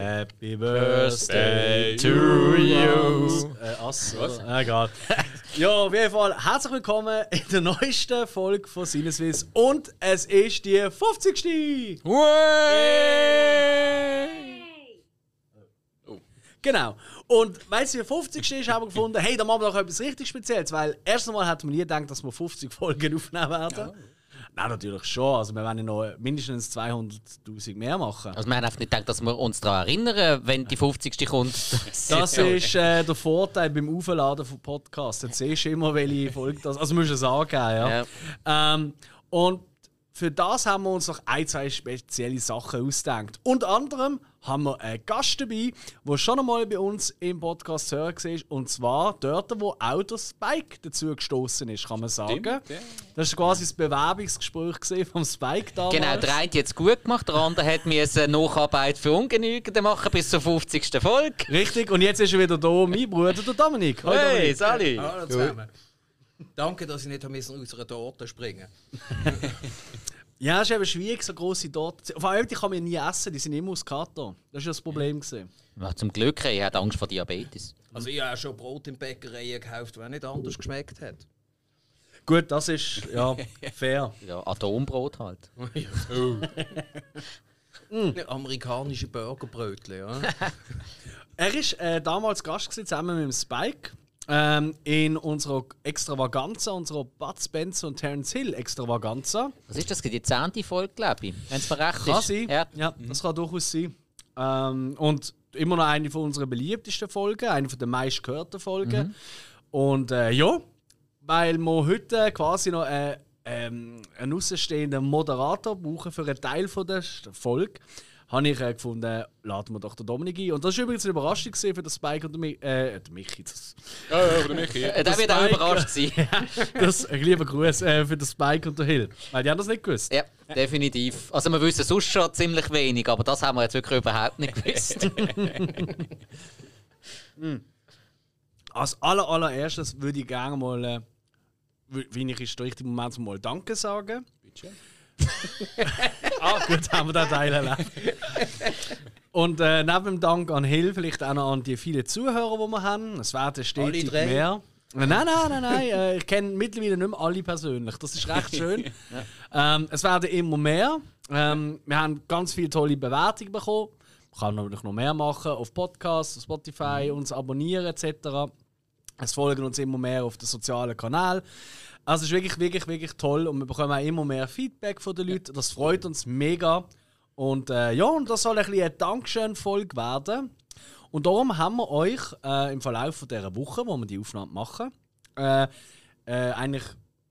Happy Birthday to you. Äh, Ass, Was? Äh, egal. ja, auf jeden Fall herzlich willkommen in der neuesten Folge von Sinneswiss. Und es ist die 50. Oh. Genau. Und weil es die 50. ist, haben wir gefunden, hey, da machen wir doch etwas richtig Spezielles. Weil erst einmal hat man nie gedacht, dass wir 50 Folgen aufnehmen werden. Ja. Nein, natürlich schon. Also wir werden ja noch mindestens 200'000 mehr machen. Also wir haben einfach nicht gedacht, dass wir uns daran erinnern, wenn die 50. kommt. Das ist äh, der Vorteil beim Aufladen von Podcasts. Jetzt siehst du immer, welche Folge das... Also musst du es angeben, ja. ja. Ähm, und für das haben wir uns noch ein, zwei spezielle Sachen ausgedacht. Unter anderem haben wir einen Gast dabei, der schon einmal bei uns im Podcast zu hören war. Und zwar dort, wo auch der Spike dazu gestoßen ist, kann man sagen. Stimmt, ja. Das war quasi das Bewerbungsgespräch vom Spike damals. Genau, der eine hat es gut gemacht, der andere hat mir eine Nacharbeit für Ungenügende machen bis zur 50. Folge. Richtig, und jetzt ist er wieder da, mein Bruder, der Dominik. Hallo, hey, Sali. Hallo zusammen. Danke, dass ich nicht aus unserer Torte springen Ja, es ist eben schwierig, so grosse Torten Vor allem, die kann man nie essen, die sind immer aus Kato. Das war das Problem. Ja, zum Glück, ich hatte Angst vor Diabetes. Also ich habe schon Brot in Bäckereien gekauft, das nicht anders geschmeckt hat. Gut, das ist ja fair. Ja, Atombrot halt. mm. Amerikanische Burgerbrötchen, ja. er war äh, damals Gast zusammen mit dem Spike. Ähm, in unserer Extravaganza, unserer Bud Spencer und Terence Hill Extravaganza. Was ist das? Die zehnte Folge, glaube ich. Wenn es mir recht kann ist. Sein. Ja, ja mhm. das kann durchaus sein. Ähm, und immer noch eine von unseren beliebtesten Folgen, eine von den meistgehörten Folgen. Mhm. Und äh, ja, weil wir heute quasi noch äh, ähm, einen außenstehenden Moderator brauchen für einen Teil von der Folge habe ich äh, gefunden, laden wir doch den Dominik ein. Und das war übrigens eine Überraschung für den Spike und den, Mi äh, den Michi. Das. Ja, ja, für den Michi. Ja. der wird auch überrascht sein. das, ein lieber Gruß äh, für den Spike und den Hill. Weil die haben das nicht gewusst. Ja, definitiv. Also wir wissen sonst schon ziemlich wenig, aber das haben wir jetzt wirklich überhaupt nicht gewusst. hm. Als aller, allererstes würde ich gerne mal, äh, wie ich ist der richtige Moment, mal Danke sagen. Bitte. ah, gut, haben wir den Teil erlebt. Und äh, neben dem Dank an Hill vielleicht auch noch an die vielen Zuhörer, die wir haben. Es werden stetig mehr. Nein, nein, nein, nein. Äh, ich kenne mittlerweile nicht mehr alle persönlich. Das ist recht schön. ja. ähm, es werden immer mehr. Ähm, wir haben ganz viele tolle Bewertungen bekommen. Man kann natürlich noch mehr machen auf Podcasts, Spotify, mhm. uns abonnieren etc. Es folgen uns immer mehr auf den sozialen Kanälen. Also es ist wirklich, wirklich, wirklich toll und wir bekommen auch immer mehr Feedback von den Leuten. Das freut uns mega. Und äh, ja, und das soll ein bisschen eine Dankeschön-Folge werden. Und darum haben wir euch äh, im Verlauf dieser Woche, wo wir die Aufnahme machen, äh, äh, eigentlich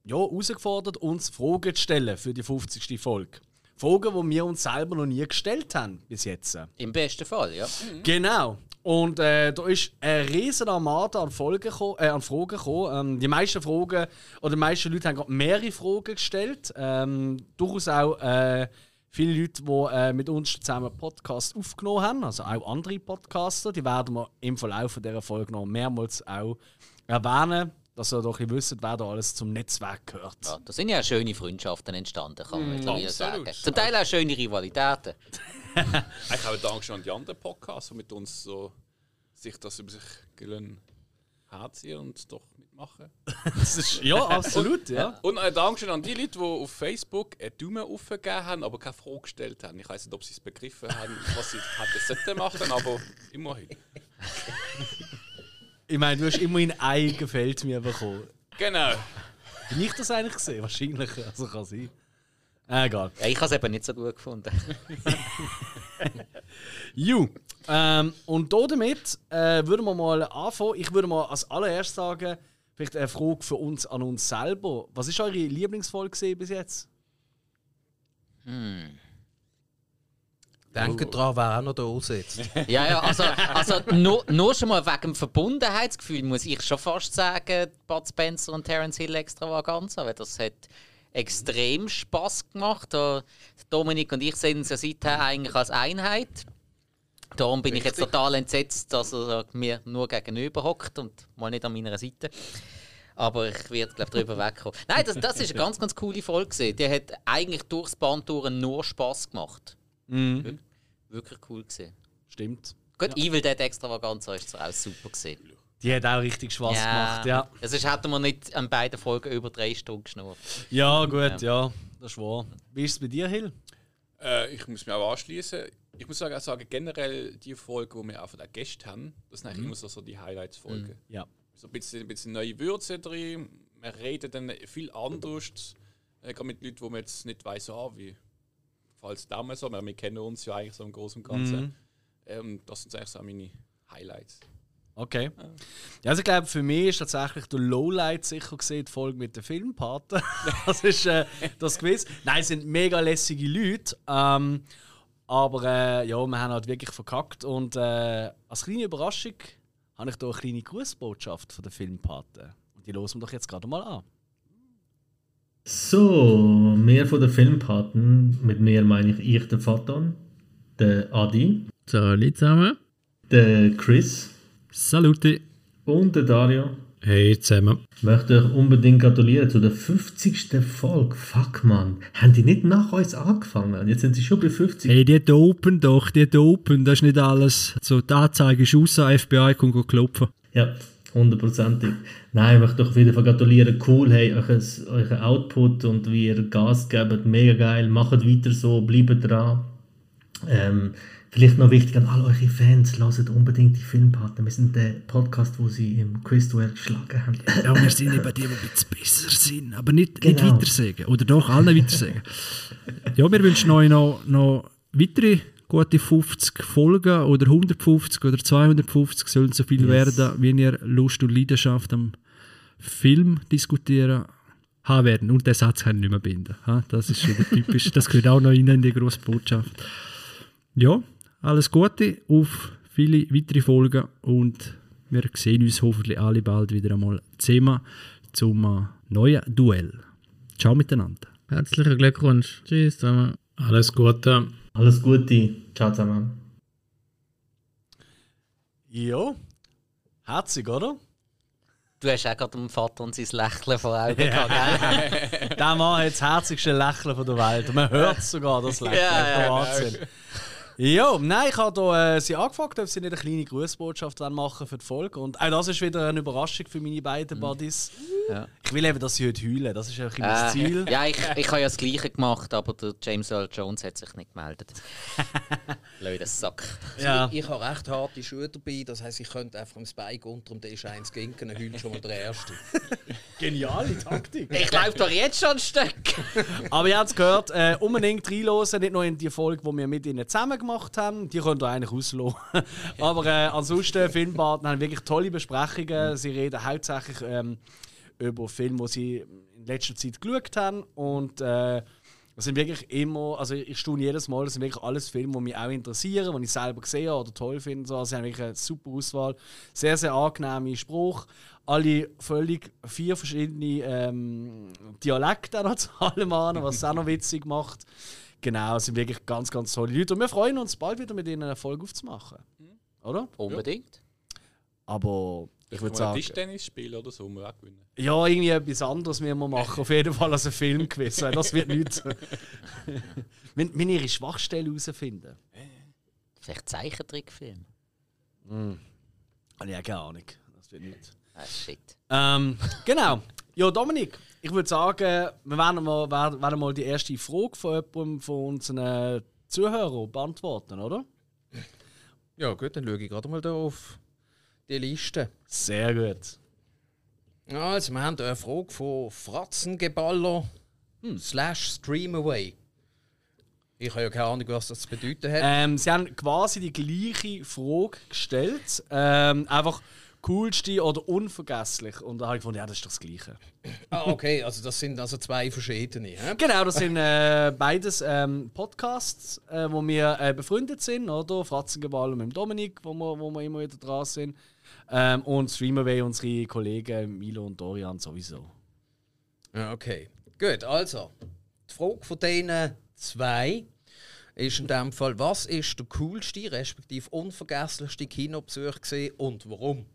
ja, herausgefordert, uns Fragen zu stellen für die 50. Folge. Fragen, die wir uns selber noch nie gestellt haben bis jetzt. Im besten Fall, ja. Mhm. Genau. Und äh, da ist eine riesige Armada an, Folgen gekommen, äh, an Fragen gekommen. Ähm, die meisten Fragen, oder die meisten Leute haben gerade mehrere Fragen gestellt. Ähm, durchaus auch äh, viele Leute, die äh, mit uns zusammen Podcast aufgenommen haben, also auch andere Podcaster. Die werden wir im Verlauf dieser Folge noch mehrmals auch erwähnen dass ihr doch wisst, wer da alles zum Netzwerk gehört. Ja, da sind ja schöne Freundschaften entstanden, kann man mm, sagen. Zum Teil auch schöne Rivalitäten. ich habe Dankeschön an die anderen Podcasts, die mit uns so sich das über sich gelungen herziehen und doch mitmachen. ist, ja, absolut, ja. Und ein Dankeschön an die Leute, die auf Facebook einen Daumen aufgegeben haben, aber keine Frage gestellt haben. Ich weiß nicht, ob sie es begriffen haben, was sie hätten machen aber immerhin. Ich meine, du hast immerhin ein Gefällt mir bekommen. Genau. Bin ich das eigentlich gesehen? Wahrscheinlich. Also kann sein. Äh, egal. Ja, ich habe es eben nicht so gut gefunden. Ju. Ähm, und damit äh, würden wir mal anfangen. Ich würde mal als allererstes sagen, vielleicht eine Frage für uns an uns selber. Was war eure Lieblingsfolge bis jetzt? Hm. Denke oh. dran, wer auch noch da sitzt. ja, ja, also, also nur, nur schon mal wegen dem Verbundenheitsgefühl muss ich schon fast sagen, Bud Spencer und Terence Hill Extravaganza, weil das hat extrem Spaß gemacht. Dominik und ich sehen uns ja seither eigentlich als Einheit. Darum bin Richtig. ich jetzt total entsetzt, dass er mir nur gegenüber hockt und mal nicht an meiner Seite. Aber ich werde, glaube darüber wegkommen. Nein, das, das ist eine ganz, ganz coole Folge. Die hat eigentlich durchs Band durch nur Spaß gemacht. Mhm. Wirklich, wirklich cool gesehen. Stimmt. Gut, Evil Dead Extravaganza ist auch super gesehen. Die hat auch richtig Spaß gemacht, ja. Sonst hätten wir nicht an beiden Folgen über drei Stunden geschnurrt. Ja, gut, ja. das ist wahr. Wie ist es bei dir, Hill? Äh, ich muss mich auch anschließen. Ich muss sagen, sagen, generell die Folge, die wir auch von den Gästen haben, das sind eigentlich immer so, so die Highlights-Folgen. Ja. So ein bisschen, ein bisschen neue Würze drin. Wir reden dann viel anders. Äh, gerade mit Leuten, wo man jetzt nicht weiss, ah, wie falls damals so, wir, wir kennen uns ja eigentlich so im Großen und Ganzen. Ähm, das sind eigentlich so meine Highlights. Okay. Ja, also ich glaube, für mich ist tatsächlich der Lowlight sicher gesehen, die Folge mit den Filmpaten. das ist äh, das Quiz. Nein, es sind mega lässige Leute. Ähm, aber äh, ja, wir haben halt wirklich verkackt. Und äh, als kleine Überraschung habe ich hier eine kleine Grußbotschaft von den Filmpaten. Und die hören wir doch jetzt gerade mal an. So, mehr von den Filmpaten. Mit mir meine ich ich, den Faton, der Adi, Salut zusammen. der Chris Saluti. und der Dario. Hey zusammen. Ich möchte euch unbedingt gratulieren zu der 50. Folge. Fuck, man. Haben die nicht nach uns angefangen? Jetzt sind sie schon bei 50. Hey, die dopen doch, die dopen, das ist nicht alles. So, die Anzeige ist raus, FBI kommt klopfen. Ja, hundertprozentig. Nein, ich möchte euch auf jeden Fall gratulieren. Cool, hey, euch, euer Output und wie ihr Gas gebt, mega geil. Macht weiter so, bleibt dran. Ähm, vielleicht noch wichtig an all eure Fans, lasst unbedingt die Filmpaten. Wir sind der Podcast, wo sie im Quiz-Duell geschlagen haben. Ja, wir sind eben die, die ein bisschen besser sind, aber nicht, Genau. nicht weitersagen. Oder doch, allen weitersagen. ja, wir wünschen euch noch, noch weitere gute 50 Folgen oder 150 oder 250, sollen so viel Yes. werden, wie ihr Lust und Leidenschaft am Film diskutieren haben werden. Und den Satz kann ich nicht mehr binden. Das ist wieder typisch. Das gehört auch noch rein in die grosse Botschaft. Ja, alles Gute auf viele weitere Folgen und wir sehen uns hoffentlich alle bald wieder einmal zusammen zum neuen Duell. Ciao miteinander. Herzlichen Glückwunsch. Tschüss zusammen. Alles Gute. Alles Gute. Ciao zusammen. Ja. Herzig, oder? Du hast auch gerade dem Vater und sein Lächeln vor Augen gehabt, gell? Der Mann hat das herzigste Lächeln von der Welt. Und man hört sogar das Lächeln. Ja, Das ist der ja. Ja, nein, ich habe hier, äh, sie angefragt, ob sie nicht eine kleine Grußbotschaft machen für die Folge. Und auch das ist wieder eine Überraschung für meine beiden Buddies. Ja. Ich will eben, dass sie heute heulen. Das ist eigentlich mein Äh, Ziel. ja, ich, ich habe ja das Gleiche gemacht, aber der James Earl Jones hat sich nicht gemeldet. Blöder Sack. Ja. Ich, ich habe recht harte Schuhe dabei, das heisst, ich könnte einfach im Spike unter dem Tisch eins ginken, dann heult schon mal der Erste. Geniale Taktik. Ich laufe doch jetzt schon ein Stück. Aber ihr habt es gehört, äh, unbedingt reinhören, nicht nur in die Folge, die wir mit ihnen zusammen gemacht haben, die könnt ihr eigentlich auslassen. Aber äh, ansonsten, Filmpartner haben wirklich tolle Besprechungen. Sie reden hauptsächlich ähm, über Filme, die sie in letzter Zeit geschaut haben. Und äh, das sind wirklich immer, also ich staune jedes Mal, das sind wirklich alles Filme, die mich auch interessieren, die ich selber gesehen oder toll finde. So. Also sie haben wirklich eine super Auswahl. Sehr, sehr angenehme Spruch. Alle völlig vier verschiedene ähm, Dialekte noch zu allem an, was es auch noch witzig macht. Genau, es sind wirklich ganz, ganz tolle Leute. Und wir freuen uns, bald wieder mit ihnen eine Folge aufzumachen. Oder? Unbedingt. Aber ich Ich würde sagen, Tischtennis spielen oder so, um auch gewinnen. ja, irgendwie etwas anderes müssen wir machen. Auf jeden Fall als ein Filmquiz. weil Das wird nichts. wenn, wenn ihre Schwachstelle herausfinden. Vielleicht Zeichentrickfilm. Habe ich auch keine Ahnung. Das wird nichts. Ah, shit. Ähm, genau. Ja, Dominik, ich würde sagen, wir werden mal, werden, mal die erste Frage von jemandem von unseren Zuhörern beantworten, oder? Ja gut, dann schaue ich gerade mal da auf die Liste. Sehr gut. Also, wir haben hier eine Frage von Fratzengeballer slash Streamaway. Ich habe ja keine Ahnung, was das zu bedeuten hat. Ähm, sie haben quasi die gleiche Frage gestellt. Ähm, einfach coolste oder unvergesslich. Und da habe ich gefunden, ja, das ist doch das Gleiche. Ah, okay, also das sind also zwei verschiedene. hä? Genau, das sind äh, beides ähm, Podcasts, äh, wo wir äh, befreundet sind, oder? Fratzengeball mit Dominik, wo wir, wo wir immer wieder dran sind. Ähm, und Streamaway, unsere Kollegen Milo und Dorian sowieso. Ja, okay. Gut, also, die Frage von diesen zwei ist in dem Fall, was ist der coolste, respektive unvergesslichste Kinobesuch und warum?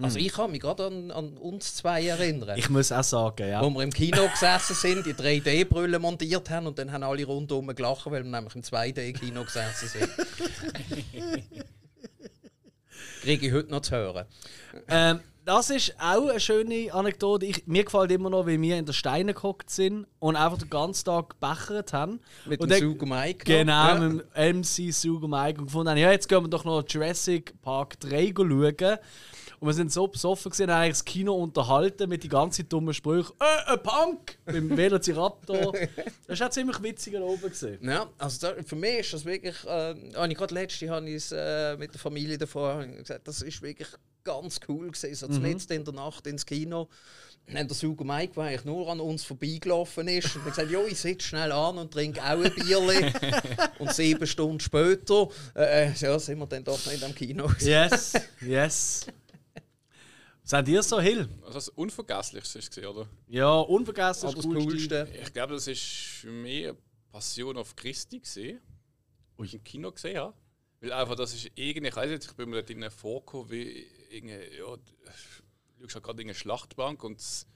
Also ich kann mich gerade an, an uns zwei erinnern. Ich muss auch sagen, ja. Wo wir im Kino gesessen sind, die 3D-Brille montiert haben und dann haben alle rundum gelacht, weil wir nämlich im 2D-Kino gesessen sind. Kriege ich heute noch zu hören. Ähm, das ist auch eine schöne Anekdote. Ich, mir gefällt immer noch, wie wir in der Steine gehockt sind und einfach den ganzen Tag gebechert haben. Mit und dem Sugo Mike. Genau, Ja. mit dem MC Sugo Mike und gefunden haben, ja, jetzt gehen wir doch noch Jurassic Park 3 schauen. Und wir sind so besoffen gewesen, haben eigentlich das Kino unterhalten mit die ganzen dummen Sprüchen. Äh, ein Punk! Beim Velociraptor. Das war auch ziemlich witzig da oben. Gewesen. Ja, also da, für mich ist das wirklich, äh, habe ich gerade letzte habe ich es äh, mit der Familie davor gesagt, das ist wirklich ganz cool gewesen, so Mhm. mitten in der Nacht ins Kino. Dann der Sugo Mike, der eigentlich nur an uns vorbeigelaufen ist, und gesagt, jo, ich sitze schnell an und trinke auch ein Bierli. und sieben Stunden später äh, äh, ja, sind wir dann doch noch in dem Kino. Yes, yes. Seid ihr so, Hill? Also das Unvergesslichste ist gesehen, oder? Ja, unvergessen. Aber das Coolste. Ich glaube, das ist eine Passion auf Christi gesehen, wo ich im Kino gesehen habe. Weil einfach, das ist irgendwie, ich weiß nicht, ich bin mir dort drinnen vorgekommen, wie irgendwie, ja, du schaust gerade in eine Schlachtbank und es-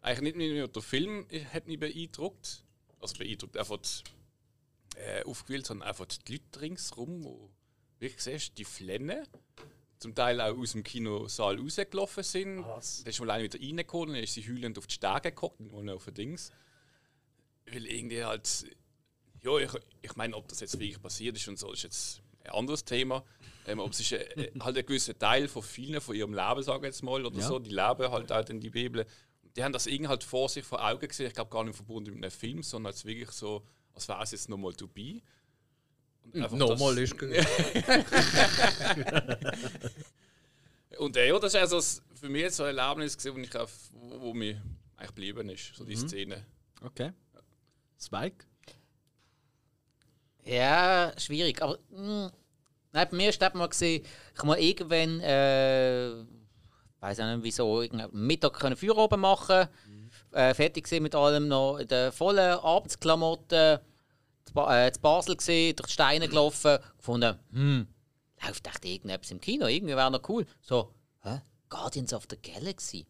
eigentlich nicht nur der Film hat mich beeindruckt, also beeindruckt, einfach äh, aufgewählt, sondern einfach die Leute ringsherum, wo wirklich siehst, die Flennen, zum Teil auch aus dem Kinosaal rausgelaufen sind. Was? Da ist mal eine wieder reingekommen, dann ist sie heulend auf die Stege geguckt und auf den Dings. Weil irgendwie halt, ja, ich, ich meine, ob das jetzt wirklich passiert ist und so, ist jetzt ein anderes Thema. Ähm, aber es ist äh, halt ein gewisser Teil von vielen von ihrem Leben, sage ich jetzt mal, oder Ja. so. Die leben halt auch in die Bibel. Die haben das irgendwie halt vor sich, vor Augen gesehen. Ich glaube gar nicht verbunden mit einem Film, sondern als wirklich so, als wäre es jetzt nochmal einfach Nochmal das- ist gut. Und äh, ja, das ist also für mich so ein Erlebnis, gewesen, wo, ich auf, wo, wo mir eigentlich geblieben ist, so die Szene. Okay. Spike? Ja, schwierig. Aber mh, nein, bei mir ist das mal gesehen, ich mal irgendwann, äh, weiß auch nicht wieso, Mittag können Feierabend machen, äh, fertig mit allem noch in den vollen Abendsklamotten, zu, ba äh, zu Basel gesehen, durch die Steine gelaufen, gefunden, hm, läuft echt irgendetwas im Kino, irgendwie wäre noch cool. So, hä? Guardians of the Galaxy.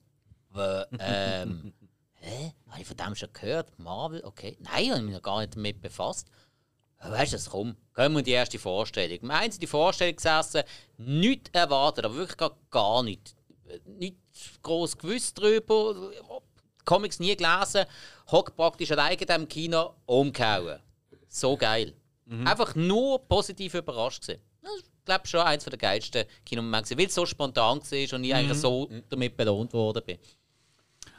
Äh, ähm, hä? Habe ich von dem schon gehört? Marvel? Okay. Nein, habe ich mich noch gar nicht damit befasst. Weißt du, das komm, gehen wir in die erste Vorstellung. Wir haben in die Vorstellung gesessen, nichts erwartet, aber wirklich gar, gar nichts. Nichts groß gewusst drüber, Comics nie gelesen, hock praktisch alleine in diesem Kino umgehauen. So geil. Einfach nur positiv überrascht gewesen. Das ist, glaube ich, schon eines der geilsten Kinomomente, weil es so spontan war und ich eigentlich so damit belohnt worden bin.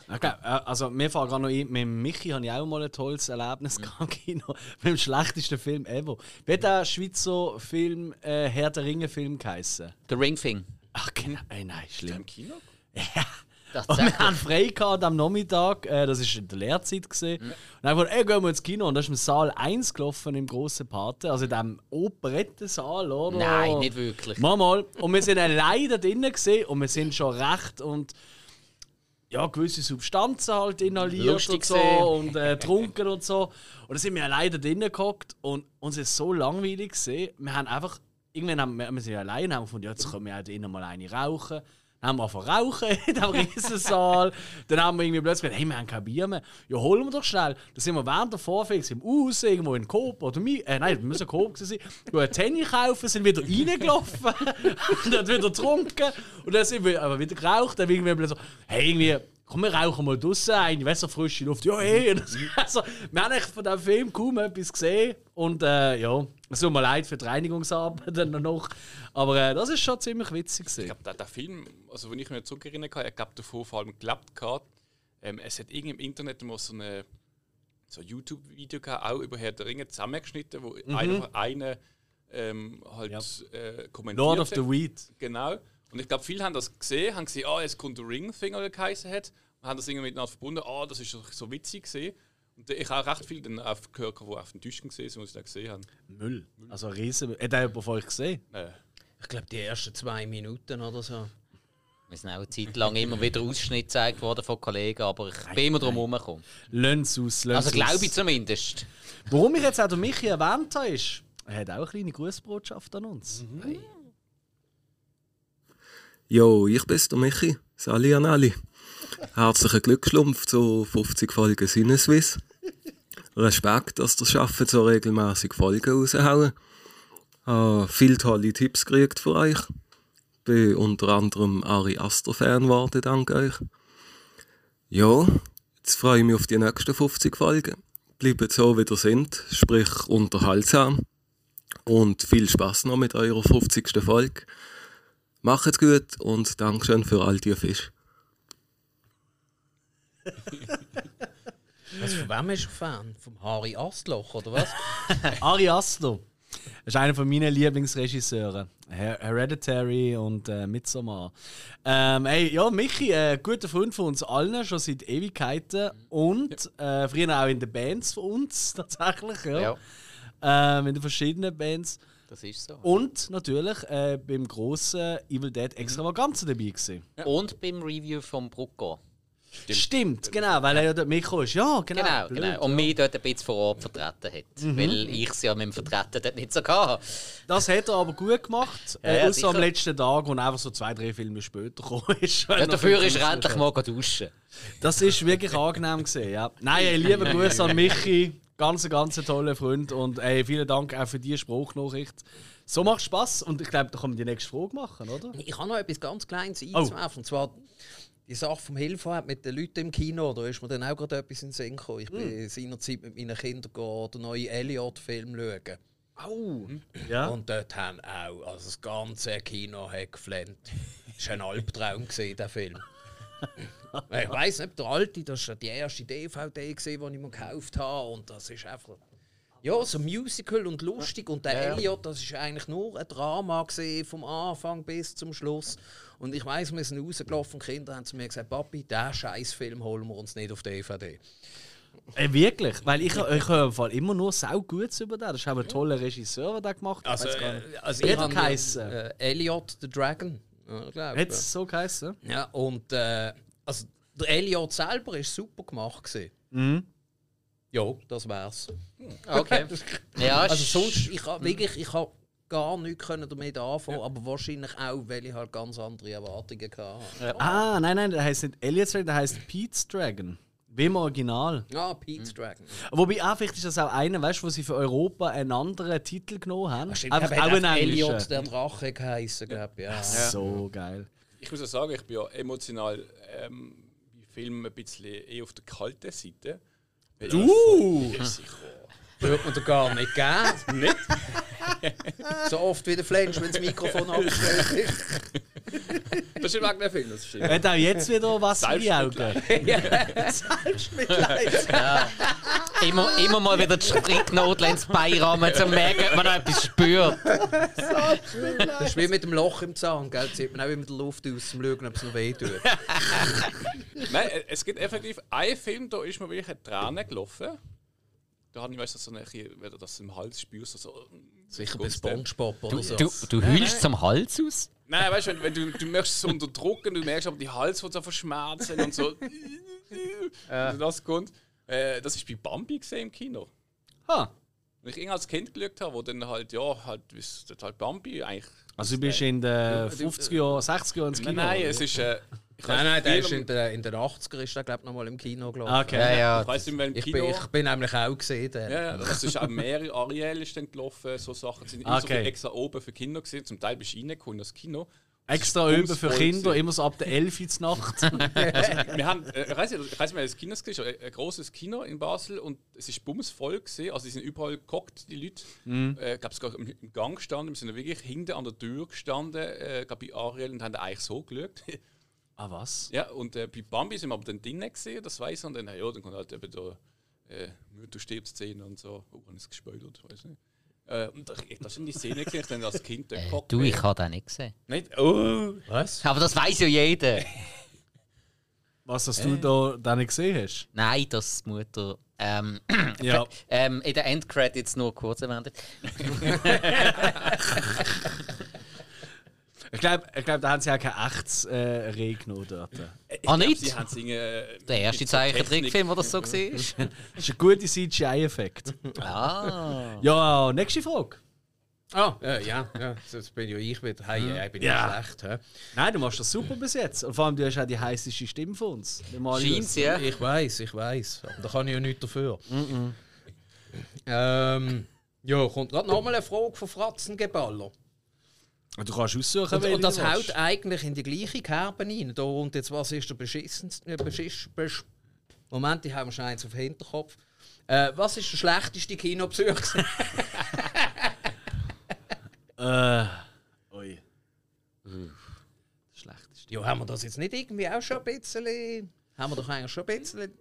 Okay, äh, also mir fällt gerade noch ein, mit Michi habe ich auch mal ein tolles Erlebnis gehabt im Kino. Mit dem schlechtesten Film ever. Wie hat der Schweizer Film äh, Herr der Ringe Film geheißen? The Ring Thing. Ach genau, ey, nein, schlimm. Im Kino? Das Und wir haben frei gehabt am Nachmittag, äh, das war in der Lehrzeit. Gewesen. Und wir ey, gehen wir ins Kino. Und da ist im Saal 1 gelaufen, im grossen Pate, also in diesem Operettensaal, oder? Nein, nicht wirklich. Mal, mal. Und wir sind da drinnen gesehen und wir sind schon recht und ja, gewisse Substanzen halt inhaliert Lustig und so gesehen. und äh, trunken und so. Und dann sind wir allein da drinnen gehockt und uns ist so langweilig gesehen. Wir haben einfach, irgendwann haben wir, wir sind allein und haben gefunden, ja, jetzt können wir auch drinnen mal eine rauchen. Haben wir angefangen rauchen in diesem Riesensaal. Dann haben wir irgendwie plötzlich gesagt, hey, wir haben kein Bier mehr. Ja, holen wir doch schnell. Dann sind wir während der Vorführung im Haus, irgendwo in Coop oder mi äh, nein, wir müssen Coop sein. Wir ein Tennis kaufen, sind wieder reingelaufen und dann wieder getrunken. Und dann sind wir aber wieder geraucht. Dann irgendwie plötzlich so, hey, irgendwie, komm, wir rauchen mal draußen ein, weißt du, frische Luft. Ja, das- Also, wir haben echt von diesem Film kaum etwas gesehen. Und äh, ja, es tut mir leid für die Reinigungsarbeit dann noch. Aber äh, das ist schon ziemlich witzig. Ich Gewesen. glaube, der, der Film, also wenn ich mich zurückerinnern kann, ich glaube davor vor allem geklappt gehabt. Ähm, es hat irgendwie im Internet mal so eine so ein YouTube-Video gehabt, auch über Herr der Ringe zusammengeschnitten, wo einfach eine ähm, halt äh, kommentiert Lord of the Weed. Genau. Und ich glaube, viele haben das gesehen, haben gesehen, ah, jetzt kommt der Ring-Thing, oder geheißen hat. Und haben das irgendwie miteinander verbunden, ah, das ist so, so witzig gesehen. Und ich habe auch recht viele dann auf gehört, die auf den Tischen gesehen sind, die da gesehen haben. Müll. Also ein riesen. Hat jemand von euch gesehen? Äh, Ich glaube, die ersten zwei Minuten oder so. Wir sind auch eine Zeit lang immer wieder Ausschnitt gezeigt worden von Kollegen, aber ich bin immer drum herumgekommen. Lönn's aus, lönn's Also glaube ich zumindest. Warum ich jetzt auch Michi erwähnt habe, ist, er hat auch eine kleine Grußbotschaft an uns. Jo, ich bin's, der Michi. Sali an alle. Herzlichen Glückschlumpf zu 50 Folgen Sinneswiss. Respekt, dass ihr schafft, so regelmäßig Folgen raushauen. Habe viele tolle Tipps gekriegt für euch. Bin unter anderem Ari Aster Fan geworden, dank euch. Ja, jetzt freue ich mich auf die nächsten 50 Folgen. Bleibt so, wie ihr sind, sprich unterhaltsam. Und viel Spaß noch mit eurer 50. Folge. Macht's gut und Dankeschön für all die Fisch. Was, von wem ist er Fan? Vom Harry Astloch, oder was? Ari Aster. Das ist einer von meinen Lieblingsregisseure. Her Hereditary und äh, Midsommar. Ähm, ey, ja, Michi, äh, guter Freund von uns allen, schon seit Ewigkeiten. Und äh, früher auch in den Bands von uns, tatsächlich. Ja. Ja, Ähm, in den verschiedenen Bands. das ist so. Und natürlich äh, beim grossen Evil Dead Extravaganza dabei gewesen. Und beim Review vom Brucko. Stimmt. genau, weil er ja dort Mikro ist. Ja, genau. Genau, blöd, genau. Und ja. mich dort ein bisschen vor Ort vertreten hat. Weil ich es ja mit dem Vertreten dort nicht so hatte. Das hat er aber gut gemacht. Ja, äh, außer am letzten Tag, wo er einfach so zwei, drei Filme später gekommen ist. Ja, dafür ist er endlich mal duschen. Das ist wirklich angenehm gesehen, ja. Nein, ey, liebe Grüße an Michi. Ganz, ganz toller Freund. Und ey, vielen Dank auch für die Spruchnachricht. So macht Spaß und ich glaube, da kann man die nächste Frage machen, oder? Ich habe noch etwas ganz Kleines Oh. einzuwerfen. Und zwar die Sache vom Hilfe mit den Leuten im Kino. Da ist mir dann auch gerade etwas in den Sinn gekommen. Ich Hm. bin seinerzeit mit meinen Kindern den neuen Elliot-Film schauen. Au! Ja. Und dort haben auch, also das ganze Kino hat geflennt. Das war ein Albtraum, gewesen, der Film. ich weiss nicht, der alte, das war die erste DVD, gewesen, die ich mir gekauft habe. Und das ist einfach. Ja, so Musical und lustig. Und der Elliot, das ist eigentlich nur ein Drama vom Anfang bis zum Schluss. Und ich weiss, wir sind rausgelaufen, die Kinder haben zu mir gesagt: Papi, diesen Scheißfilm holen wir uns nicht auf DVD. Ey, wirklich? Weil ich, ich höre im Fall immer nur sau Gutes über den. Das ist auch ein toller Regisseur, der das gemacht hat. Also, äh, also ich hat habe äh, Elliot the Dragon. Ja, Hat es so geheißen? Ja, und äh, also der Elliot selber ist super gemacht. Gewesen. Mhm. Ja, das wär's. Okay. Ja, Also ist- sonst, ich habe wirklich, ich habe gar nichts können damit anfangen, aber wahrscheinlich auch, weil ich halt ganz andere Erwartungen hatte. Ah, nein, nein, der heißt nicht Elliot's Dragon, der heißt Pete's Dragon. Wie im Original. Ja, Pete's Dragon. Wobei auch vielleicht ist das auch einer, weißt du, wo sie für Europa einen anderen Titel genommen haben. Ah, Stimmt, Einfach aber auch einen auch Elliot englischen. der Drache geheißen, glaube ich. Ja. So geil. Ich muss auch sagen, ich bin ja emotional ähm, bei Filmen ein bisschen eher auf der kalten Seite. Du! Würde man da gar nicht geben. nicht? so oft wie der Flensch, wenn das Mikrofon abgestellt ist. Das ist wegen der Film, das stimmt. Hat auch jetzt wieder was in die Augen. immer, immer mal wieder die Stricknadel ins Beirahmen, um zu merken, ob man noch etwas spürt. Das ist wie mit dem Loch im Zahn, gell? Zieht man auch immer die Luft aus, um zu schauen, ob es noch weh tut. Nein, es gibt effektiv einen Film, da ist mir wirklich eine Träne gelaufen. Da habe ich weißt, du, so eine, wenn du das im Hals spürst. So, Sicher bei du? Spongebob oder so. Du, du heulst zum Hals aus? Nein, weißt du, wenn, wenn du, du möchtest es unterdrücken, du merkst aber die Hals wird so verschmerzen und so. Also das kommt. Äh, das ist bei Bambi gesehen im Kino. Ha. Und ich irgendwie als Kind geschaut habe, wo dann halt, ja, halt, wie es dort halt Bambi eigentlich. Also du bist in den 50er Jahren, 60er Jahren ins Kino? Nein, nein, es ist. Äh, Nein, nein, der ist in, der, in den 80er ist der, glaube ich, noch mal im Kino gelaufen. Ah, Okay. Ja, ja. Ich mehr im Ich, bin, ich bin nämlich auch gesehen. Der. Ja, ja, das ist auch mehrere Ariel ist dann gelaufen, so Sachen sind immer so Okay. viel extra oben für Kinder gesehen. Zum Teil bist du reingekommen in das Kino. Extra Es üben für Kinder, gewesen. immer so ab der 11 Uhr Nacht. Wir haben, äh, ich weiß nicht, ich weiß nicht, das Kino gesehen, ein, ein großes Kino in Basel und es ist bumsvoll gesehen. Also, die sind überall geguckt, die Leute. Äh, ich glaube, sogar im, im Gang gestanden. Wir sind wirklich hinten an der Tür gestanden, äh, bei Ariel und haben eigentlich so geschaut. ah, was? ja, und äh, bei Bambi sind wir aber dann drinnen gesehen, das weiß ich. Und dann, ja, dann kommt halt eben da äh, Mutter stirbt Szene und so. Oh, haben es gespoilert, weiß nicht. Äh, und ich, das sind die Szene gesehen, ich dann als Kind Äh, gehockt du, ich habe den nicht gesehen. Nicht? Oh! Was? Aber das weiß ja jeder. Was, dass du da, da nicht gesehen hast? Nein, das die Mutter. Ähm, Ja. ähm, in den Endcredits nur kurz erwähnt. Ich glaube, ich glaub, da haben sie auch kein echtes äh, Reh genommen dort. Ah, Sie nicht? haben singen, äh, Der erste Zeichentrickfilm, wo das so war. Das ist ein guter CGI-Effekt. ah. Ja, nächste Frage. Ah, ja, ja, ja, das bin ja ich wieder. Hey, hey, bin Ja. ja schlecht. Hä? Nein, du machst das super bis jetzt. Und vor allem, du hast auch die heißeste Stimme von uns. Marius. Scheint's, ja. Ich weiß, ich weiß. Da kann ich ja nichts dafür. Ähm, ja, kommt gerade nochmal eine Frage von Fratzengeballer. Du kannst aussuchen, Und, und das willst. eigentlich in die gleiche Kerbe rein. Da und jetzt, was ist der beschissenste. Äh, beschiss, besch Moment, ich habe schon eins auf den Hinterkopf. Äh, was ist der schlechteste Kinobesuch? Äh, ui. Schlechteste. ja, haben wir das jetzt nicht irgendwie auch schon ein bisschen. Haben wir doch eigentlich schon ein bisschen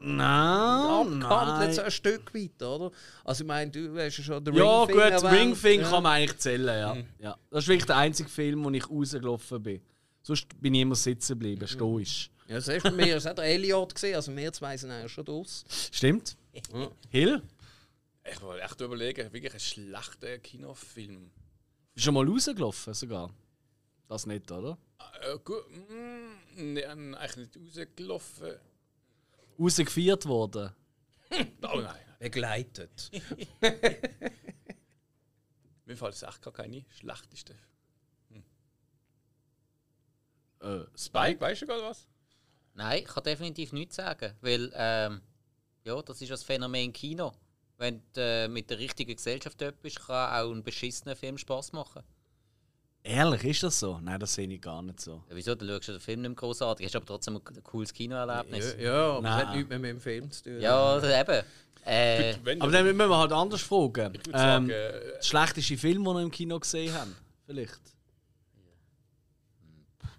Nein, abgehandelt, so ein Stück weit, oder? Also, ich meine, du hast ja schon den Ja, Ringfinger gut, erwähnt. Ringfing Ja. kann man eigentlich zählen, ja. ja. Das ist wirklich der einzige Film, wo ich rausgelaufen bin. Sonst bin ich immer sitzen geblieben, stoisch. Ja, das ist bei mir hat der Elliot gesehen, also wir zwei sind eigentlich schon draus. Stimmt? Hill? Ich wollte echt überlegen, wirklich ein schlechter Kinofilm. Bist du schon mal rausgelaufen sogar? Das nicht, oder? Äh, gut, mm, nee, eigentlich nicht rausgelaufen. Rausgefeiert worden? Oh nein, Begleitet. mir fällt es echt gar keine schlechteste. Äh, Spike, weißt du gerade was? Nein, ich kann definitiv nichts sagen, weil ähm, ja, das ist das Phänomen Kino. Wenn du äh, mit der richtigen Gesellschaft dort bist, kann auch ein beschissener Film Spaß machen. Ehrlich, ist das so? Nein, das sehe ich gar nicht so. Ja, wieso? Du schaust den Film nicht mehr großartig, hast aber trotzdem ein cooles Kinoerlebnis. Ja, ja aber das Nein. hat nichts mehr mit dem Film zu tun. Ja, also eben. Äh, Aber dann müssen wir halt anders fragen. ich würde Ähm, sagen, äh, das schlechteste Film, den wir im Kino gesehen haben? Vielleicht.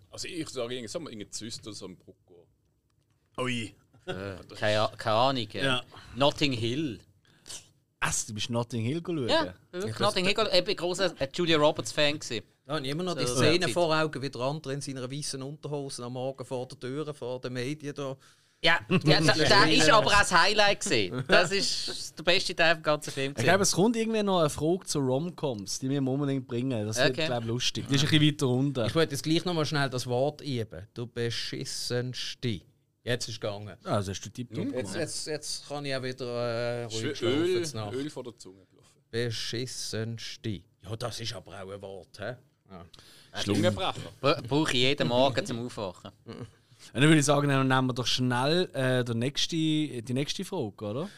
also ich sage irgendwie so, irgendein Zyst oder so ein Brucko. Ui. keine, keine Ahnung. äh, Ja. Notting Hill. Ach, du bist Notting Hill schauen? Ja, wirklich Notting Hill. Ich bin großer äh, Julia Roberts Habe ich immer noch die Szene Zeit. vor Augen, wie der andere in seiner weißen Unterhose am Morgen vor der Tür, vor den Medien da. Ja, ja da, da ist aber auch das Highlight gewesen. Das ist der beste Teil vom ganzen Film. Ich glaube, es kommt irgendwie noch eine Frage zu Romcoms, die wir unbedingt bringen. Das wird, Okay. glaube ich, lustig. Die ist ein bisschen weiter unten. Ich wollte jetzt gleich noch mal schnell das Wort üben. Du beschissenste. Jetzt ist es gegangen. Ja, das hast du tipptopp Jetzt, jetzt, jetzt kann ich auch wieder äh, ruhig. Öl. Öl vor der Zunge gelaufen. Beschissenste. Ja, das ist aber auch ein Wort, hä? Ja. Bra- Brauche ich jeden Morgen zum Aufwachen. Und dann würde ich sagen, dann nehmen wir doch schnell äh, der nächste, die nächste Frage, oder?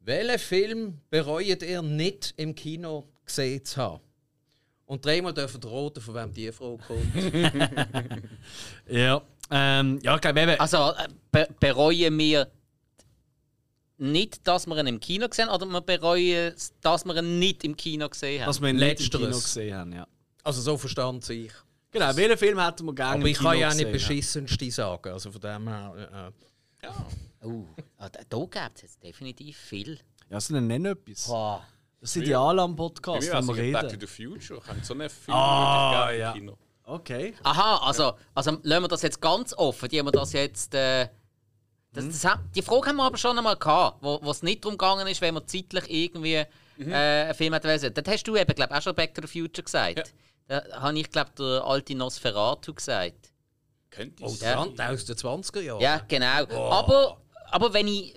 Welchen Film bereut ihr nicht im Kino gesehen zu haben? Und dreimal dürfen raten, von wem die Frage kommt. Ja. Ähm, ja, ich glaube eben. Also äh, be bereuen wir nicht, dass wir ihn im Kino gesehen haben, oder wir bereuen, es, dass wir ihn nicht im Kino gesehen haben? dass wir ihn nicht im Kino gesehen haben, ja. Also so verstand ich. Genau, welchen Film hätten wir gerne Aber im ich Kino kann ja auch nicht gesehen, beschissenste sagen. Also von dem her. Äh, Oh, ah, da, gibt es jetzt definitiv viel. Ja, also dann nenn etwas. Boah. Das ist ideal am Podcast, wenn wir Back to reden. the Future. Ich habe so einen Film Ah, ja. im Kino. Okay. Aha, also, also lassen wir das jetzt ganz offen. Die haben wir das jetzt. Äh, das, das, ha- die Frage haben wir aber schon einmal gehabt, wo wo es nicht darum gegangen ist, wenn man zeitlich irgendwie äh, einen Film hätte wollen. Das hast du eben, glaube ich, auch schon Back to the Future gesagt. Da habe ich, glaube der alte Nosferatu gesagt. Könnte oh, ich Rand aus den 20er Jahren. Ja, genau. Aber, aber wenn ich.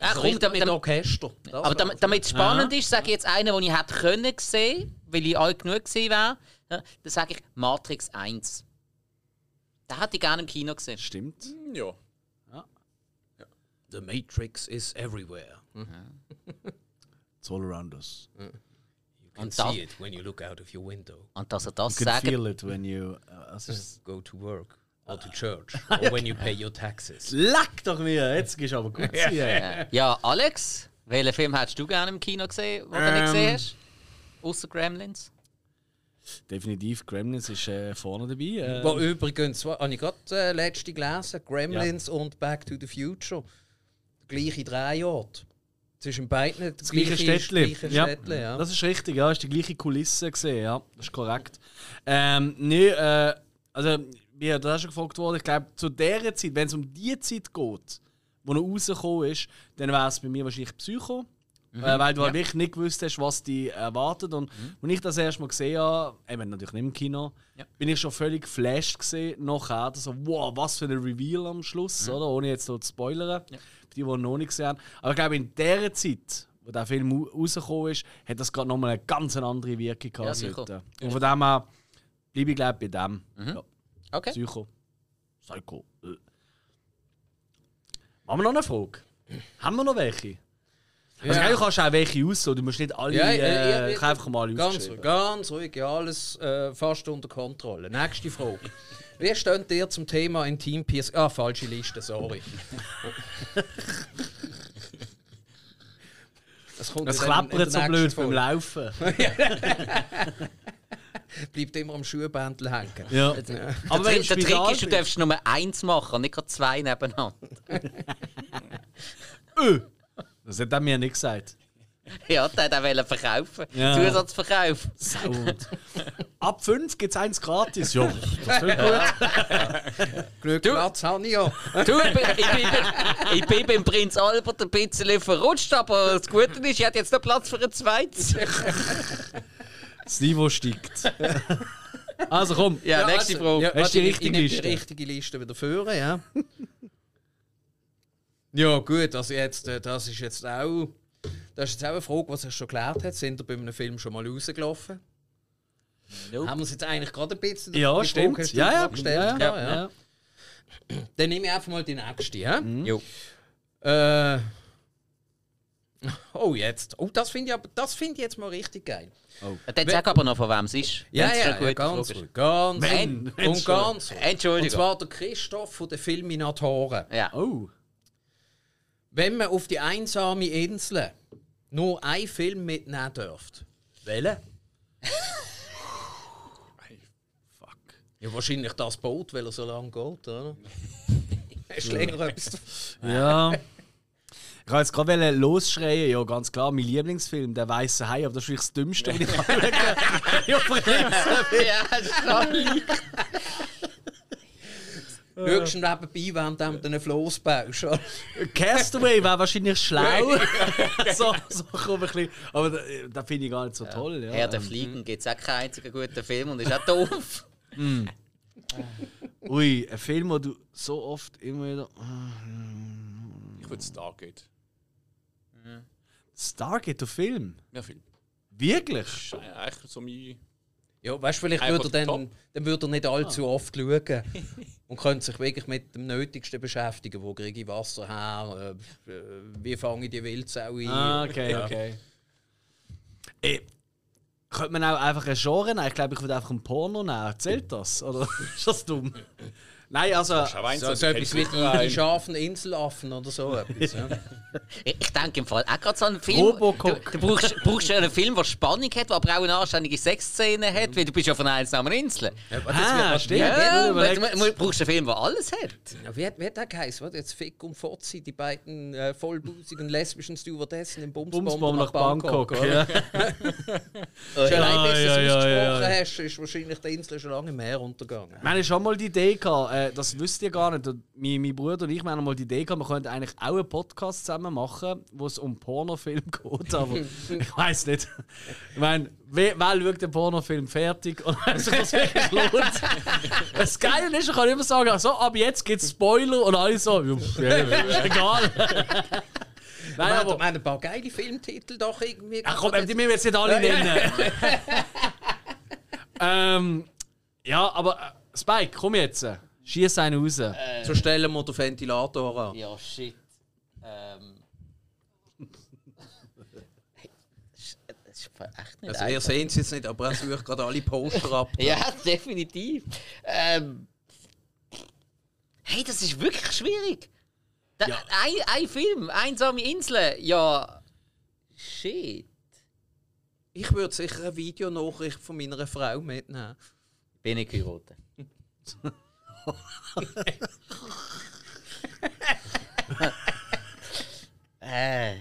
Ja, komm, komm, mit damit, dem damit, Orchester. Das aber damit, damit es spannend ist, sage ich jetzt einen, den ich hätte können sehen, weil ich alt genug gesehen wäre. Ja, dann sage ich Matrix 1. Den hätte ich gerne im Kino gesehen. Stimmt. Ja. The Matrix is everywhere. It's all around us. You can Und see it when you look out of your window. Und dass er das You can sagt. feel it when you... Uh, Go to work or to church or when you pay your taxes. Leck doch mir! Jetzt gehst du aber gut. Äh, ja, Alex, welchen Film hättest du gerne im Kino gesehen, den du nicht Ähm. gesehen hast? Außer Gremlins? Definitiv, Gremlins ist äh, vorne dabei. Äh, Wo übrigens, wa- habe ich gerade äh, letzte gelesen, Gremlins und Back to the Future. Gleiche Drehort. Zwischen beiden das gleiche Städtli. Gleiche Ja. Städtli, ja. Das ist richtig, ja, ist die gleiche Kulisse gesehen, ja, das ist korrekt. Ähm, nee, äh, also, wie ja, da hast du gefragt worden, ich glaube, zu der Zeit, wenn es um die Zeit geht, wo er rausgekommen ist, dann wäre es bei mir wahrscheinlich Psycho. Äh, weil du halt wirklich nicht gewusst hast, was dich erwartet. Und als ich das erste Mal gesehen habe, eben natürlich nicht im Kino, Ja. bin ich schon völlig geflasht gesehen. Nachher so, wow, was für ein Reveal am Schluss, oder? Ohne jetzt so zu spoilern. Für die, die noch nicht gesehen haben. Aber ich glaube, in der Zeit, wo der Film au- rausgekommen ist, hat das gerade nochmal eine ganz andere Wirkung gehabt. Ja, heute. Und von dem her bleibe ich glaube bei dem. Ja. Okay. Psycho. Psycho. Äh. Haben wir noch eine Frage? Haben wir noch welche? Also, Ja. du kannst auch welche aus, du musst nicht alle. Ja, äh, ja, ja, habe einfach mal Ganz, ganz ruhig, ja, alles äh, fast unter Kontrolle. Nächste Frage. Wie steht ihr zum Thema Intim Piercing? Ah, falsche Liste, sorry. Das, kommt ja in klappert so blöd nächsten beim. Laufen. Bleibt immer am Schuhbändel hängen. Ja. Aber Aber wenn der Trick ist, du darfst nur eins machen, nicht gerade zwei nebeneinander. Das hat er mir nicht gesagt. Ja, der hat auch verkaufen. Ja. Zusatzverkauf. Sauhund. Ab 5 gibt es eins gratis. Ja, das wird gut. Glück, Platz habe ich ja. Du, ich bin, ich, bin, ich bin beim Prinz Albert ein bisschen verrutscht, aber das Gute ist, ich hatte jetzt noch Platz für ein zweites. Das Niveau steigt. Also komm. Ja, nächste Frage. Ja, Hast du die ich- richtige Liste? Die richtige Liste wieder führen, ja. ja, gut, also jetzt, äh, das ist jetzt auch. Das ist jetzt auch eine Frage, was sich schon geklärt hat. Sind ihr bei einem Film schon mal rausgelaufen? Nope. Haben wir es jetzt eigentlich gerade ein bisschen. Ja, die stimmt. Frage Ja, ja. gestellt, ja, ja, ja, ja. Dann nehme ich einfach mal die nächste. Ja? Jo. Äh, oh, jetzt. Oh, das finde ich, aber- das finde ich jetzt mal richtig geil. Dann sag aber noch, von wem es ist. Ja, ja, ja, gut ganz ruhig. Ganz Wenn, Und ganz. Entschuldigung. Und zwar der Christoph von den Filminatoren. ja. Oh. Wenn man auf die einsame Insel nur einen Film mitnehmen dürft, welchen? Fuck. Ja, wahrscheinlich das Boot, weil er so lange geht, oder? Hast du länger etwas? Ja. Ich kann jetzt gerade losschreien, ja, ganz klar, mein Lieblingsfilm, der weiße Hai, aber das ist wirklich das Dümmste, was ich kann Ja, ja, Schaust du nebenbei, während du den Floß baust? Castaway wäre wahrscheinlich schlau. so, so komm ein bisschen. Aber da, da finde ich gar nicht so toll. Ja. Herr der Fliegen gibt es auch keinen einzigen guten Film und ist auch doof. Ui, ein Film, wo du so oft immer wieder. Ich würde Stargate. Stargate, der Film. Ja, Film. Wirklich? Das ist eigentlich so mein. Ja, weißt du, vielleicht würde er dann, dann würde er nicht allzu oft schauen und könnte sich wirklich mit dem Nötigsten beschäftigen. Wo kriege ich Wasser her? Äh, wie fange ich die Wildsau ein? Ah, okay, Ja. okay. Ey, könnte man auch einfach ein Genre nehmen? Ich glaube, ich würde einfach ein Porno nehmen. Zählt das? Oder ist das dumm? Nein, also. So, also so etwas wie die, die einen. scharfen Inselaffen oder so etwas. Ja. Ich, denke im Fall auch gerade so einen Film. Robocock. Du, du brauchst, brauchst einen Film, der Spannung hat, der aber auch eine anständige Sexszene hat, weil du bist ja von einer einsamen Insel. Ah, stimmt. Ja, Ja, du, brauchst einen Film, der alles hat. Ja, wie, hat- wie hat der geheißen? Jetzt Fick und Fotzi, die beiden äh, vollbusigen lesbischen Stewardessen im Bumsbomber Bumsbomb nach Bangkok. oder? ja. Schon allein, Ja, bis du ja, es ja, ausgesprochen ja. hast, ist wahrscheinlich die Insel schon lange im Meer untergegangen. Wir hatten schon mal die Idee gehabt, äh, das wisst ihr gar nicht. Mein, mein Bruder und ich wir haben mal die Idee gehabt, wir könnten eigentlich auch einen Podcast zusammen machen, wo es um Pornofilm geht. Aber ich weiß nicht. Ich meine, wer, wer schaut den Pornofilm fertig und hat sich das wirklich lohnt? Das Geile ist, ich kann immer sagen, so, ab jetzt gibt es Spoiler und alle so, ja, egal. Nein, wir aber. haben ein paar geile Filmtitel doch irgendwie. Ach komm, die müssen wir jetzt nicht alle nennen. ähm, ja, aber äh, Spike, komm jetzt. Schieß einen raus. So stellen wir den Ventilator an. Ja, shit. Ähm. Das ist echt nicht Also ihr seht es jetzt nicht, aber er sucht gerade alle Poster ab. Ja, definitiv. Ähm, hey, das ist wirklich schwierig. Da, ein, ein Film, einsame Inseln, ja. Shit. Ich würde sicher eine Videonachricht von meiner Frau mitnehmen. Bin ich geheiratet. äh,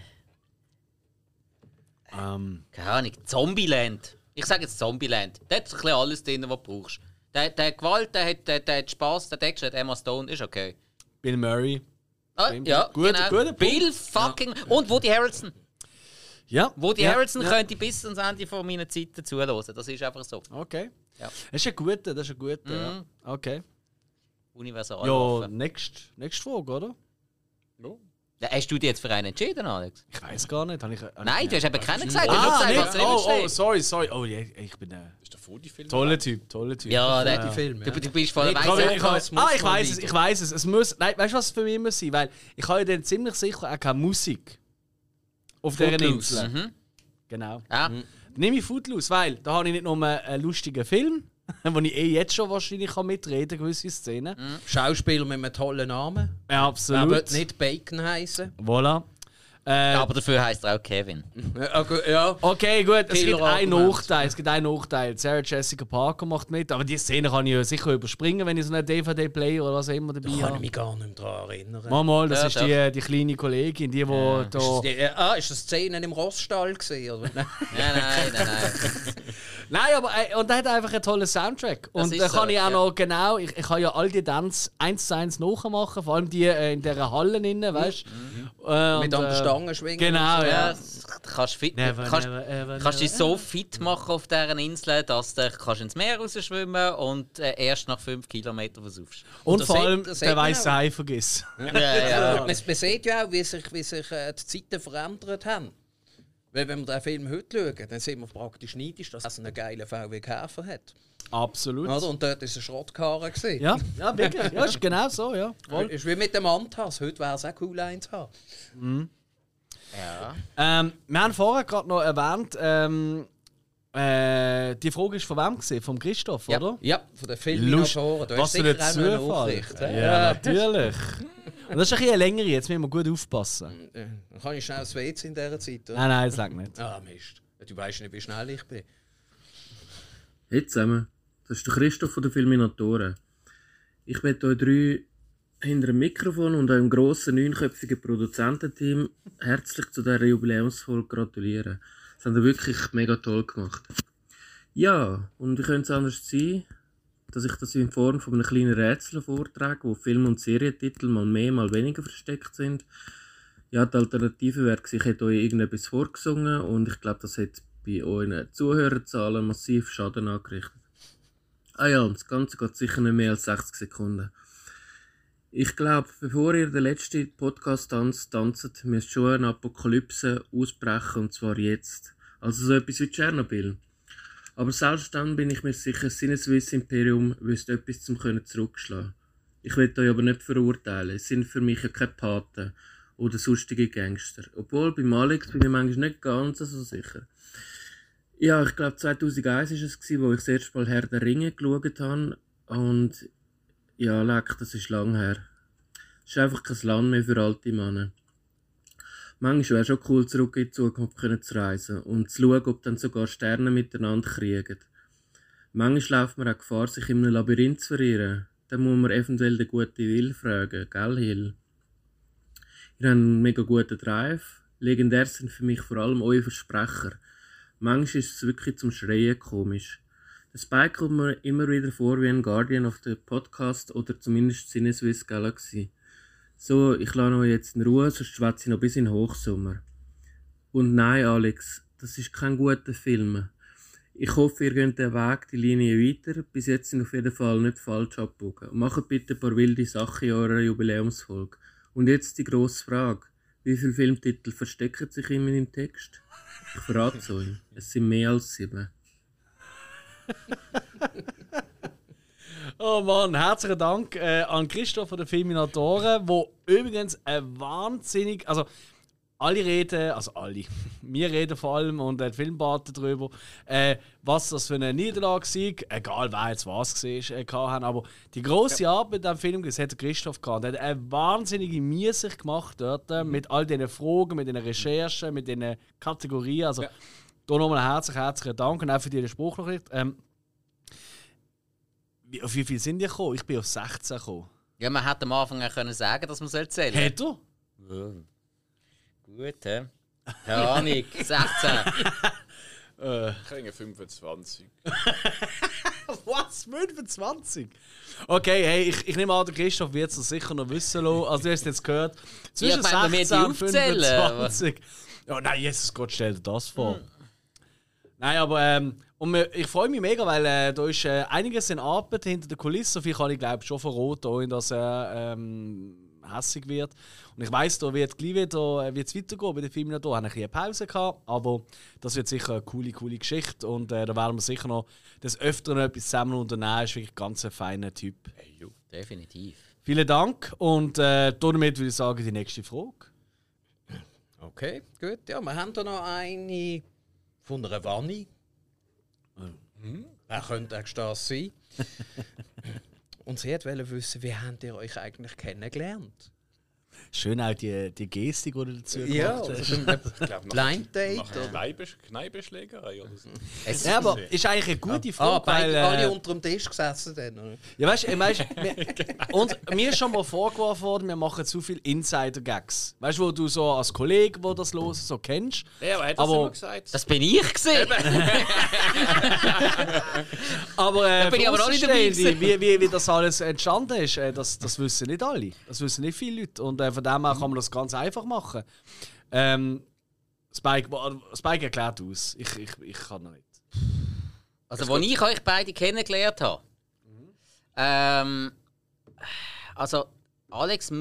Ähm, keine Ahnung. Zombieland. Ich sage jetzt Zombieland. Da hat ein bisschen alles drin, was du brauchst. Der, der Gewalt, der hat, der, der hat Spass, der Action, hat Emma Stone, ist okay. Bill Murray. Ah, ja, Gut- genau. guter Punkt. Bill fucking... Und Woody Harrelson. Ja. Woody ja, Harrelson ja. könnte bis ans Ende von meiner Zeit zuhören. Das ist einfach so. Okay. Ja. Das ist ein guter, das ist ein guter. Ja. Mhm. Okay. Universal. Ja, nächste nächst Frage, oder? Hast du dich jetzt für einen entschieden, Alex? Ich weiß gar nicht. Habe ich, habe Nein, ich, du hast eben keinen gesagt. Du hast Ah, gesagt, nicht? was drin Oh, oh, sorry, sorry. Oh, ja, ich bin ein ist der Foodie-Film. toller Typ, toller Typ. Ja, Die der, Filme. du, ja. du bist voll Nicht muss ah, ich weiß es, ich weiß es. Es muss. Nein, weißt du, was es für mich muss sein? Weil ich habe ja dann ziemlich sicher auch keine Musik auf dieser Footloose. Insel. Mhm. Genau. Ja. Dann nehme ich Footloose, weil da habe ich nicht nur einen lustigen Film, wo ich eh jetzt schon wahrscheinlich kann mitreden kann, gewisse Szenen. Schauspieler mit einem tollen Namen. Ja, Aber absolut. nicht Bacon heißen. Voilà. Äh, Aber dafür heisst er auch Kevin. Ja, gut, ja. Okay, gut, es gibt einen. Nachteil. Es gibt einen Nachteil. Sarah Jessica Parker macht mit, aber die Szene kann ich ja sicher überspringen, wenn ich so einen DVD-Player oder was auch immer dabei Da kann ich habe. mich gar nicht mehr daran erinnern. Mal, mal, das Ja, ist die, die kleine Kollegin, die, wo Ist da. das, die, äh, ah, ist das Szene im Roststall gesehen? Oder? Nein. Nein, nein, nein, nein. Aber äh, und er hat einfach einen tollen Soundtrack. Und ist da kann so, ich auch ja. noch genau, ich, ich kann ja all die Dance eins zu eins nachmachen, vor allem die äh, in dieser Halle innen, weißt du? Äh, Mit und, an der äh, Stange schwingen. Genau, und so. ja. Kannst fit, Never, kannst, never, ever, kannst dich never, so fit machen auf dieser Insel, dass du kannst ins Meer rausschwimmen und äh, erst nach 5 Kilometern versuchst. Und, das vor sieht- allem der weiße. Hai vergiss. Ja, Ja. ja. Man, man sieht ja auch, wie sich, wie sich äh, die Zeiten verändert haben. Weil wenn wir den Film heute schauen, dann sehen wir praktisch neidisch, dass er einen geilen VW Käfer hat. Absolut. Oder? Und dort war ein Schrottkarre. gewesen. Ja, ja, wirklich. Ja, ist genau so, ja. Voll. Ist wie mit dem Antas. Heute wäre es auch cool, eins zu haben. Ja. Ähm, wir haben vorher gerade noch erwähnt, ähm, äh, die Frage ist von wem gesehen? Vom Christoph, Ja. oder? Ja, von den Lust- Filminatoren. Du Was ein sicher auch noch? Ja, natürlich. Und das ist ein bisschen eine längere, jetzt müssen wir gut aufpassen. Äh, Dann kann ich schnell das WC in dieser Zeit. Oder? Nein, nein, das langt nicht. Ah, Mist. Du weißt nicht, wie schnell ich bin. Hey zusammen, das ist der Christoph von den Filminatoren. Ich möchte euch drei hinter dem Mikrofon und eurem grossen neunköpfigen Produzententeam herzlich zu dieser Jubiläumsfolge gratulieren. Das habt ihr wirklich mega toll gemacht. Ja, und wie könnte es anders sein, dass ich das in Form von einem kleinen Rätsel vortrage, wo Film- und Serientitel mal mehr, mal weniger versteckt sind. Ja, die Alternative wäre ich hätte euch irgendetwas vorgesungen und ich glaube, das hätte bei euren Zuhörerzahlen massiv Schaden angerichtet. Ah ja, und das Ganze geht sicher nicht mehr als 60 Sekunden. Ich glaube, bevor ihr den letzten Podcast-Tanz tanzt, müsst schon eine Apokalypse ausbrechen und zwar jetzt. Also so etwas wie Tschernobyl. Aber selbst dann bin ich mir sicher, Sinneswiss Imperium wüsste etwas zum können zurückschlagen. Ich will euch aber nicht verurteilen. Es sind für mich ja keine Paten oder sonstige Gangster. Obwohl bei Alex bin ich manchmal nicht ganz so sicher. Ja, ich glaube 2001 war es, wo ich das erste Mal Herr der Ringe geschaut habe. Und ja, leck, das ist lang her. Es ist einfach kein Land mehr für alte Männer. Manchmal wäre schon cool, zurück in die Zukunft können zu reisen und zu schauen, ob dann sogar Sterne miteinander kriegen. Manchmal läuft man auch Gefahr, sich in einem Labyrinth zu verirren. Dann muss man eventuell den guten Will fragen, gell, Hill? Ihr habt einen mega guten Drive. Legendär sind für mich vor allem eure Versprecher. Manchmal ist es wirklich zum Schreien komisch. Der Spike kommt mir immer wieder vor wie ein Guardian of the Podcast oder zumindest Sinneswiss Galaxy. So, ich lasse euch jetzt in Ruhe, sonst schwätze ich noch bis in Hochsommer. Und nein, Alex, das ist kein guter Film. Ich hoffe, ihr geht den Weg, die Linie weiter. Bis jetzt sind auf jeden Fall nicht falsch abgebogen. Und Macht bitte ein paar wilde Sachen in eurer Jubiläumsfolge. Und jetzt die grosse Frage. Wie viele Filmtitel verstecken sich in meinem Text? Ich verrate es euch. Es sind mehr als sieben. Oh Mann, herzlichen Dank äh, an Christoph von den Filminatoren, wo übrigens ein wahnsinnig, also alle reden, also alle, wir reden vor allem und die Filmbaten darüber, äh, was das für eine Niederlage war, egal wer jetzt was gesehen äh, haben, aber die grosse Arbeit mit diesem Film, das hat der Christoph gehabt, der hat eine wahnsinnige Mühe sich gemacht dort, äh, mit all diesen Fragen, mit den Recherchen, mit den Kategorien, also da nochmal einen herzlichen, herzlichen Dank und auch für die Spruchnachricht. Ähm, wie, auf wie viel sind die gekommen? Ich bin auf 16 gekommen. ja, man hätte am Anfang auch können sagen, dass man es erzählen Hat er? Gut, hä? Keine Ahnung, 16. Ich kriege 25. Was? 25? Okay, hey, ich, ich nehme an, der Christoph wird es sicher noch wissen lassen. Also, du hast es jetzt gehört. Zwischen Ja, ich meine, wir 16 und die aufzählen, 25. Ja, nein, Jesus Gott, stell dir das vor. Nein, aber ähm, und wir, ich freue mich mega, weil äh, da ist äh, einiges in Arbeit hinter der Kulisse. So viel kann ich glaube schon verraten, dass äh, ähm, hässig wird. Und ich weiss, da wird gleich wieder äh, wird's weitergehen bei den Filmen. Da haben wir ein eine Pause gehabt, aber das wird sicher eine coole, coole Geschichte. Und äh, da werden wir sicher noch des Öfteren etwas zusammen unternehmen. Ist wirklich ganz ein feiner Typ. Definitiv. Vielen Dank und äh, damit würde ich sagen, die nächste Frage. Okay, gut. Ja, wir haben da noch eine von einer Wanni. Wer könnte eigentlich das sein? Und sie wollte wissen, wie habt ihr euch eigentlich kennengelernt? Schön auch die, die Gestik, die du dazu Ja, gemacht das hast. ist ein Ich glaube, Blind Date. Kneipenschlägerei oder so. Es Ja, aber ist eigentlich eine gute Ah, Frage, beide weil, alle äh, unter dem Tisch gesessen dann. oder? Ja, weißt du, weißt, wir, und mir ist schon mal vorgeworfen worden, wir machen zu viel Insider-Gags. Weißt du, wo du so als Kollege, wo das los so kennst. Ja, aber hat das Aber- immer gesagt? Das bin ich gesehen. Aber, äh, Da bin ich aber noch nicht dabei wie, wie, wie das alles entstanden ist, äh, das, das wissen nicht alle. Das wissen nicht viele Leute. Und äh, von dem her kann man das ganz einfach machen. Ähm, Spike, wo- Spike erklärt aus. Ich, ich, ich kann noch nicht. Also, als ich euch beide kennengelernt habe. Ähm, also, Alex,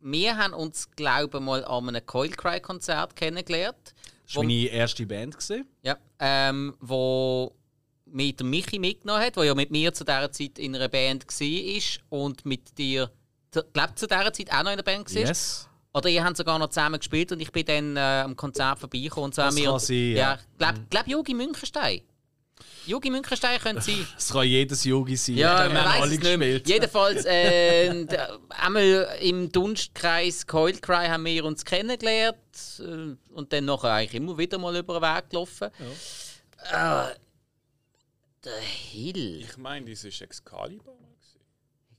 wir haben uns, glaube ich, mal an einem Coil Cry Konzert kennengelernt. Das war meine erste Band. Gewesen. Ja, ähm, wo mit Michi mitgenommen hat, der ja mit mir zu dieser Zeit in einer Band war und mit dir, glaube zu dieser Zeit auch noch in der Band war. Yes. Oder ihr habt sogar noch zusammen gespielt und ich bin dann äh, am Konzert vorbeigekommen. Und so Das haben wir, kann sein, ja. ja. Glaub, glaub Jogi Münchenstein. Jogi Münchenstein könnte sein. Es kann jedes Yogi sein. Ja, wir man weiß alle es nicht mehr. gespielt. Jedenfalls, äh, d- einmal im Dunstkreis Coil Cry haben wir uns kennengelernt äh, und dann nachher eigentlich immer wieder mal über den Weg gelaufen. Äh, der Hill. Ich meine, das ist Excalibur.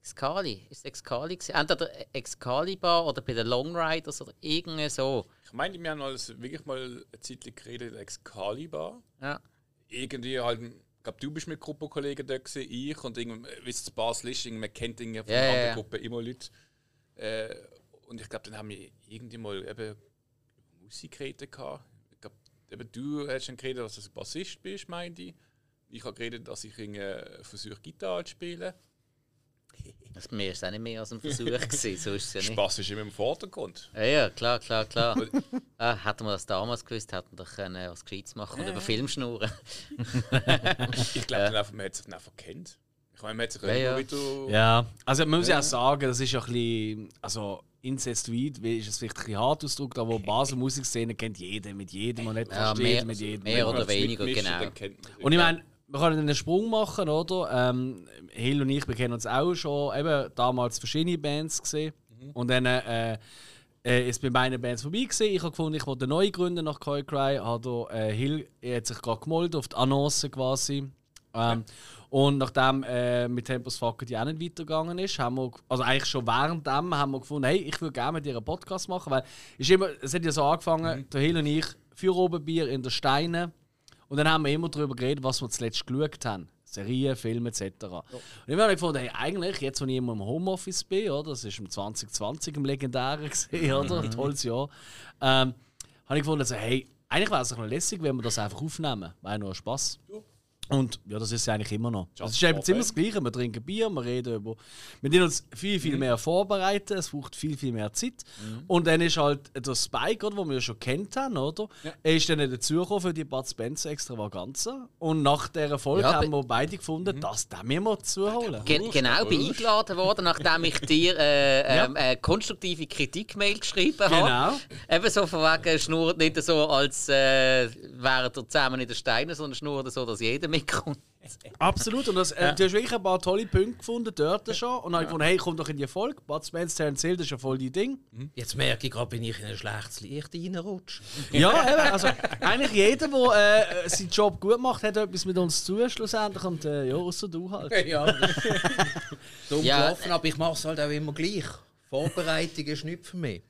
Excali. Ist Excali gewesen? Entweder Excalibur oder bei den Long Riders oder irgendwie so. Ich meine, wir haben alles wirklich mal eine Zeit geredet, Excalibur. Ja. Irgendwie halt, ich glaube, du bist mit Gruppenkollegen da gewesen, ich und irgendwie, wie es zu Basel ist, man kennt irgendwie von Ja, der ja, anderen ja. Gruppe immer Leute. Äh, und ich glaube, dann haben wir irgendwie mal eben Musik geredet gehabt. Ich glaube, eben du hast dann geredet, dass du Bassist bist, meinte ich. Ich habe geredet, dass ich versuche, Gitarre zu spielen. Mir ist auch nicht mehr als ein Versuch gewesen. So ist es ja nicht. Spaß ist immer im Vordergrund. Ja, ja, klar, klar, klar. ah, hätten wir das damals gewusst, hätten wir doch können was Gescheites machen und über Film schnurren. Ich glaube, einfach, man hat sich dann einfach kennt. Ich meine, man hat sich Ja, immer ja. wieder. Ja, also man muss ja auch sagen, das ist ja ein bisschen, also Incestuit, wie ist es vielleicht ein bisschen hart ausgedrückt, aber Basel Musikszene kennt jeder mit jedem und nicht Ja, mehr, mit jedem. mehr oder es weniger, genau. Und ich meine, wir können einen Sprung machen, oder? Ähm, Hill und ich, wir kennen uns auch schon, eben damals verschiedene Bands gesehen. Und dann äh, äh, ist bei meinen Bands vorbei gewesen. Ich habe gefunden, ich wollte neu gründen nach Coil Cry. Hat äh, Hill er hat sich gerade gemeldet auf die Annonce quasi. Ähm, und nachdem äh, mit Tempus Fuck die auch nicht weitergegangen ist, haben wir, also eigentlich schon während dem, haben wir gefunden, hey, ich würde gerne mit dir einen Podcast machen, weil ist immer, es hat ja so angefangen, der Hill und ich, für Oberbier in der Steine. Und dann haben wir immer darüber geredet, was wir zuletzt geschaut haben. Serien, Filme etc. Und ich habe gefunden, hey, eigentlich, jetzt, wo ich immer im Homeoffice bin, oder, das ist im 2020 im legendären gesehen, oder? Ein tolles Jahr. Ähm, habe ich gefunden, also, hey, eigentlich wäre es doch noch lässig, wenn wir das einfach aufnehmen. Wäre nur Spaß. Und ja, das ist es eigentlich immer noch. Es ist eben immer das Gleiche. Wir trinken Bier, wir reden über. Wir müssen uns viel, viel mehr vorbereiten. Es braucht viel, viel mehr Zeit. Und dann ist halt der Spike, oder, den wir schon kennt haben, oder? Er ist dann dazugekommen für die Bud Spencer Extravaganza. Und nach dieser Folge Ja, haben be- wir beide gefunden, das da müssen wir zuholen. Gen genau, bin eingeladen worden, nachdem ich dir äh, ähm, eine konstruktive Kritikmail geschrieben habe. Genau. Eben so von wegen, schnurrt nicht so, als äh, wären ihr zusammen in den Steinen, sondern schnurrt so, dass jeder mitkommt. Absolut. Und das, äh, du hast wirklich ein paar tolle Punkte gefunden dort schon. Und dann habe ich gefunden, hey, komm doch in die Folge. Bud Spencer, Terence Hill, das ist ja voll dein Ding. Jetzt merke ich gerade, bin ich in ein schlechtes Licht reingerutscht. Ja, eben, also eigentlich jeder, der äh, seinen Job gut macht, hat etwas mit uns zu schlussendlich. Und äh, ja, außer du halt. ja. Dumm Ja, gelaufen, aber ich mache es halt auch immer gleich. Vorbereitung ist nichts für mich.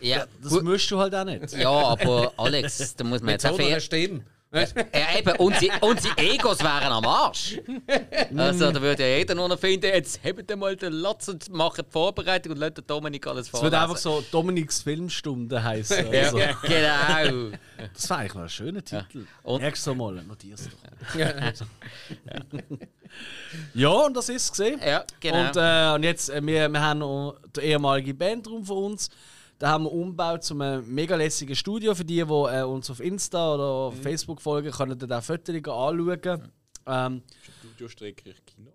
Ja, Das gut. musst du halt auch nicht. ja aber Alex, da muss man Mit jetzt so auch fair, Stimme. Ja, eben, unsere, unsere Egos wären am Arsch. Also, da würde ja jeder nur noch finden, jetzt hebt mal den Latz und macht die Vorbereitung und lasst den Dominik alles Es vorlesen. wird einfach so Dominiks Filmstunde heißen. Ja, Also, genau. das wäre eigentlich noch ein schöner Titel. Und- Merkst du mal, notierst doch. ja, und das ist es gesehen. Ja, genau. Und, äh, und jetzt, äh, wir, wir haben noch den ehemaligen Bandraum von uns. Da haben wir umgebaut zu einem mega lässigen Studio. Für die, die äh, uns auf Insta oder auf Mhm. Facebook folgen, können dann auch Fotos anschauen. Ähm, Studio Streckreich Kino.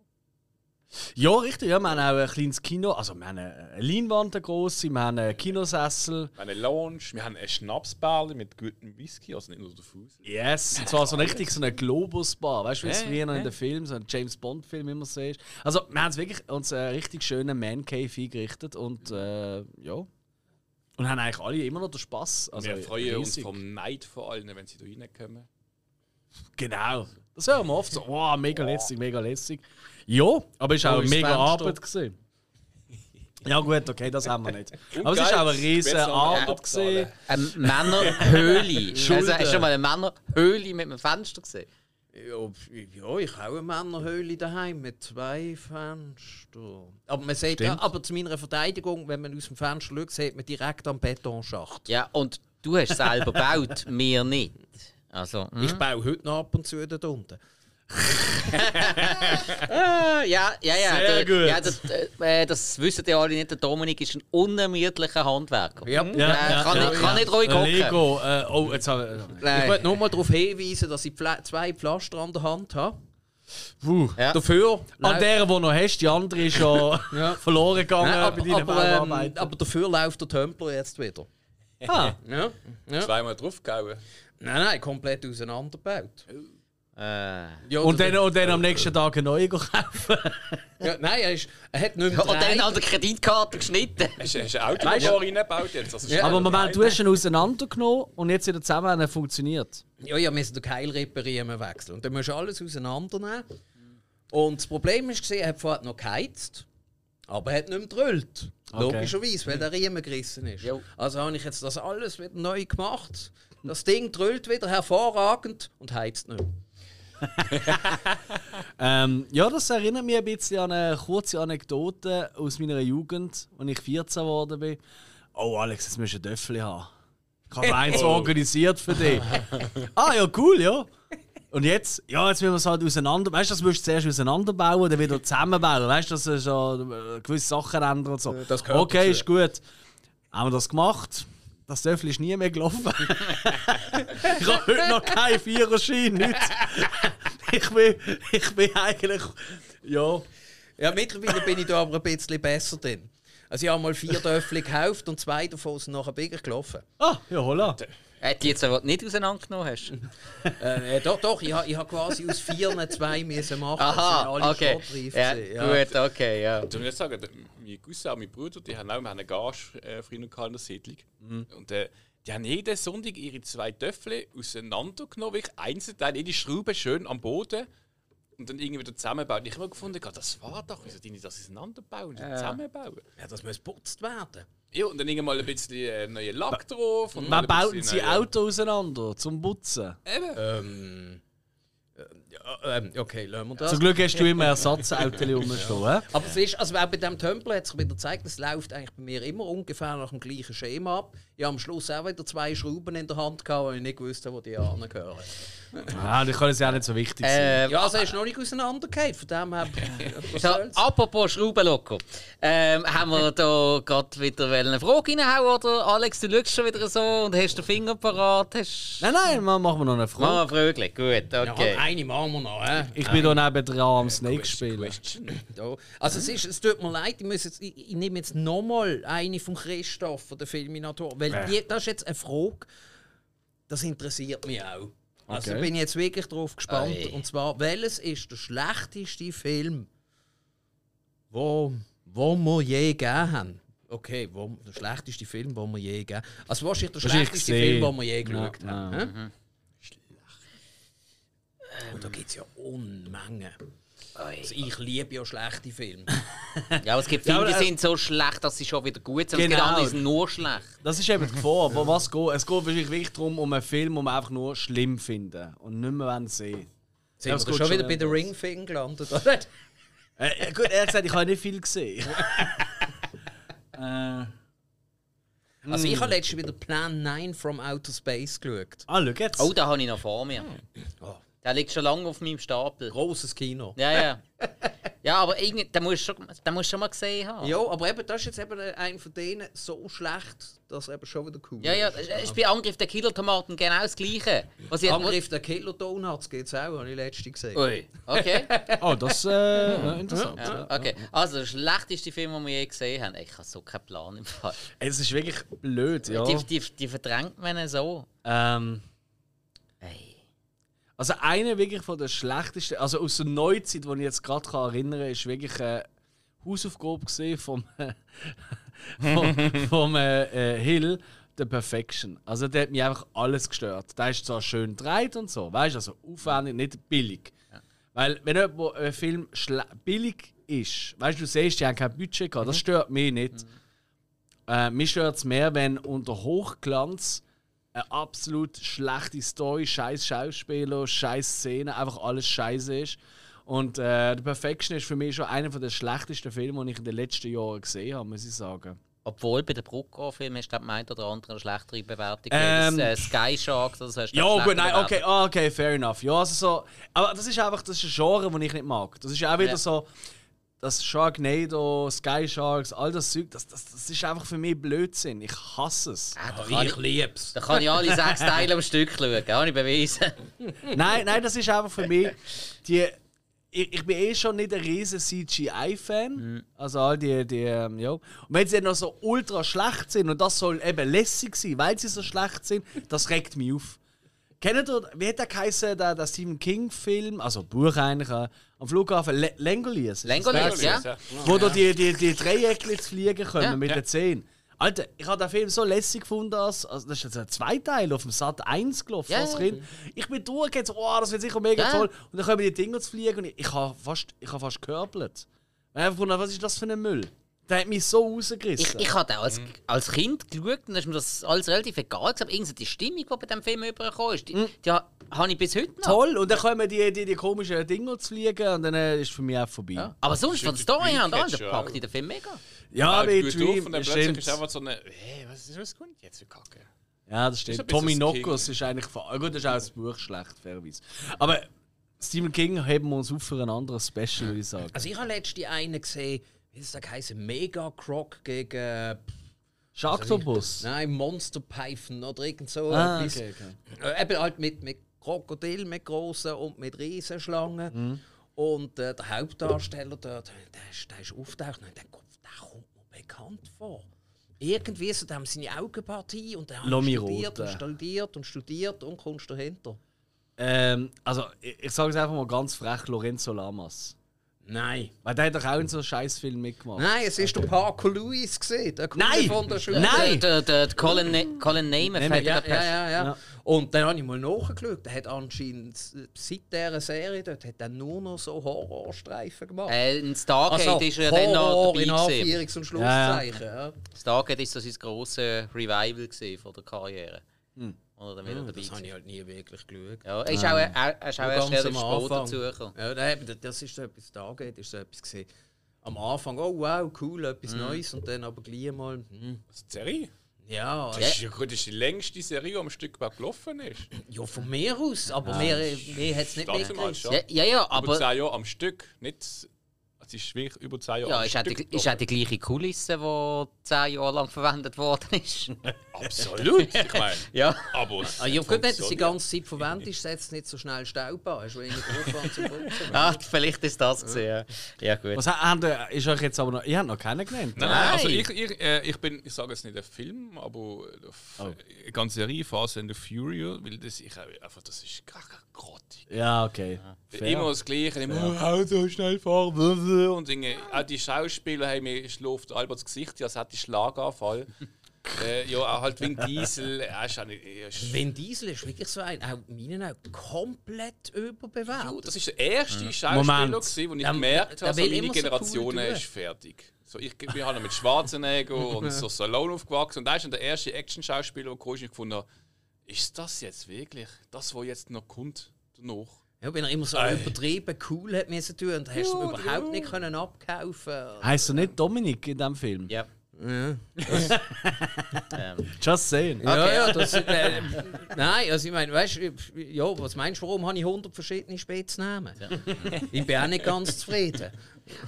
ja, richtig. Ja, wir haben auch ein kleines Kino. Also, wir haben eine Leinwand, eine grosse, wir haben einen Kinosessel. Wir haben eine Lounge, wir haben eine Schnapsbarle mit gutem Whisky, also nicht nur der Fuß. Yes, und zwar so richtig so eine Globus-Bar. Weißt du, wie es Ja, früher noch in ja. den Filmen, so ein James Bond-Film immer so ist. Also, wir haben uns wirklich uns einen richtig schönen Man-Cave eingerichtet und äh, ja. Und haben eigentlich alle immer noch den Spass. Also, wir freuen uns riesig. vom Neid vor allem, wenn sie da reinkommen. Genau. Das hören wir oft so, wow, mega lässig, mega lässig. Ja, aber es war auch ist mega? Arbeit. Gewesen. Ja gut, okay, das haben wir nicht. Aber es ist auch eine riesige Arbeit. Eine Männerhöhle. also, hast du schon mal eine Männerhöhle mit einem Fenster gesehen? Ja, ja, ich habe eine Männerhöhle daheim mit zwei Fenstern. Aber man sieht ja, aber zu meiner Verteidigung, wenn man aus dem Fenster schaut, sieht man direkt am Betonschacht. Ja, und du hast selber gebaut, mir nicht. Also, hm? Ich baue heute noch ab und zu dort unten. Ah, ja, ja, ja. Sehr der, gut. Ja, das, äh, das wissen ja alle nicht. Der Dominik ist ein unermüdlicher Handwerker. Ja. Äh, kann, nicht, kann nicht ruhig hocken. Lego. Äh, oh, jetzt habe ich. Ich Nein. wollte nur mal darauf hinweisen, dass ich Pfla zwei Pflaster an der Hand habe. Puh. Ja. Dafür. An der, die noch hast, die andere ist schon Ja. verloren gegangen Nein, bei deinen aber, aber, ähm, aber dafür läuft der Templer jetzt wieder. ah, Ja. ja. Zweimal draufgehauen. Nein, nein, komplett auseinandergebaut. Äh. Ja, und, dann, und dann am nächsten Tag eine neue kaufen. Ja, nein, er, ist, er hat nicht mehr Und dann an der Kreditkarte geschnitten. Hast du ein Auto reingebaut jetzt? Also Ja. Aber Moment, du hast ihn auseinandergenommen und jetzt wieder zusammen er funktioniert. Ja, ja, wir müssen den Keil reparieren wechseln. Und dann musst du alles auseinandernehmen. Und das Problem ist, gesehen, er hat vorher noch geheizt, aber er hat nicht mehr gedrüllt. Okay. Logischerweise, weil der Riemen gerissen ist. Jo. Also habe ich jetzt das alles wieder neu gemacht. Das Ding drüllt wieder hervorragend und heizt nicht mehr. Ähm, ja, das erinnert mich ein bisschen an eine kurze Anekdote aus meiner Jugend, als ich 14 geworden bin. Oh, Alex, jetzt musst du ein Töffel haben. Ich habe eins organisiert für dich. ah, ja, cool, ja. Und jetzt, ja, jetzt müssen wir es halt auseinander. Weißt du, das musst du zuerst auseinanderbauen, dann wieder zusammenbauen. Weißt du, dass du schon äh, gewisse Sachen ändern und so. das okay, dazu. ist gut. Haben wir das gemacht? Das Töffel ist nie mehr gelaufen. ich habe heute noch keinen Viererschein. nichts. ich, bin, ich bin eigentlich. Ja. Ja, mittlerweile bin ich da aber ein bisschen besser drin. Also ich habe mal vier Töffel gekauft und zwei davon sind nachher Bigger gelaufen. Ah, ja, holla. Äh, die jetzt, du nicht auseinandergenommen hast. Äh, doch, doch, ich habe ich ha quasi aus vier zwei müssen machen. Aha, alle okay. Ja, gewesen, gut, okay, ja. Ich muss jetzt sagen, mein Cousin und mein Bruder, die haben auch einen Gage äh, früher in der Siedlung. Und äh, die haben jeden Sonntag ihre zwei Töffel auseinandergenommen, wirklich einzeln, jede Schraube schön am Boden und dann irgendwie wieder zusammenbauen. Ich habe immer gefunden, das war doch, wieso die nicht das auseinanderbauen und zusammenbauen? Ja, das muss geputzt werden. Ja, und dann irgendwann mal ein bisschen äh, neuen Lack drauf. Und Man mal ein baut bisschen sie neue- Auto auseinander zum Putzen. Eben. Ähm, äh, ja, ähm, okay, lassen wir das. Zum Glück hast du immer Ersatzauto rumstehen. hä? Aber es ist, also auch bei diesem Tempel hat sich wieder gezeigt, es läuft eigentlich bei mir immer ungefähr nach dem gleichen Schema ab. Ich habe am Schluss auch wieder zwei Schrauben in der Hand gehabt, weil ich nicht wusste, wo die angehören. Ja, das kann es ja auch nicht so wichtig sein. Äh, Ja, also ist noch nicht auseinandergefallen, von dem her... So, apropos Schraubenlocker. Ähm, haben wir da gerade wieder eine Frage reinhauen, oder? Alex, du schaust schon wieder so und hast den Finger parat. Hast... Nein, nein, ma- machen wir noch eine Machen Frage. wir Frögli. Gut, Ja, okay. eine wir noch, hä? Ich bin da neben dran am Snake spielen. Also es, ist, es tut mir leid, ich, muss jetzt, ich, ich nehme jetzt nochmal eine von Christoph, von der Filminator, weil die, das ist jetzt eine Frage, das interessiert mich auch. Also Okay. bin ich jetzt wirklich drauf gespannt. Ei. Und zwar, welches ist der schlechteste Film, wo, wo wir je gegeben haben? Okay, wo, der schlechteste Film, den wir je gegeben haben. Also wahrscheinlich der schlechteste. Film, den wir je geschaut Ja, haben. ja. Hä? Und da gibt es ja Unmengen. Also ich liebe ja schlechte Filme. Ja, aber es gibt Ja, Filme, die äh, sind so schlecht, dass sie schon wieder gut sind. und Es gibt Genau. andere, die sind nur schlecht. Das ist eben die Gefahr. Aber was geht? Es geht wahrscheinlich wirklich darum, um einen Film, den wir einfach nur schlimm finden und nicht mehr sehen. Sind das wir schon wieder bei der um das. Ring-Thing gelandet, oder? Äh, ja, gut, ehrlich gesagt, ich habe nicht viel gesehen. äh, Also ich habe letztens wieder Plan 9 from Outer Space geschaut. ah, schau jetzt. Oh, da habe ich noch vor mir. Oh. Der liegt schon lange auf meinem Stapel. Großes Kino. Ja, ja. Ja, aber irgendwie, den musst du schon, den musst du schon mal gesehen haben. Ja, aber eben, das ist jetzt eben einer von denen so schlecht, dass er eben schon wieder cool Ja, ja, ist. es ist bei Angriff der Killer-Tomaten genau das Gleiche. Was ich, Angriff der Kilo Donuts geht es auch, habe ich letztens gesehen. Ui, okay. Oh, das äh, ja, interessant. Ja, okay. Also, der schlechteste Film, den wir je gesehen haben. Ich habe so keinen Plan im Fall. Es ist wirklich blöd, ja. Die, die, die verdrängt man so. Ähm. Also eine wirklich von der schlechtesten, also aus der Neuzeit, die ich jetzt gerade erinnern kann, ist wirklich eine Hausaufgabe gesehen vom, vom, vom äh, äh, Hill, The Perfection. Also der hat mich einfach alles gestört. Der ist zwar schön gedreht und so, weißt du, also aufwendig, nicht billig. Weil wenn jemand, ein Film billig ist, weißt du, du siehst, die haben kein Budget gehabt, das stört mich nicht. Äh, mich stört es mehr, wenn unter Hochglanz eine absolut schlechte Story, scheiß Schauspieler, scheiß Szenen, einfach alles scheiße ist. Und äh, The Perfection ist für mich schon einer der schlechtesten Filme, die ich in den letzten Jahren gesehen habe, muss ich sagen. Obwohl bei den Brucko-Filmen hast du glaub, meint oder andere eine schlechtere Bewertung. Ähm, das, äh, Sky Shark, das hast du Ja, gut, nein, okay, ah, okay, fair enough. Ja, also so, aber das ist einfach das ist ein Genre, das ich nicht mag. Das ist auch wieder Ja. so, das Sharknado, Sky Sharks, all das Zeug, das, das, das ist einfach für mich Blödsinn. Ich hasse es. Ah, da, kann ich, lieb's. da kann ich alle sechs Teile am Stück schauen, habe ich bewiesen. nein, nein, das ist einfach für mich die. Ich, ich bin eh schon nicht ein riesen CGI-Fan. Also all die, die ähm, ja. Und wenn sie dann noch so ultra schlecht sind und das soll eben lässig sein, weil sie so schlecht sind, das regt mich auf. Kennt ihr, wie hat der geheißen, der, der Stephen King-Film, also Buch eigentlich, äh, am Flughafen, Le? Langoliers, ja. Wo da die, die, die Dreieckchen zu fliegen können Ja. mit Ja. den Zehen. Alter, ich habe den Film so lässig gefunden, als, also das ist jetzt ein Zweiteil auf dem Sat 1 gelaufen Ja, als ja. Kind. Ich bin durchgegangen, so, oh, das wird sicher mega Ja. toll. Und dann kommen die Dinger zu fliegen und ich, ich habe fast, ich habe fast gehörpelt. Ich habe gefunden, was ist das für ein Müll? Der hat mich so rausgerissen. Ich, ich habe als, als Kind geschaut und da ist mir das alles relativ egal. Aber irgendwie die Stimmung, die bei diesem Film übergekommen ist, die, die ha- habe ich bis heute noch. Toll, und dann kommen die, die, die komischen Dinger zu fliegen und dann äh, ist für mich auch vorbei. Ja. Aber sonst von der die Story her und allem, packt ich den Film mega. Ja, wie gut Dream, auf und dann das plötzlich stimmt. ist einfach so eine. Hey, was ist was kommt jetzt für Kacke? Ja, das stimmt. bisschen Tommy das Knockers ist eigentlich. ver- Gut, das ist auch das Buch schlecht, fairerweise. Aber Stephen King heben wir uns auf für ein anderes Special, würde ich sagen. Also ich habe letztens einen gesehen, wie ist das geheißen? Mega Croc gegen Sharktopus. nein, Monster Python oder irgend so Ah, etwas. okay, okay. Äh, eben halt mit, mit Krokodil, mit grossen und mit Riesenschlangen. Mhm. Und äh, der Hauptdarsteller dort, der ist, der ist auftaucht und der Kopf, der kommt mir bekannt vor. Irgendwie so, da haben seine Augenpartie und der hat studiert und studiert und studiert und kommst dahinter. Ähm, also, ich, ich sage es einfach mal ganz frech: Lorenzo Lamas. Nein. Weil der hat doch auch in so einem Scheißfilm mitgemacht. Nein, es ist der Parker Lewis gesehen, Nein! von der Schule. Nein! Der, der, der Colin, Ne- Colin Neyman Ja, ja, ja, ja. Ja. Und dann habe ich mal nachgeschaut. Der hat anscheinend seit dieser Serie dort hat er nur noch so Horrorstreifen gemacht. Äh, in Stargate ist er dann noch Horror dabei in. Anführungs- und Schlusszeichen. Ja, Stargate ist so sein grosses Revival von der Karriere. Oder dann wieder dabei Das habe ich halt nie wirklich geschaut. Ja, er ist auch, er, er ist auch erst relativ am dazugekommen. Ja, da das ist so etwas Stargate, ist so etwas gesehen. Am Anfang, oh wow, cool, etwas Neues. Und dann aber gleich mal, hm, Was ist die Serie? ja, Das ist ja gut, das ist die längste Serie, die am Stück überhaupt gelaufen ist. ja, von mir aus. Aber mehr, mehr hat es nicht mitgekriegt. ja. Ja, ja, ja, Über aber 10 Jahre am Stück. Nicht, es ist wirklich über 10 Jahre ja, ist auch, die, ist auch die gleiche Kulisse, die zehn Jahre lang verwendet worden ist. Absolut. Ich meine, ja. aber. Ah, ja, gut, wenn das die ganze Zeit verwendet ist, setzt es nicht so schnell Staub an. Hast du weniger Aufwand zum Putzen. Ah, vielleicht ist das gesehen. Ja, ja gut. Was habt ihr, ist euch jetzt aber noch, ihr habt noch keinen genannt? Nein, nein, also ich, ich, äh, ich bin, ich sage jetzt nicht ein Film, aber auf, Oh. eine ganze Serie, Fast and the Furious, weil das, ich, einfach, das ist gar grottig. Ja, okay. Fair. Immer das Gleiche, immer oh, Auto schnell fahren und Dinge. Auch die Schauspieler haben mir schläft Alberts Gesicht, als hätte ich Schlaganfall. Äh, ja, auch halt Vin Diesel. Ist ist, Vin Diesel ist wirklich so ein, auch in meinen Augen, komplett überbewertet. Ja, das ist der erste Schauspieler, Moment. gewesen, wo ich Ja, gemerkt der habe, so meine immer so Generation cool ist fertig. So, ich wir haben mit Schwarzenegger und so Stallone aufgewachsen und da ist dann der erste Action-Schauspieler, der kam, ich gefunden habe, ist das jetzt wirklich das, was jetzt noch kommt danach? Ja, wenn er immer so übertrieben cool hat müssen tun und hast du ihm überhaupt nicht können abkaufen. Heißt er nicht Dominik in diesem Film? Ja. Ja. Just saying. Ja, Okay. ja, das, äh, nein, also ich meine, weißt du, ja, was meinst du, warum habe ich 100 verschiedene Spätznamen? Ich bin auch nicht ganz zufrieden.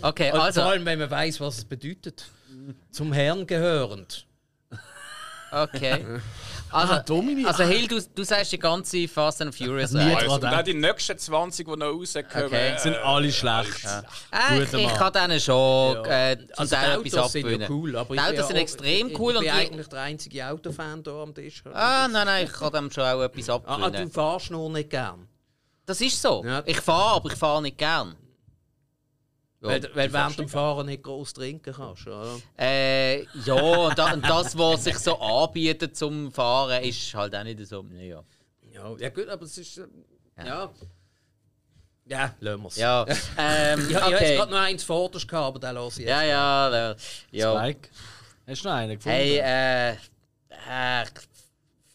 Okay, Und also. Vor allem, wenn man weiß, was es bedeutet. Zum Herrn gehörend. Okay. Also, Dominik. also Hill, du, du sagst die ganze Fast and Furious Nie Also, und auch die nächsten 20, die noch rauskommen, Okay. Sind alle schlecht. Äh, Guter ich kann denen schon äh, zum Also etwas Autos sind ja abgewinnen. cool, aber die ich bin Autos sind auch- extrem ich, cool Ich und bin die, eigentlich der einzige Autofan hier am Tisch. Ah, nein, nein, ich kann dem schon auch etwas Ah, ah, abgewinnen. du fahrst nur nicht gern. das ist so. Ja. Ich fahre, aber ich fahre nicht gern. Ja, weil weil während dem Fahren nicht groß trinken kannst. Oder? Äh, ja, und, da, und das, was sich so anbietet zum Fahren, ist halt auch nicht so. Ja, Ja, ja gut, aber es ist. äh, Ja. Ja, lassen wir es. ja ähm, Ich, ich habe okay. gerade noch eins vorderst gehabt, aber den lasse ich jetzt. Ja, ja, ja. ja. Spike. Hast du noch einen gefunden? Hey, äh, äh,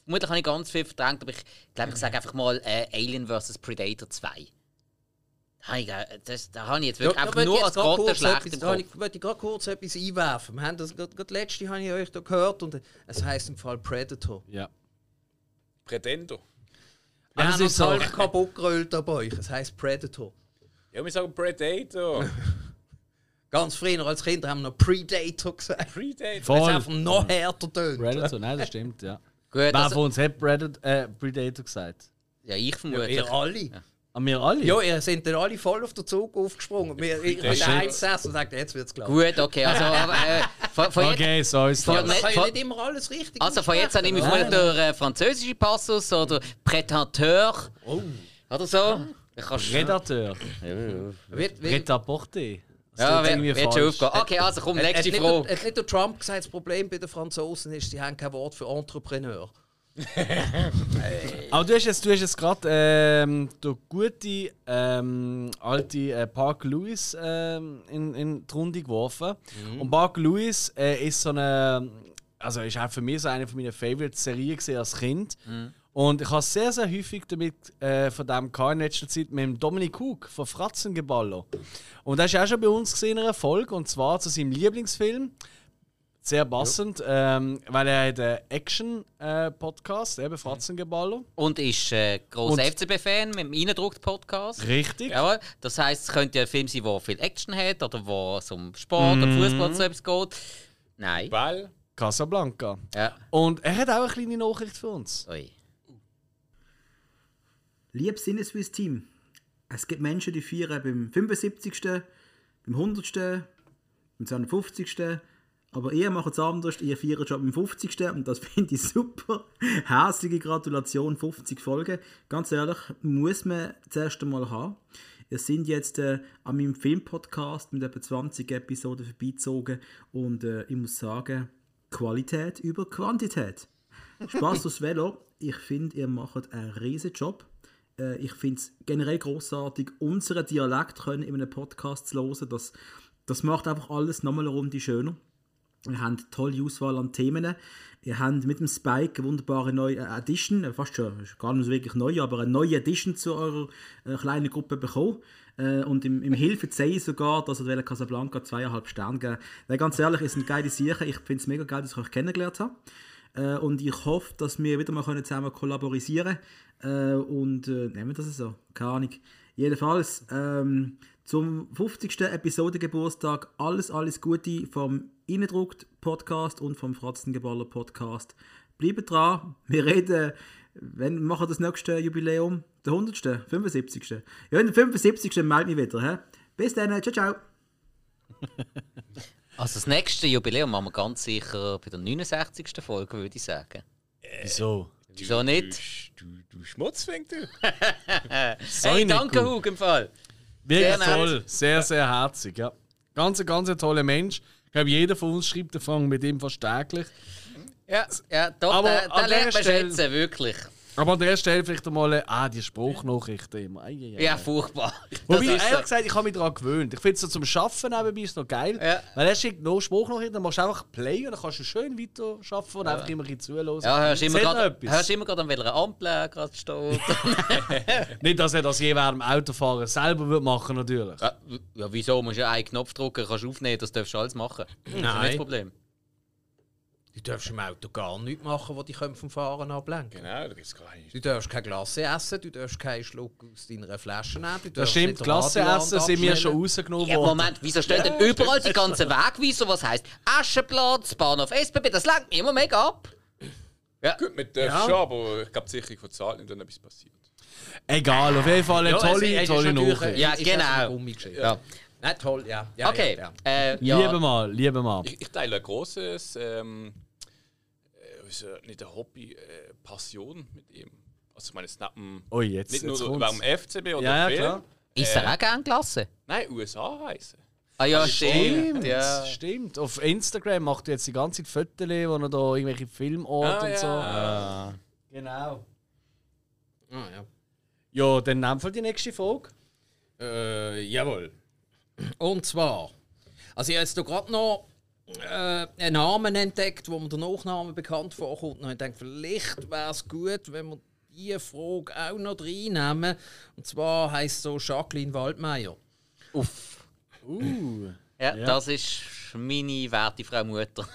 vermutlich habe ich ganz viel verdrängt, aber ich glaube, ich sage einfach mal äh, Alien vs. Predator 2. Äh, das, da habe ich jetzt Ja, wirklich da einfach nur als kurz schlecht etwas- im Kopf. ich- möchte ich gerade kurz etwas einwerfen. Wir haben das gerade, gerade letzte habe ich euch da gehört und es heisst im Fall Predator. Ja. Predendo. Wir das haben ist uns so. kaputt gerollt bei euch. Es heisst Predator. Ja, wir sagen Predator. Ganz früher als Kind haben wir noch Predator gesagt. Predator. Es Voll. einfach noch härter tönt. Predator, nein, das stimmt, ja. Gut, Wer also, von uns hat Predator, äh, Predator gesagt? ja, ich Ja, vermute. ihr alle. An wir alle? Ja, ihr seid dann alle voll auf den Zug aufgesprungen. Wir, ich bin shit. der Einzige und sagt, jetzt wird es klar. Gut, okay, also äh, von, von jetzt, Okay, so ist Von- das. Kann ja Von- nicht immer alles richtig also von jetzt an nehme ich vermutlich den äh, französischen Passus oder Prédateur Oh. oder so. Ich kann Predator. Wird, wird, Pret-à-porter. Das Ja, klingt wird, wird schon falsch. aufgehen. Okay, also komm, Hat- nächste hat nicht Frage. der- Hat nicht der Trump gesagt, das Problem bei den Franzosen ist, sie haben kein Wort für Entrepreneur. Aber du hast jetzt, du hast jetzt gerade ähm, den gute ähm, alte äh, Park Lewis ähm, in, in die Runde geworfen. Und Park Lewis äh, ist so eine, also ist auch für mich so eine von meinen Favorite-Serien als Kind. Und ich habe sehr, sehr häufig damit äh, von dem gehabt in letzter Zeit mit dem Dominik Hug von Fratzengeballo. Und das ist auch schon bei uns gesehen in einer Folge, und zwar zu seinem Lieblingsfilm. Sehr passend, ähm, weil er hat einen Action-Podcast, eben Fratzengeballo. Und ist äh, grosser Und- FCB-Fan mit dem Eindruckt-Podcast. Richtig. Jawohl. Das heisst, es könnte ja ein Film sein, der viel Action hat oder wo es um Sport oder Mhm. Fußball so etwas geht. Nein. Ball. Casablanca. Ja. Und er hat auch eine kleine Nachricht für uns. Ui. Liebes Sinneswiss-Team, es gibt Menschen, die feiern beim 75., beim 100., beim 250., aber ihr macht es anders, ihr feiert schon beim 50. und das finde ich super. Herzliche Gratulation, 50 Folgen. Ganz ehrlich, muss man zuerst einmal haben. Wir sind jetzt äh, an meinem Filmpodcast mit etwa 20 Episoden vorbeizogen und äh, ich muss sagen, Qualität über Quantität. Spaß aufs Velo. Ich finde, ihr macht einen riesen Job. Äh, ich finde es generell großartig, unseren Dialekt können in einem Podcast zu hören. Das, das macht einfach alles nochmal eine Runde schöner. Wir haben eine tolle Auswahl an Themen. Wir haben mit dem Spike eine wunderbare neue äh, Edition, äh, fast schon, ist gar nicht so wirklich neu, aber eine neue Edition zu eurer äh, kleinen Gruppe bekommen. Äh, und im, im Hilfe sehe sogar, dass er Casablanca zweieinhalb Sterne geben Weil ganz ehrlich, es sind geile Sachen. Ich finde es mega geil, dass ich euch kennengelernt habe. Äh, und ich hoffe, dass wir wieder mal können zusammen kollaborisieren äh, Und äh, nehmen wir das so. Keine Ahnung. Jedenfalls ähm, zum 50. Episodengeburtstag alles, alles Gute vom Innendruckt Podcast und vom Fratzengeballer Podcast. Bleibt dran. Wir reden, wenn wir machen das nächste Jubiläum, der 100. 75. Ja, in der 75. melde mich wieder. He? Bis dann. Ciao, ciao. Also das nächste Jubiläum machen wir ganz sicher bei der 69. Folge, würde ich sagen. Wieso? Wieso nicht? Du, du Schmutzfink, du. Hey, danke. Hug, im Fall. Wirklich Sehr nett. toll. Sehr, sehr herzig, ja. Ganz, ganz toller Mensch. Ich glaube, jeder von uns schreibt den Fang mit ihm fast täglich. Ja, ja doch, Aber da, da an lernt man der schätzen, wirklich. Aber an der Stelle vielleicht einmal, ah, die Spruchnachrichten immer. Ei, ei, ei. Ja, furchtbar. Wobei, ehrlich so. gesagt, ich habe mich daran gewöhnt. Ich finde es so zum Arbeiten nebenbei ist noch geil. Ja. Weil er schickt noch Spruchnachrichten, dann machst du einfach Play und dann kannst du schön weiter arbeiten und einfach immer ein bisschen zuhören. Ja, hörst immer etwas? hörst immer gerade, an welcher Ampel er gerade steht. Nicht, dass er das je während dem Autofahren selber würde machen natürlich. ja, ja, wieso? Musst du ja einen Knopf drücken, kannst aufnehmen, das darfst du alles machen. Das ist ja nicht das Problem. Du darfst im Auto gar nichts machen, was dich vom Fahren ablenken Genau, da gibt es gar nicht. Du darfst keine Glasse essen, du darfst keinen Schluck aus deiner Flasche nehmen. Du Das stimmt, Radiowand essen sind wir schon rausgenommen Ja, worden. Moment, wieso stehen denn überall die ganzen Wegweiser, was heisst Aschenplatz, Bahnhof SBB, das lenkt mich immer mega ab. Gut, mit der Ja. schon, aber ich glaube, die Sicherung von Zahlen nicht, wenn etwas passiert. Egal, auf jeden Fall eine Ja, tolle, es- es ist tolle Nachricht. Ja, ist genau. Ja. Nein, toll, ja. ja Okay, Ja, ja. Äh, ja. Liebe mal, liebe mal. Ich, ich teile ein großes, ähm, äh, ist ja nicht ein Hobby, äh, Passion mit ihm. Also ich meine, es neben, Oh, jetzt, nicht jetzt nur kommt's. beim FCB oder Ja, ja, Film. klar. Ist er auch gern gelassen? Nein, USA-Reisen. Ah ja, Stimmt, stimmt. Ja. stimmt. Auf Instagram macht er jetzt die ganze Zeit Fotos, wo er da irgendwelche Filmorte Ah, und ja. so. Ah. Genau. Ah, ja. Ja, dann nehmen wir die nächste Folge. Äh, jawohl. Und zwar, also ich habe jetzt gerade noch äh, einen Namen entdeckt, wo mir der Nachname bekannt vorkommt. Und ich denke, vielleicht wäre es gut, wenn wir diese Frage auch noch reinnehmen. Und zwar heisst so Jacqueline Waldmeier. Uff. Uh. Ja, Ja. das ist meine werte Frau Mutter.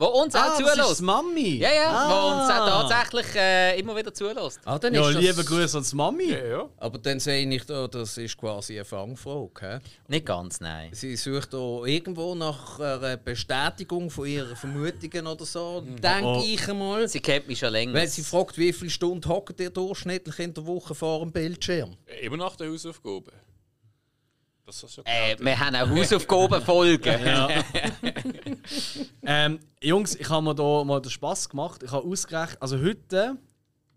Wo uns auch Ah, das ist zulässt. Mami. Ja, ja, ah. wo uns auch tatsächlich äh, immer wieder zulässt. Ah, dann Ja, ist das, liebe Grüße ans Mami. Ja, ja. Aber dann sehe ich da, das ist quasi eine Fangfrage. Nicht ganz, nein. Sie sucht da irgendwo nach einer Bestätigung von ihren Vermutungen oder so, denke Oh. ich einmal. Sie kennt mich schon länger. Wenn sie fragt, wie viele Stunden hockt ihr durchschnittlich in der Woche vor dem Bildschirm? Immer nach der Hausaufgabe. Das ist schon äh, wir haben auch Hausaufgabenfolgen. Ähm, Jungs, ich habe mir da mal den Spaß gemacht. Ich habe ausgerechnet, also heute,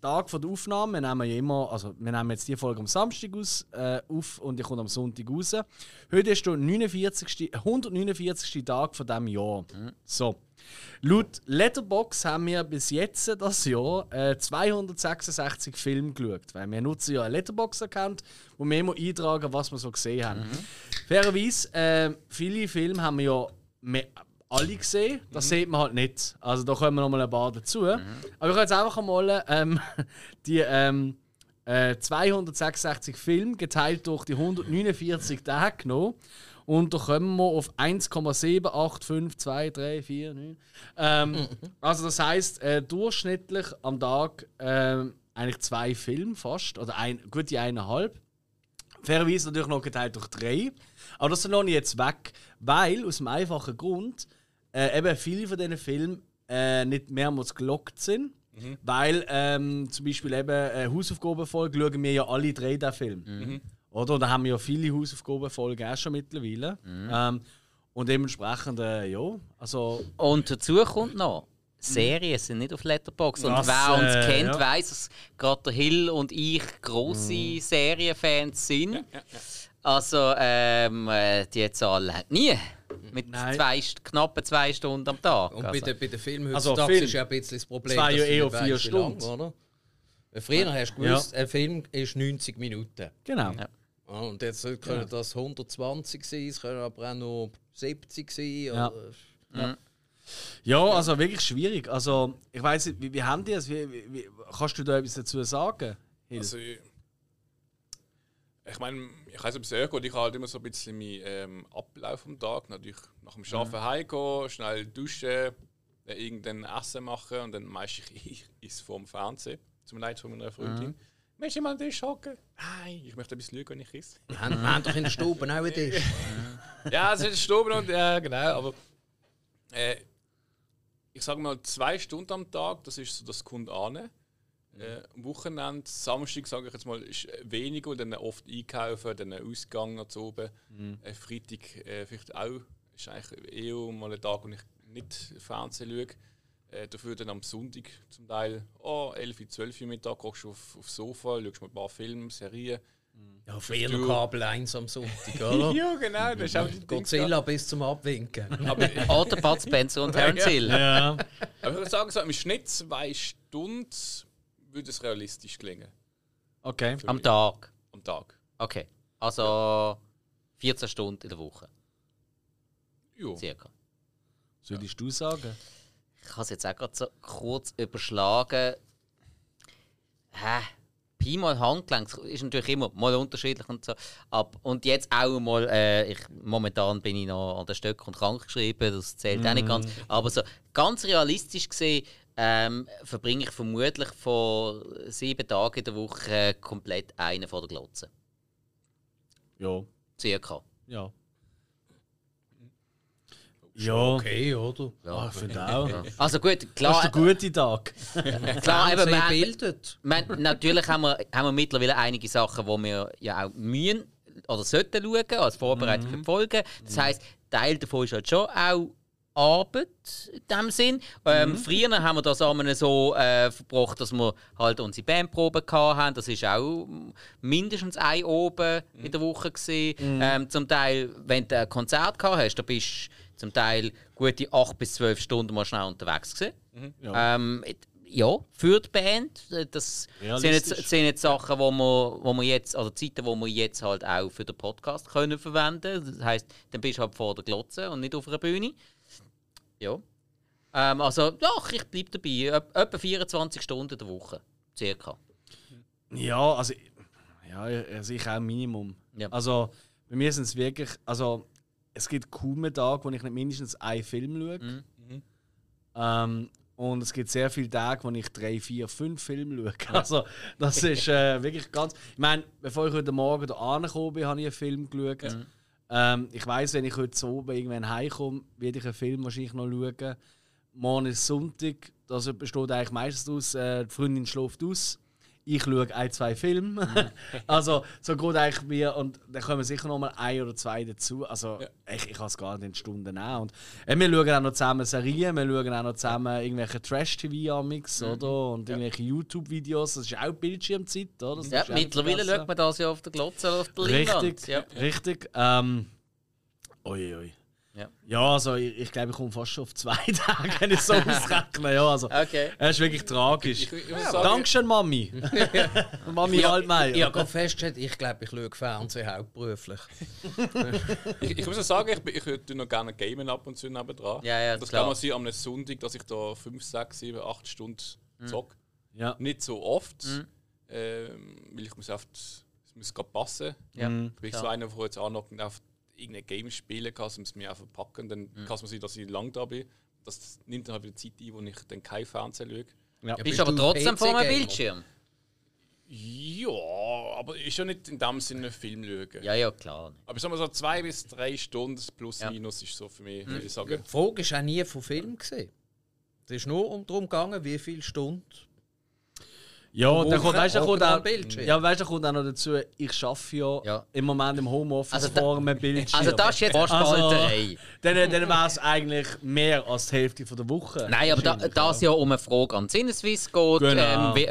Tag von der Aufnahme, wir nehmen ja immer, also wir nehmen jetzt die Folge am Samstag aus, äh, auf und die kommt am Sonntag raus. Heute ist der 49. 149. Tag von diesem Jahr. So. Laut Letterbox haben wir bis jetzt das Jahr äh, 266 Filme geschaut. Weil wir nutzen ja einen Letterbox-Account, wo wir immer eintragen, was wir so gesehen haben. Fairerweise, äh, viele Filme haben wir ja mehr, alle gesehen. Das sieht man halt nicht. Also da kommen noch mal ein paar dazu. Aber ich habe jetzt einfach einmal ähm, die ähm, äh, 266 Filme geteilt durch die 149 Tage genommen. Und da kommen wir auf 1,7855334. Ähm, also das heißt äh, durchschnittlich am Tag ähm, eigentlich zwei Filme fast. Oder ein, gute eineinhalb. Fairerweise natürlich noch geteilt durch drei. Aber das lasse ich jetzt weg, weil aus dem einfachen Grund äh, eben viele von diesen Filmen äh, nicht mehrmals gelockt sind. Weil ähm, zum Beispiel eben äh, Hausaufgabenfolge schauen wir ja alle drei den Film. Oder? Und da haben wir ja viele Hausaufgabenfolgen auch schon mittlerweile. Ähm, und dementsprechend, äh, ja, also Und dazu kommt noch, Serien sind nicht auf Letterboxd. Und wer uns äh, kennt, ja. weiß, dass gerade der Hill und ich grosse Serienfans sind. Also, ähm, äh, die Zahl hat nie. Mit Nein. zwei, knappen zwei Stunden am Tag. Und also. bei den, bei den Filmen Also heutzutage Film. ist ja ein bisschen das Problem, Zwei ja eher nicht vier wie lang, Stunden. oder? Früher hast du gewusst, ein Film ist 90 Minuten. genau. Ja. Und jetzt können das 120 sein, es können aber auch noch 70 sein. Ja. Oder, Ja, also wirklich schwierig. Also, ich weiß nicht, wie, wie haben die es? Wie, wie, wie, kannst du da etwas dazu sagen? Also, ich, meine, ich weiß, ob es sehr gut Ich habe halt immer so ein bisschen meinen ähm, Ablauf am Tag. Natürlich nach dem Arbeiten heimgehen, schnell duschen, dann irgendein Essen machen und dann meistens ich is vorm Fernsehen. Zum Leid von meiner Freundin. Möchtest du mal den Tisch hocken? Nein, ich möchte ein bisschen lügen, wenn ich esse. wir, haben, wir haben doch in der Stube auch einen Tisch. ja, es ist Stuben und ja, genau, aber äh, ich sage mal zwei Stunden am Tag, das ist so das an. Äh, am Wochenende, Samstag sage ich jetzt mal, ist weniger und dann oft einkaufen, dann Ausgang nach oben. Äh, Freitag äh, vielleicht auch, ist eigentlich eher mal ein Tag, wo ich nicht Fernsehen schaue. Äh, dafür dann am Sonntag zum Teil, oh, 11, 12 Uhr Mittag, gehst du auf, aufs Sofa, schaust mal ein paar Filme, Serien, Ja, früher Kabel 1 am Sonntag, oder? Ja, genau, das ist auch die Godzilla bis zum Abwinken. Oder Bud Spencer und Terence Hill. Ja. Aber ich würde sagen, so im Schnitt zwei Stunden würde es realistisch klingen. Okay. Am Tag. Am Tag. Okay. Also 14 Stunden in der Woche. Ja. Circa. Solltest du sagen? Ich habe es jetzt auch gerade so kurz überschlagen. Hä? Pi mal Handgelenk ist natürlich immer mal unterschiedlich und so. Ab, und jetzt auch mal, äh, ich, momentan bin ich noch an der Stöcke und krank geschrieben, das zählt auch nicht ganz. Aber so ganz realistisch gesehen ähm, verbringe ich vermutlich von sieben Tagen in der Woche komplett einen vor der Glotze. Ja. Circa. Ja. Ja. Okay, oder? Ah, ich finde auch. Also gut, Das klar. ist der gute Tag. Klar, eben, wir, bildet. natürlich haben wir, haben wir mittlerweile einige Sachen, die wir ja auch mühen oder sollten schauen, als Vorbereitung für die Folgen. Das heisst, Teil davon ist halt schon auch Arbeit in dem Sinn. Ähm, Früher haben wir das einmal so äh, verbracht, dass wir halt unsere Bandproben hatten. Das ist auch mindestens ein oben in der Woche gesehen. Ähm, zum Teil, wenn du ein Konzert gehabt hast, da bist du zum Teil gute 8 bis 12 Stunden mal schnell unterwegs gewesen. Ja. Ähm, ja, für die Band. äh, Das sind jetzt, sind jetzt Sachen, wo wir, wo wir jetzt, oder Zeiten, wo wir jetzt halt auch für den Podcast können verwenden. Das heisst, dann bist du halt vor der Glotze und nicht auf einer Bühne. Ja. Ähm, also, doch, ich bleibe dabei. Ä- Etwa 24 Stunden der Woche. Circa. Ja, also, ja, also ich auch Minimum. Ja. Also, bei mir sind es wirklich, also, es gibt kaum einen Tag, wo ich nicht mindestens einen Film schaue. Mhm. Ähm, und es gibt sehr viele Tage, wo ich drei, vier, fünf Filme schaue. Also, das ist äh, wirklich ganz. Ich meine, bevor ich heute Morgen da angekommen bin, habe ich einen Film geschaut. Ähm, ich weiß, wenn ich heute so oben irgendwann heimkomme, werde ich einen Film wahrscheinlich noch schauen. Morgen ist Sonntag, das besteht eigentlich meistens aus, äh, die Freundin schläft aus. Ich schaue ein, zwei Filme. also, so geht eigentlich mir. Und dann kommen sicher noch mal ein oder zwei dazu. Also, ich, ich kann es gar nicht in Stunden nehmen. Und äh, wir schauen auch noch zusammen Serien, wir schauen auch noch zusammen irgendwelche Trash-TV-Amix, oder? Und irgendwelche YouTube-Videos. Das ist auch Bildschirmzeit, oder? Das Ja, mittlerweile schaut man das ja auf der Glotze oder auf der Leinwand. Richtig, Ja. richtig. Ähm, oi, oi. Ja. Ja, also ich, ich glaube, ich komme fast schon auf zwei Tage, wenn ich so ausrechne. Ja, also, Okay. Es ist wirklich tragisch. Ich, ich muss sagen, Dankeschön, Mami. Mami Ja, Altmaier. Ich habe gerade festgestellt, ich glaube, ich schaue Fernsehen hauptberuflich. ich, ich muss auch sagen, ich, bin- ich würde noch gerne gamen ab und zu nebendran. Ja, ja, das klar. kann man sein am Sonntag, dass ich da 5, 6, 7, 8 Stunden zock. Ja. Nicht so oft, Mhm. ähm, weil ich muss oft, es muss gerade passen. Ja, Mhm. Bin ich so einer, der jetzt auch noch auf irgendein Game spielen kann, also muss mir einfach packen, dann Mhm. kann es mir sein, dass ich lang da bin. Das nimmt dann halt wieder Zeit ein, wo ich dann kein Fernsehen schaue. Ja. Bist bist aber trotzdem vor einem? Bildschirm. Ja, aber ist ja nicht in dem Sinne Film schauen. Ja, ja, klar. Aber ich sag mal so zwei bis drei Stunden plus Ja. minus ist so für mich, Mhm. würde ich sagen. Die Frage ist auch nie von Film gesehen. Es ist nur um darum gegangen, wie viele Stunden. Ja, und dann kommt, weißt, du, dann kommt auch, Bildschirm. ja, weißt, du, dann kommt auch noch dazu, ich arbeite ja, Ja. im Moment im Homeoffice Also vor einem Bildschirm. Also das ist jetzt Spalterei. Dann, dann wäre es eigentlich mehr als die Hälfte von der Woche. Nein, aber da, da es ja um eine Frage an Sinneswiss geht, Genau. ähm, wie,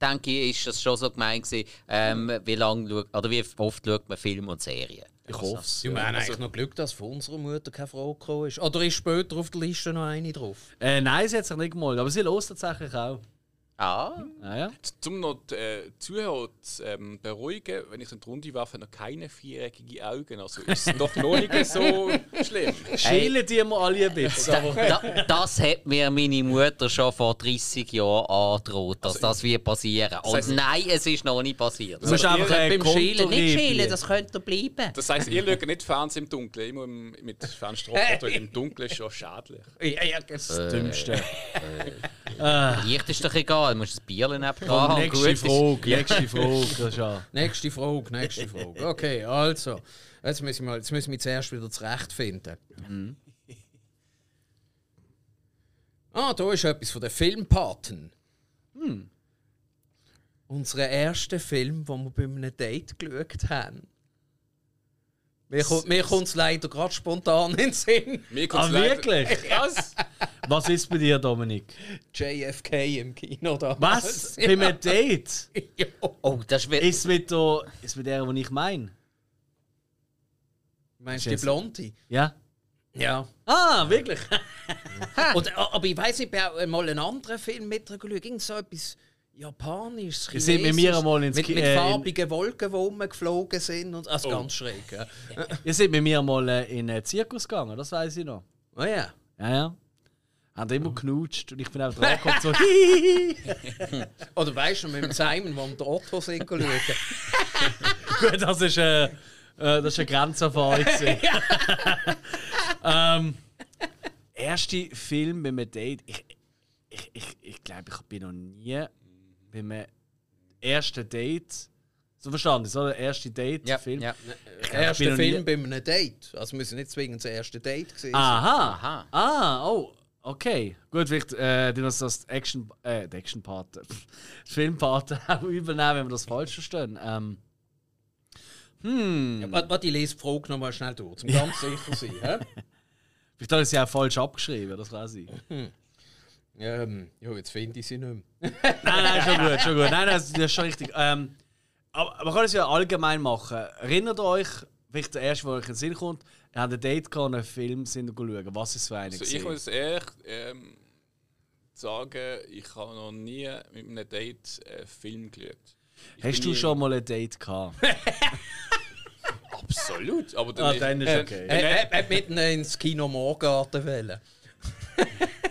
denke ich, ist das schon so gemeint gewesen, ähm, wie lange schaut- oder wie oft schaut man Filme und Serien? Ich hoffe es. Wir haben eigentlich noch Glück, dass von unserer Mutter keine Frage gekommen ist. Oder ist später auf der Liste noch eine drauf? Äh, nein, sie hat sich nicht gemeldet, aber sie los tatsächlich auch. Ah, Ja, ja. Zum noch die äh, Zuhörer zu ähm, beruhigen, wenn ich in die Runde werfe, noch keine viereckigen Augen. Also ist es doch noch nicht so schlimm. Schälen die mir alle ein bisschen. da, da, das hat mir meine Mutter schon vor 30 Jahren angedroht, dass das wird passieren. Und heisst- nein, es ist noch nicht passiert. Du musst einfach ein beim Schälen nicht schälen, das könnte bleiben. Das heisst, ihr schaut nicht Fernsehen im Dunkeln, immer im, mit Fenster offen, im Dunkeln ist schon schädlich. Ja, ja, das Das Dümmste. Licht ist doch egal, du musst ein Bier neben dran haben. nächste gut ist. Frage, nächste Frage. Das ja. Nächste Frage, nächste Frage. Okay, also. Jetzt müssen wir, mal, jetzt müssen wir zuerst wieder zurechtfinden. Ah, da ist etwas von den Filmpaten. Hm. Unser erster Film, den wir bei einem Date geschaut haben. Mir kommt mir kommt's leider gerade spontan in den Sinn. Mir Ah, leider- wirklich? Was? Was ist bei dir, Dominik? JFK im Kino da. Was? Bei einem Date? ja. Oh, das wird. Ist mit der, ist mit der, die ich meine? Meinst du die Blonde? Ja. Ja. Ah, wirklich? Und, aber ich weiß, ich bin auch mal einen anderen Film mit geschaut. Irgend so etwas Japanisches. Wir sind mit mir einmal ins mit, mit äh, farbigen Wolken, die rumgeflogen sind. Und, also ganz schräg. Ja. Ihr seid mit mir mal äh, in einen Zirkus gegangen, das weiß ich noch. Oh ja. Ja, ja. Haben immer geknutscht und ich bin auch dran gekommen, so. Oder weißt du, mit dem Simon, wo den Otto sind schauen. Gut, das ist, äh, äh, das ist eine Grenzerfahrung. ähm, erste Film bei einem Date. Ich ich, ich, ich glaube, ich bin noch nie bei einem ersten Date. So verstanden, so der erste Date Ja, Film. ja. Ich glaub, ich noch nie- Film bei einem Date. Also müssen nicht zwingend das erste Date gewesen sein. Aha. Aha. Ah, oh, okay. Gut, vielleicht äh, die uns das Action, äh, pff, das Film-Part auch übernehmen, wenn wir das falsch verstehen. Ähm, hm, Ja, warte, ich lese die Frage nochmal schnell durch, um ganz sicher zu sein. vielleicht habe ich sie auch falsch abgeschrieben, das weiß ich. Ähm, ja, jetzt finde ich sie nicht mehr. Nein, nein, schon gut, schon gut. Nein, das, das ist schon richtig. Ähm, aber man kann es ja allgemein machen. Erinnert euch, vielleicht der erste, der euch in den Sinn kommt, ihr habt ein Date gehabt und einen Film sind schauen. Was ist für einer? Also ich muss ehrlich ähm, sagen, ich habe noch nie mit einem Date einen Film geschaut. Ich Hast du schon mal ein Date gehabt? Absolut, aber Ah, ist- dann ist okay. Er hat mit ins Kino Morgarten wollen.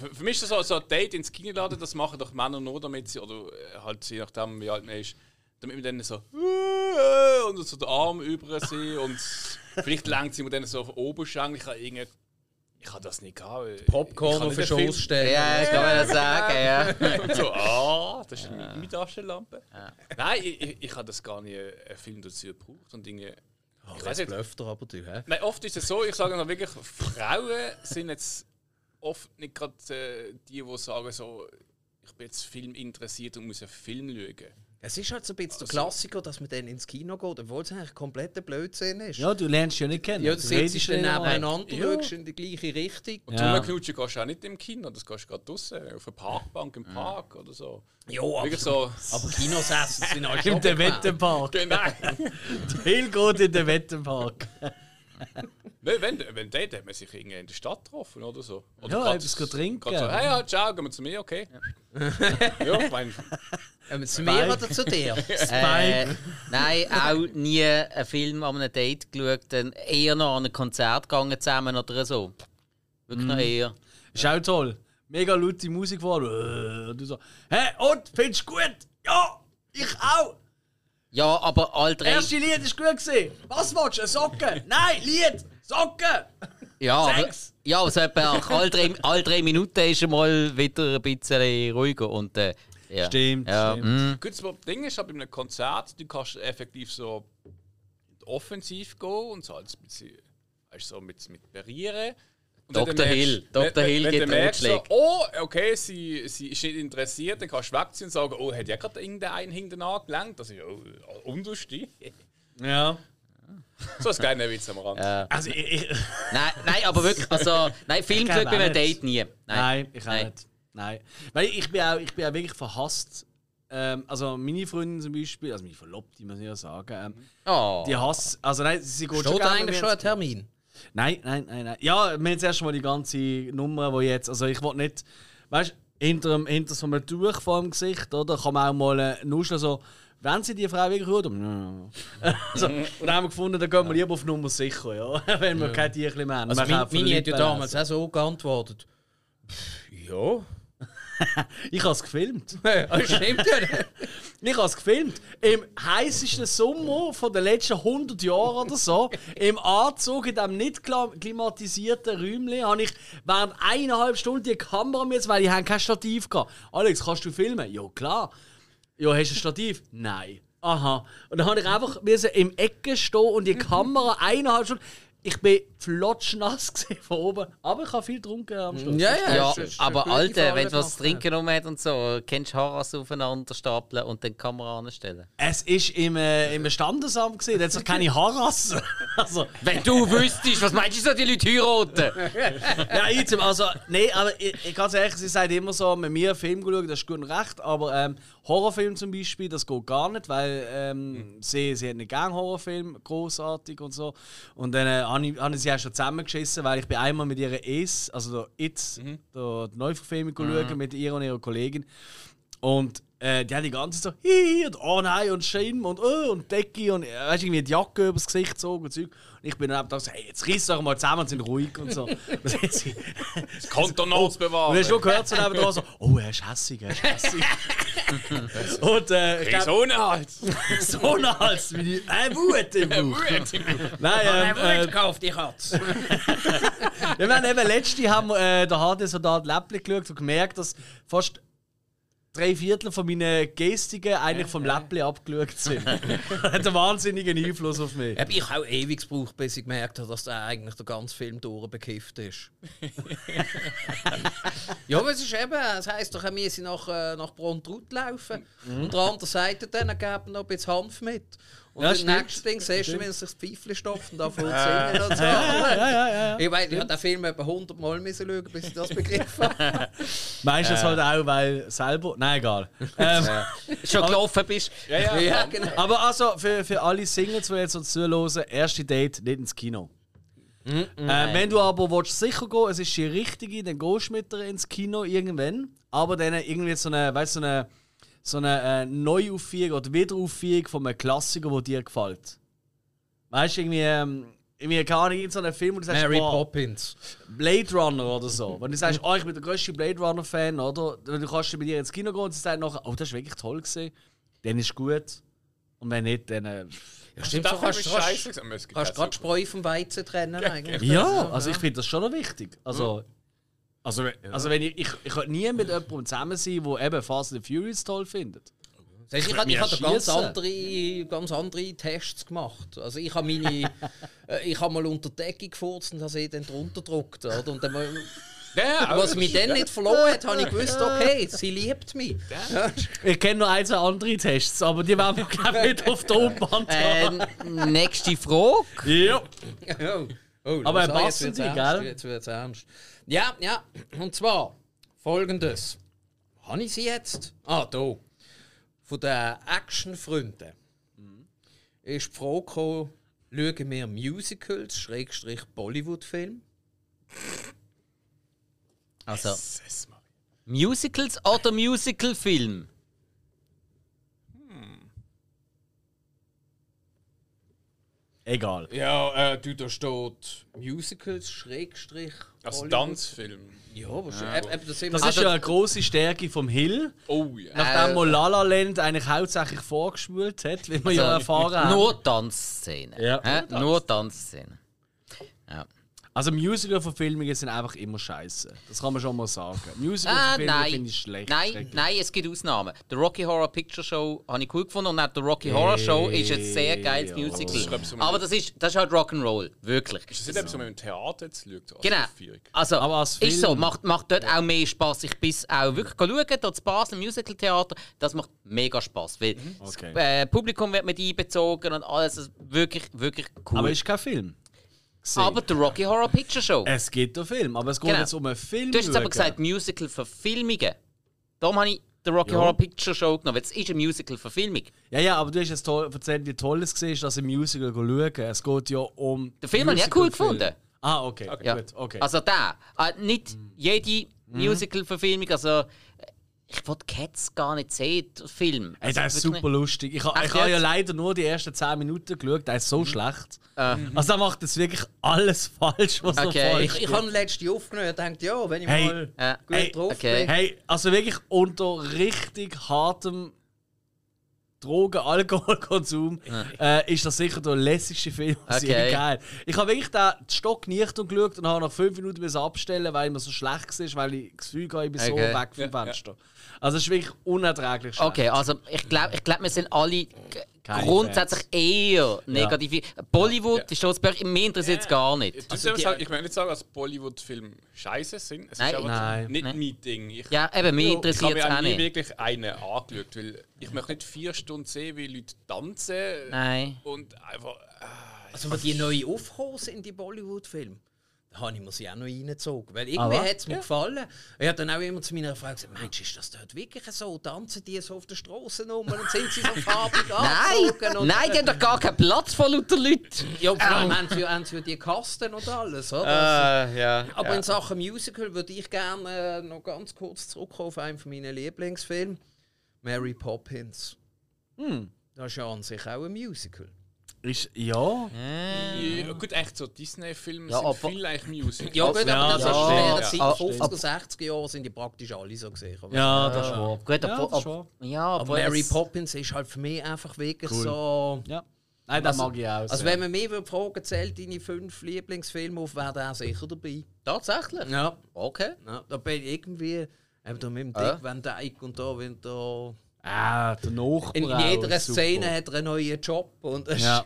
Für, für mich ist das so, so ein Date ins Kino laden, das machen doch Männer nur, damit sie, oder äh, halt je nachdem, wie alt man ist, damit man dann so äh, und so den Arm über sie und vielleicht lenkt sie mir dann so auf den Oberschenkel. Ich habe irgendwie, ich habe das nicht gehabt. Popcorn auf den Schoß Film- stellen. Ja, kann man das sagen, ja. Und so, ah, das ist meine Taschenlampe. Nein, ich, ich, ich habe das gar nicht äh, einen Film dazu gebraucht und Dinge. ich weiß nicht, Blöfter aber du, hä? Nein, oft ist es so, ich sage noch wirklich, Frauen sind jetzt oft nicht gerade äh, die, die sagen so, ich bin jetzt Film interessiert und muss einen Film schauen. Es ist halt so ein bisschen der Also- Klassiker, dass man dann ins Kino geht, obwohl es eigentlich kompletter Blödsinn ist. Ja, du lernst ja nicht kennen. Ja, Du sitzt dann nebeneinander, Ja. schaust in die gleiche Richtung. Und Ja. rumknutschen gehst du auch nicht im Kino, das gehst du gerade draußen, auf einer Parkbank im Park oder so. Ja, aber, so. aber Kinosessen sind halt schon Im der bequem. Wettenpark. Genau. Hill geht in den Wettenpark. Nein, wenn, wenn dort hat man sich irgendwie in der Stadt getroffen oder so. Oder Ja, etwas trinken. So, hey, ja, ciao, gehen wir zu mir, okay. ja, ich meine, Ähm, zu mir oder zu dir? Äh, nein, auch nie einen Film an einem Date geschaut, dann eher noch an ein Konzert gegangen zusammen oder so. Wirklich noch eher. Ist auch toll. Mega laute Musik war. Und du so, hä, und, findest du gut? Ja, ich auch. Ja, aber all drei. Erste Lied ist gut. Was willst du? Eine Socke? Nein, Lied, Socke. Ja, aber, ja, aber so etwa nach all drei, all drei Minuten ist mal wieder ein bisschen ruhiger. Und, äh, ja. Stimmt, Ja, stimmt. mm. Gut, das Ding ist, halt bei einem Konzert, du kannst effektiv so offensiv gehen und so als ein bisschen, du, so mit, mit parieren. Und Dr. merkst- Hill, Dr. wenn- Hill wenn du merkst, so, oh, okay, sie, sie ist nicht interessiert, dann kannst du wegziehen und sagen, oh, hat ja gerade irgendeinen hinten angelenkt. Das ist ja oh, unterste. Ja. So ein kleiner Witz am Rand. Also, ich, ich, Nein, nein, aber wirklich, also, nein, Film bei einem. Date nie. Nein, nein, ich auch Nein. nicht. Nein. Weil ich bin auch, ich bin auch wirklich verhasst. Ähm, also meine Freundin zum Beispiel, also meine Verlobte, muss ich ja sagen, ähm, Oh. die hasst, also nein, sie geht Steht da gerne eigentlich schon ein Termin? Nein, nein, nein, nein. Ja, wir haben jetzt erstmal die ganze Nummer, die jetzt. Also ich will nicht. Weißt du, hinter, dem- hinter so einem Tuch vor dem Gesicht, oder? Kann man auch mal äh, nuscheln, so. Wenn sie die Frau wirklich gut um. so, und dann haben wir gefunden, dann gehen wir lieber auf Nummer sicher, ja. Wenn wir kein Tierchen mehr haben. Also mein, meine hat ja damals auch so geantwortet. Ja. Ich habe es gefilmt. Stimmt ja. Ich habe es gefilmt. Im heißesten Sommer von den letzten 100 Jahren oder so, im Anzug, in diesem nicht klimatisierten Räumchen, habe ich während eineinhalb Stunden die Kamera mit, weil ich kein Stativ gehabt. Alex, kannst du filmen? Ja, klar. Ja, hast du ein Stativ? Nein. Aha. Und dann habe ich einfach müssen im Ecken stehen und die Kamera eineinhalb Stunden. ich bin flotschnass gewesen von oben, aber ich habe viel getrunken am Schluss. Ja, ja. Ja, aber Alter, wenn du was zu trinken hat und so, kennst du Haras aufeinander stapeln und dann die Kamera anstellen. Es ist im, äh, im Standesamt gesehen, da hat sich keine Haarrasse. Also, Wenn du wüsstest, was meinst du, so die Leute heiraten? ja, ich, also, nee, aber ich, ich ganz ehrlich, sie sagt immer so, mit mir einen Film schauen, das ist gut und recht, aber ähm, Horrorfilm zum Beispiel, das geht gar nicht, weil ähm, sie, sie hat nicht gern Horrorfilm, großartig und so. Und dann äh, habe ich, hab ich sie auch schon zusammengeschissen, weil ich bin einmal mit ihrer Es, also der It, der die Neuverfilmung schauen, mit ihr und ihrer Kollegin. Und äh, die haben die ganze Zeit so, hihi, und oh nein, und Schirm und oh, und Decke und äh, weißt, irgendwie die Jacke übers Gesicht gezogen und Zeug. Und ich bin dann einfach so, hey, jetzt riss doch mal zusammen und sind ruhig und so. Hat sie- Kontonots und bewahren. hast du schon gehört so nebenan so, oh, er ist hässig, er ist hässig. und äh, ich so ein Hals. so ein Hals, wie die, äh, Wut im Bauch. Nein, ähm, äh, gekauft, die Katze. wir haben eben letzte haben wir äh, der harte Soldat Läppli geschaut und gemerkt, dass fast drei Viertel von meinen Gestiken eigentlich vom Läppli abgeschaut sind. hat einen wahnsinnigen Einfluss auf mich. Ich habe auch ewig gebraucht, bis ich gemerkt habe, dass der eigentlich der ganze Film durchbekifft ist. ja, aber es ist eben, es heisst doch, wir sind nach, äh, nach Brontrut laufen. Und der andere Seite dann geben noch ein bisschen Hanf mit. Und Ja, das nächste Ding siehst du, wenn es sich das Pfeifchen stopft und da voll singen und so. Ja, ja, ja, ja. Ich weiß, ich habe den Film etwa 100 Mal müssen schauen, bis ich das begriffen habe. Meistens halt auch, weil selber. Nein, egal. Ähm, Schon gelaufen bist. Ja, ja. ja, genau. Aber also, für, für alle Singles, die jetzt uns zuhören, erste Date nicht ins Kino. Äh, wenn du aber willst, sicher gehen es ist die richtige, dann gehst du mit ihr ins Kino irgendwann. Aber dann irgendwie so eine, weißt, so eine, so eine äh, Neuaufführung oder Wiederaufführung von einem Klassiker, der dir gefällt. Weißt du, irgendwie, ähm, irgendwie keine Ahnung, irgend so einen Film, wo du sagst, Mary boah, Poppins. Blade Runner oder so. Wenn du sagst, oh, ich bin der grösste Blade Runner-Fan, oder? Du kannst mit ihr ins Kino gehen und sie sagt nachher, oh, das ist wirklich toll gewesen. Dann ist gut. Und wenn nicht, dann. Äh, Ja, stimmt, so kannst du scheiße kannst, gerade Spreu vom Weizen trennen eigentlich. ja, also ich finde das schon noch wichtig. Also, also, also wenn ich, ich, ich könnte nie mit jemandem zusammen sein, der eben Fast and Furious toll findet. Siehst, ich habe ich hab da ganz andere, ganz andere Tests gemacht. Also ich habe meine, äh, ich habe mal unter die Decke gefurzt und habe sie dann drunter gedruckt. Oder? Und dann, Ja, was mich dann nicht verloren hat, habe ich gewusst, okay, sie liebt mich. Ja. Ich kenne noch ein, zwei andere Tests, aber die werden wir glaube ich nicht auf der Tonband haben. Äh, nächste Frage. Ja. Oh, oh, Aber los, passen jetzt wird's die, ernst, gell? Jetzt wird es ernst. Ja, ja, und zwar folgendes. Habe ich sie jetzt? Ah, da. Von den Actionfreunden ist die Frage gekommen, schauen wir Musicals, Schrägstrich Bollywood-Film? Also. Musicals oder Musicalfilm? Egal. Ja, äh, du, da steht Musicals, Schrägstrich Also. Tanzfilm. Ja, wahrscheinlich. Eben, das Das ist ja eine grosse Stärke vom Hill, Oh ja. nachdem man La La Land eigentlich hauptsächlich vorgespult hat, wie wir ja erfahren haben. Nur Tanzszenen. Ja. Hä? Nur Tanzszenen. Also Musical-Verfilmungen sind einfach immer scheiße. Das kann man schon mal sagen. Ah, Musical-Verfilmungen nein. finde ich schlecht. Nein, nein, es gibt Ausnahmen. Die Rocky Horror Picture Show habe ich cool gefunden und auch die Rocky Horror Show ist ein sehr geiles ja. Musical. Das ist, glaub ich, so Aber das ist, das ist halt Rock'n'Roll, wirklich. Ist das nicht etwas, was man im Theater jetzt schaut? als Genau. Also, Aber als ist so, Film- macht, macht dort auch mehr Spaß. Ich bin auch wirklich schauen, dort in Basel im Musical Theater, das macht mega Spaß, weil Okay. das äh, Publikum wird mit einbezogen und alles, das ist wirklich, wirklich cool. Aber es ist kein Film. Gesehen. Aber die Rocky Horror Picture Show. es geht um Film, aber es geht Genau. jetzt um einen Film. Du hast jetzt aber gesagt Musical-Verfilmungen. Darum habe ich die Rocky Ja. Horror Picture Show genommen. weil Es ist eine Musical-Verfilmung. Ja, ja, aber du hast jetzt toll, erzählt, wie toll es war, dass im Musical schauen. Es geht ja um. Den Film habe ich auch cool gefunden. Ah, okay. Ja. Gut, okay. Also der. Äh, nicht jede Mhm. Musical-Verfilmung. Also, ich wollte Cats gar nicht sehen, Film. Ey, Also der ist super lustig. Ich, Ach, ich habe ja leider nur die ersten 10 Minuten geschaut, der ist so schlecht. Mhm. Also, er macht jetzt wirklich alles falsch, was Okay. er falsch Ich, ich habe den letzten aufgenommen und dachte, ja, wenn ich Hey. mal Ja. gut Hey, drauf okay. bin. Hey, also wirklich unter richtig hartem Drogen, Alkoholkonsum äh, ist das sicher der lässigste Film. was Okay. je geil. Ich habe wirklich den Stock nicht geschaut und habe nach 5 Minuten müssen abstellen, weil mir so schlecht war, weil ich das Gefühl hatte, ich bin so Okay. weg vom Fenster. Also es ist wirklich unerträglich schlecht. Okay, also ich glaube, ich glaub, wir sind alle Keine grundsätzlich eher negativ. Bollywood, die Staatsbürger, mich interessiert es gar nicht. Also also sagen, ich will nicht sagen, dass Bollywood-Filme scheiße sind. Es Nein. ist aber Nein. nicht Nein. mein Ding. Ich, Ja, eben, mich ich interessiert habe es mir auch auch nie nicht. wirklich einen angeschaut, weil ich möchte nicht vier Stunden sehen, wie Leute tanzen Nein. und einfach... ah, Also, wenn die neu aufgekommen sind, die Bollywood-Filme, habe ich mir sie auch noch reingezogen. Weil irgendwie Ah, hat es mir gefallen. Ich habe dann auch immer zu meiner Frau gesagt: Mensch, ist das dort wirklich so? Tanzen die so auf der Straße rum und sind sie so farbig angezogen? Nein, und- nein, die haben doch gar keinen Platz von lauter Leuten. Ja, vor allem haben sie, haben sie ja die Kasten und alles, oder? Äh, ja. Aber in Sachen Musical würde ich gerne äh, noch ganz kurz zurückkommen auf einen von meinen Lieblingsfilmen: Mary Poppins. Das ist ja an sich auch ein Musical. Ist, ja. ja, gut, echt so Disney-Filme Ja, sind aber- viel eigentlich Musik. Ja, gut, aber ja, das das ist stimmt. während seit Ah, 50er, 60er Jahren sind die praktisch alle so gesehen. Ja, das ist wahr. Gut, Ja, aber, das ist aber, wahr. ja, Aber aber Mary Poppins ist halt für mich einfach wirklich so. Ja. Nein, das Also- mag ich auch. Also, wenn man mich würde fragen, zählt deine fünf Lieblingsfilme auf, wäre der auch sicher dabei. Tatsächlich? Ja. Okay. ja da bin ich irgendwie. Eben da mit dem Ja. Dick Van Dyke und da, wenn da. Ah, der Nachbar. In, jeder ist super. Szene hat er einen neuen Job. Und das Ja.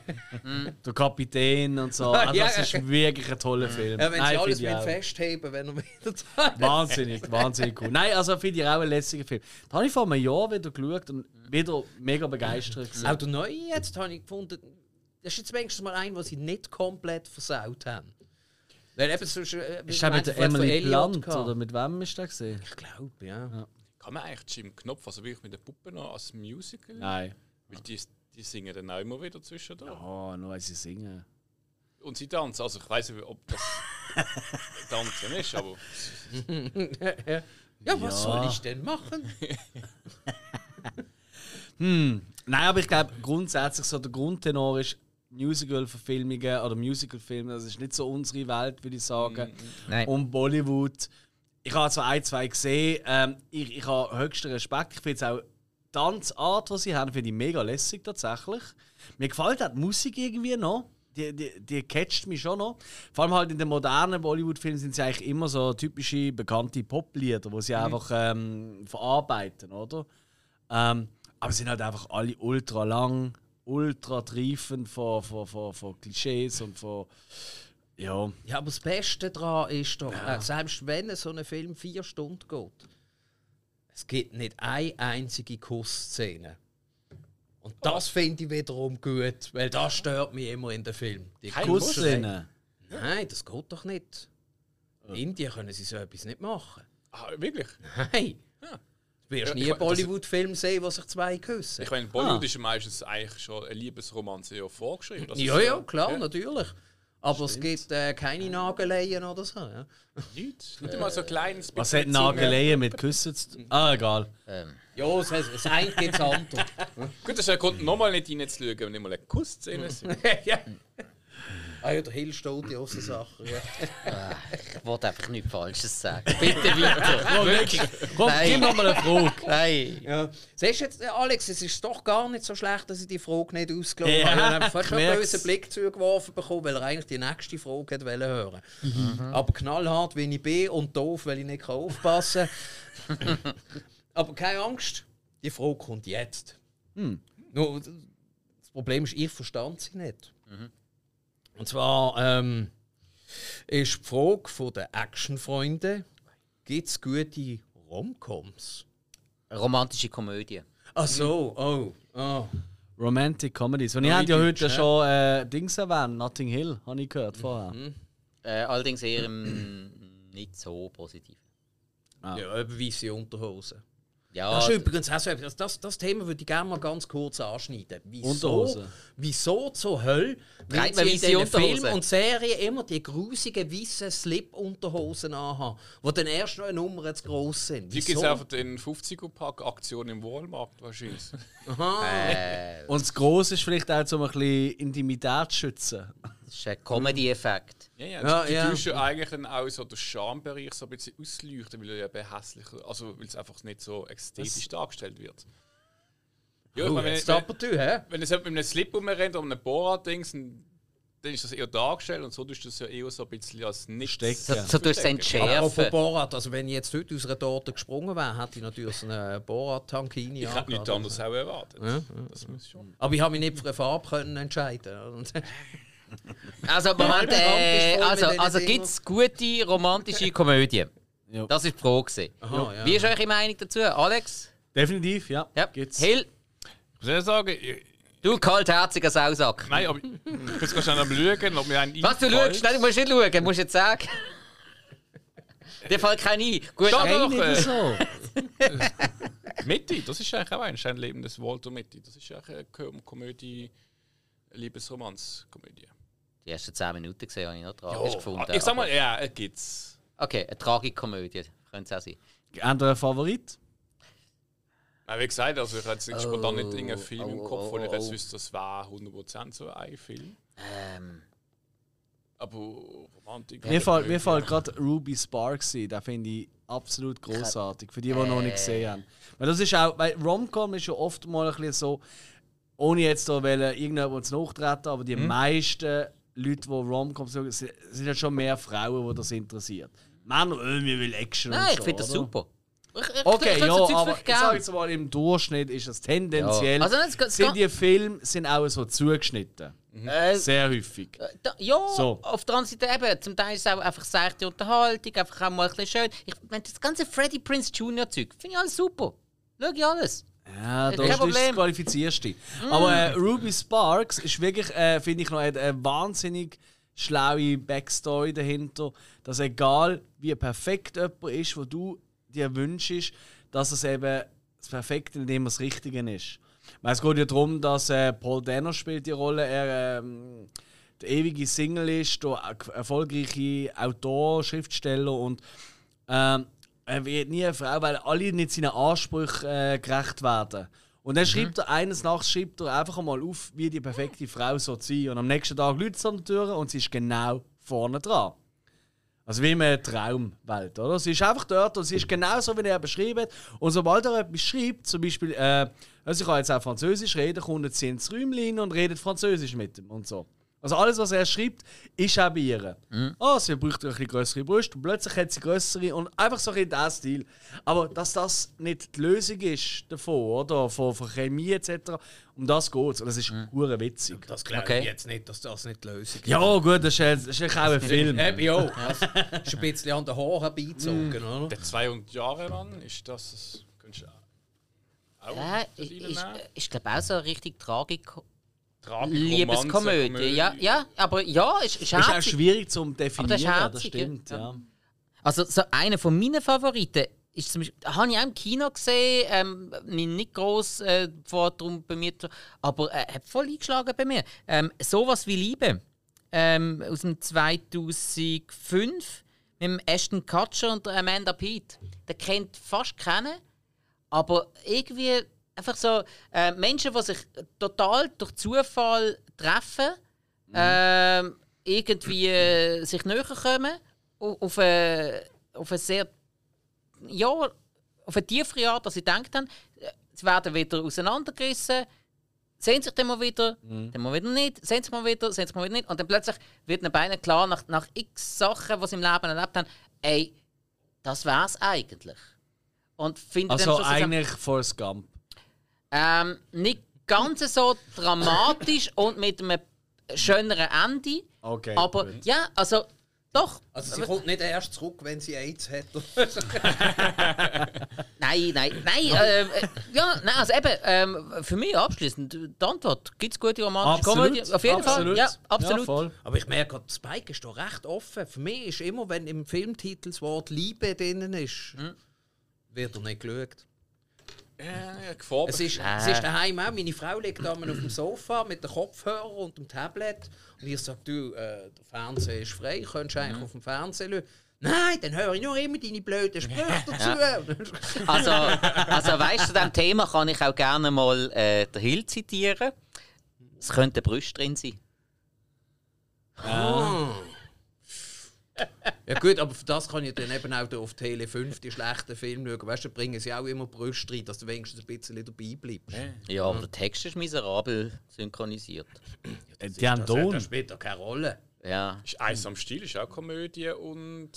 der Kapitän und so. Also, das Ja. ist wirklich ein toller Film. ja, wenn Nein, sie alles mit festheben, wenn er wieder zahlt. Wahnsinnig, wahnsinnig cool. Nein, also finde ich auch ein lässiger Film. Da habe ich vor einem Jahr wieder geschaut und wieder mega begeistert. gewesen. Auch der neue jetzt habe ich gefunden, das ist jetzt wenigstens mal ein, was sie nicht komplett versaut haben. Weil eben so, äh, Ist der mit der Emily gehabt. oder mit wem ist der gesehen? Ich glaube, ja. Kann man eigentlich Jim Knopf, also wirklich mit der Puppe noch als Musical? Nein. Weil die, die singen dann auch immer wieder zwischendurch. Oh, nur weil sie singen. Und sie tanzen. Also ich weiß nicht, ob das Tanzen ist, aber Ja, was Ja. soll ich denn machen? Nein, aber ich glaube grundsätzlich so der Grundtenor ist Musical-Verfilmungen oder Musical-Filme, das ist nicht so unsere Welt, würde ich sagen. Nein. Und Bollywood. Ich habe zwar ein, zwei gesehen, ähm, ich, ich habe höchsten Respekt. Ich finde es auch die Tanzart, die sie haben, finde ich mega lässig tatsächlich. Mir gefällt auch die Musik irgendwie noch. Die, die, die catcht mich schon noch. Vor allem halt in den modernen Bollywood-Filmen sind sie eigentlich immer so typische bekannte Poplieder, die sie einfach ähm, verarbeiten, oder? Ähm, aber sie sind halt einfach alle ultra lang, ultra triefend von, von, von, von Klischees und von. Ja. Ja, aber das Beste daran ist doch, äh, selbst wenn so ein Film vier Stunden geht, es gibt nicht eine einzige Kussszene. Und das finde ich wiederum gut, weil das stört mich immer in den Film. Die Kussszene. Nein, das geht doch nicht. In Indien können sie so etwas nicht machen. ah, wirklich. Nein. Du wirst Ja, nie einen Bollywood-Film sehen, wo sich zwei küssen. Ich meine, Bollywood ist ja meistens eigentlich schon eine Liebesromanze ja vorgeschrieben. Ja, ist ja, klar, natürlich. Aber es gibt äh, keine Nageleien oder so. Ja. Nichts. Nicht einmal so ein kleines Was bisschen hat Nageleien mit Küssen zu tun? Ah, egal. Ja, das, heißt, das eine gibt es andere. Gut, das ist Grund, nochmal nicht reinzuschauen, wenn nicht mal eine Kussszene sind. ja. Ah ja, der Hill steht ja so Sachen. Ja. Ich wollte einfach nichts Falsches sagen. Bitte weiter. Wirklich. Komm, Nein. gib noch mal eine Frage. Nein. Ja. Siehst du jetzt, äh, Alex, es ist doch gar nicht so schlecht, dass ich die Frage nicht ausgelassen Ja, habe. Ich habe fast einen bösen Blick zugeworfen bekommen, weil er eigentlich die nächste Frage hätte wollen hören Mhm. Aber knallhart, wie ich bin und doof, weil ich nicht aufpassen kann. Aber keine Angst, die Frage kommt jetzt. Hm. Nur, das Problem ist, ich verstand sie nicht. Und zwar ähm, ist die Frage von den Actionfreunden, gibt es gute Romcoms? Romantische Komödie. Ach so, oh, oh. Romantic Comedies. Und ich habe ja heute schon äh, Dings erwähnt, Notting Hill, habe ich gehört vorher. Äh, allerdings eher im, nicht so positiv. Ah. Ja, eben weiße Unterhosen. Ja, Das ist übrigens auch so etwas. Das, das Thema würde ich gerne mal ganz kurz anschneiden. Wieso, Unterhosen. wieso zur Hölle Trägt wenn man sie in diesen Unterhosen? Filmen und Serien immer die grusigen weißen Slip-Unterhosen anhaben, die dann erst noch eine Nummer zu gross sind? Die gibt es einfach den 50er-Pack-Aktion im Walmart wahrscheinlich. äh, Und das Grosse ist vielleicht auch, um ein bisschen Intimität zu schützen. Das ist ein Comedy-Effekt. Ja, ja, Ja, die ja. tust ja eigentlich dann auch so den Schambereich so ein bisschen ausleuchten, weil er ja eben hässlicher, also weil es einfach nicht so ästhetisch dargestellt wird. Ja, ich Oh, meine, jetzt wenn, du, hä? wenn es mit einem Slip rumrennt oder einem Borat-Dings, dann dann ist das eher dargestellt und so tust du das ja eher so ein bisschen als nicht Stecken. So, so durch es Apropos entschärfen. Borat, also wenn ich jetzt heute aus einer Torte gesprungen wäre, hätte ich natürlich so eine Borat-Tankini Ich hätte nichts anderes auch erwartet. Das muss schon. Aber ich habe mich nicht für eine Farbe können entscheiden. Also, Moment, äh, also, also gibt es gute romantische Komödien? Ja. Das ist die Frage. Aha, ja. Wie ist eure Meinung dazu, Alex? Definitiv, ja. Ja. Gibt's. Hill, Ich muss sagen, ich, du kaltherziger Sausack. nein, aber ich bin jetzt schnell am Schauen, ob mir ein Was du schaust, nein, du musst nicht schauen, musst jetzt sagen. Dir fällt kein ein. Gut, Doch, aber- doch, äh, so. Mitty, das ist eigentlich auch ein, ein Leben des Walter Mitty. Das ist eigentlich eine Ko- Komödie, eine Liebesromanz-Komödie. Die ersten 10 Minuten gesehen, habe ich noch tragisch gefunden. ich sag mal, ja, es gibt's. Okay, eine Tragikomödie, könnte es auch sein. Habt ihr einen Favorit? Ja, wie gesagt, also ich habe jetzt nicht spontan nicht irgendeinen Film im oh, Kopf, wo ich oh, jetzt oh. wüsste, das war 100% so ein Film. Ähm, Aber Romantik. Mir fällt, mir fällt gerade Ruby Sparks ein, den finde ich absolut großartig. Für die, die noch nicht gesehen haben. Weil das ist auch, weil Romcom ist ja oft mal ein bisschen so, ohne jetzt da wollen, irgendjemand zu nachtreten, aber die meisten Leute, die Romcoms schauen, sind, sind ja schon mehr Frauen, die das interessiert. Männer, äh, wir will Action nein, und ich so, finde das oder? super. Ich, ich, Okay, ich ja, so aber ich sage jetzt mal, im Durchschnitt ist es tendenziell, Ja. Also, das- das- sind die Filme sind auch so zugeschnitten. Äh, Sehr häufig. Da, ja, So. auf der anderen Seite eben, zum Teil ist es auch einfach seichte Unterhaltung, einfach auch mal ein bisschen schön. Ich meine, das ganze Freddie Prince Jr. Zeug, finde ich alles super. Schau ich alles. Ja, Kein das ist das Problem. Mm. qualifizierste. Aber äh, Ruby Sparks ist wirklich, äh, finde ich, noch eine, eine wahnsinnig schlaue Backstory dahinter, dass egal wie perfekt jemand ist, wo du dir wünschst, dass es eben das Perfekte, indem es das Richtige ist. Weil Es geht ja darum, dass äh, Paul Danner spielt die Rolle, er ähm, der ewige Single ist, der er- erfolgreiche Autor, Schriftsteller und ähm, er wird nie eine Frau, weil alle nicht seinen Ansprüchen äh, gerecht werden. Und dann schreibt er eines Nachts schreibt er einfach mal auf, wie die perfekte Frau soll sein. Und am nächsten Tag läutet es an der Tür und sie ist genau vorne dran. Also wie in einer Traumwelt, oder? Sie ist einfach dort und sie ist genau so, wie er beschrieben hat. Und sobald er etwas schreibt, zum Beispiel, äh, also ich kann jetzt auch Französisch reden, kommt sie ins Räumchen und redet Französisch mit ihm und so. Also alles, was er schreibt, ist auch bei ihr. Ah, sie braucht ein bisschen größere Brüste und plötzlich hat sie größere und einfach so in diesem Stil. Aber dass das nicht die Lösung ist davon, oder? Von, von Chemie etc., um das geht es. Und das ist hure witzig. Das glaube Okay. ich jetzt nicht, dass das nicht die Lösung ist. Ja, gut, das ist, ja- das ist ja auch ein Film. Eben, ja. Das ist ein bisschen an den Haaren beizogen, oder? Der 200 Jahre Mann, ist das. das könntest du auch Ja, ich, glaube auch so eine richtig Tragik Tragik, Liebeskomödie. Romanze, Ja, ja, aber ja, ist, ist Das ist auch schwierig zu Aber das definieren, ist das, herzig, stimmt. ja. Ja. Also so einer von meinen Favoriten ist zum Beispiel, habe ich auch im Kino gesehen, ähm, nicht groß äh, vor darum bei mir, zu- aber äh, hat voll eingeschlagen bei mir. Ähm, Sowas wie Liebe ähm, aus dem 2005 mit dem Ashton Kutcher und Amanda Peet. Der kennt fast keinen, aber irgendwie einfach so äh, Menschen, die sich total durch Zufall treffen, ähm, irgendwie äh, sich näher kommen au- auf eine, auf eine sehr ja, auf eine tiefere Art, als sie denkt haben. Äh, Sie werden wieder auseinandergerissen, sehen sich dann mal wieder, dann mal wieder nicht, sehen sich mal wieder, sehen sich mal wieder nicht. Und dann plötzlich wird ihnen beiden klar, nach, nach x Sachen, die sie im Leben erlebt haben, ey, das wär's eigentlich. Und Also dann eigentlich Forrest Gump. Ähm, nicht ganz so dramatisch und mit einem schöneren Ende. Okay, aber gut. ja, also doch. Also sie kommt nicht erst zurück, wenn sie AIDS hat. Nein, nein, nein. ähm, äh, ja, nein, also eben, ähm, für mich abschließend die Antwort. Gibt es gute romantische Komödie? Auf jeden Fall. Ja, absolut. Ja, voll. Aber ich merke, der Spike ist da recht offen. Für mich ist immer, wenn im Filmtitel das Wort Liebe drin ist, wird er nicht geschaut. Ja, Gefahr. Es ist, es ist daheim auch. Meine Frau liegt da auf dem Sofa mit dem Kopfhörer und dem Tablet. Und ich sage, du, äh, der Fernseher ist frei, könntest eigentlich auf dem Fernseher schauen. Nein, dann höre ich nur immer deine blöden Sprüche dazu. Also, also weißt du, zu diesem Thema kann ich auch gerne mal äh, den Hill zitieren. Es könnte Brüste drin sein. Ja gut, aber für das kann ich dann eben auch auf Tele 5 die schlechten Filme schauen. Weißt du, da bringen sie auch immer Brüste rein, dass du wenigstens ein bisschen dabei bleibst. Ja, aber der Text ist miserabel synchronisiert. Äh, Die haben Das, Ton. das spielt doch keine Rolle. Ja. Ist Eis am Stil ist auch Komödie und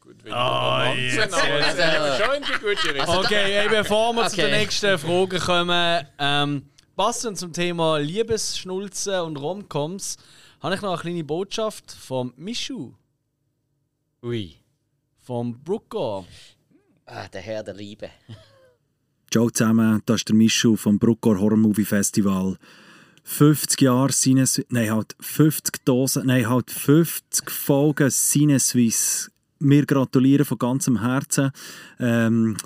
gut, wenn Ah, Romanze, jetzt, aber jetzt. es ist schon in die gute Richtung. Okay, hey, bevor wir zu der Okay. nächsten Frage kommen, ähm, passend zum Thema Liebesschnulzen und Romcoms, habe ich noch eine kleine Botschaft vom Mischu, Ui. vom Brucker. Ah, der Herr der Liebe. Ciao zusammen, das ist der Michu vom Bruckor Horror Movie Festival. 50 Jahre Sinus... Nein, halt 50 Dosen... Nein, halt 50 Folgen Sinneswiss. Wir gratulieren von ganzem Herzen. Ähm,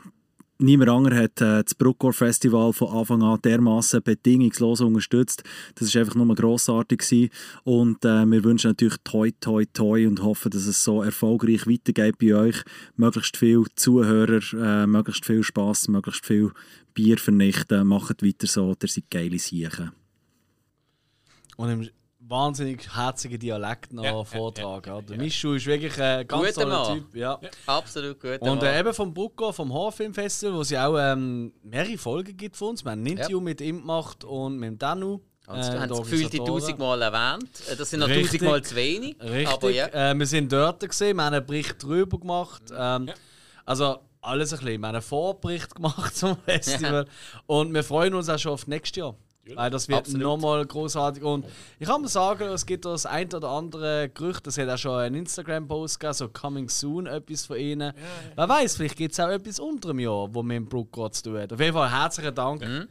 niemand anderer hat äh, das Bruckor Festival von Anfang an dermaßen bedingungslos unterstützt. Das war einfach nur grossartig. Gewesen. Und äh, wir wünschen natürlich toi, toi, toi und hoffen, dass es so erfolgreich weitergeht bei euch. Möglichst viele Zuhörer, äh, möglichst viel Spass, möglichst viel Bier vernichten. Macht weiter so, ihr seid geile Siechen. Und im wahnsinnig herzigen Dialekt noch Ja, ja, vortragen. Ja, Der Mischu ist wirklich ein ganz Guter toller Mann. Typ. Ja. Absolut gut. Und äh, eben vom Brucker, vom Horrorfilmfestival, wo es ja auch ähm, mehrere Folgen gibt von uns. Wir haben ein Interview mit ihm gemacht und mit dem Danu. Also, äh, du hast den es gefühlt die tausendmal erwähnt. Äh, Das sind noch tausendmal zu wenig. Richtig. Aber ja. äh, wir sind dort gesehen, wir haben einen Bericht drüber gemacht. Ähm, Also alles ein bisschen. Wir haben einen Vorbericht gemacht zum Festival. Und wir freuen uns auch schon auf nächstes Jahr. Weil das wird Absolut. nochmal großartig. Und ich kann mal sagen, es gibt das ein oder andere Gerücht, es hat auch schon einen Instagram-Post gegeben, so Coming Soon, etwas von ihnen. Wer weiß, vielleicht gibt es auch etwas unter dem Jahr, wo wir im Brookgott zu tun haben. Auf jeden Fall herzlichen Dank. Mhm.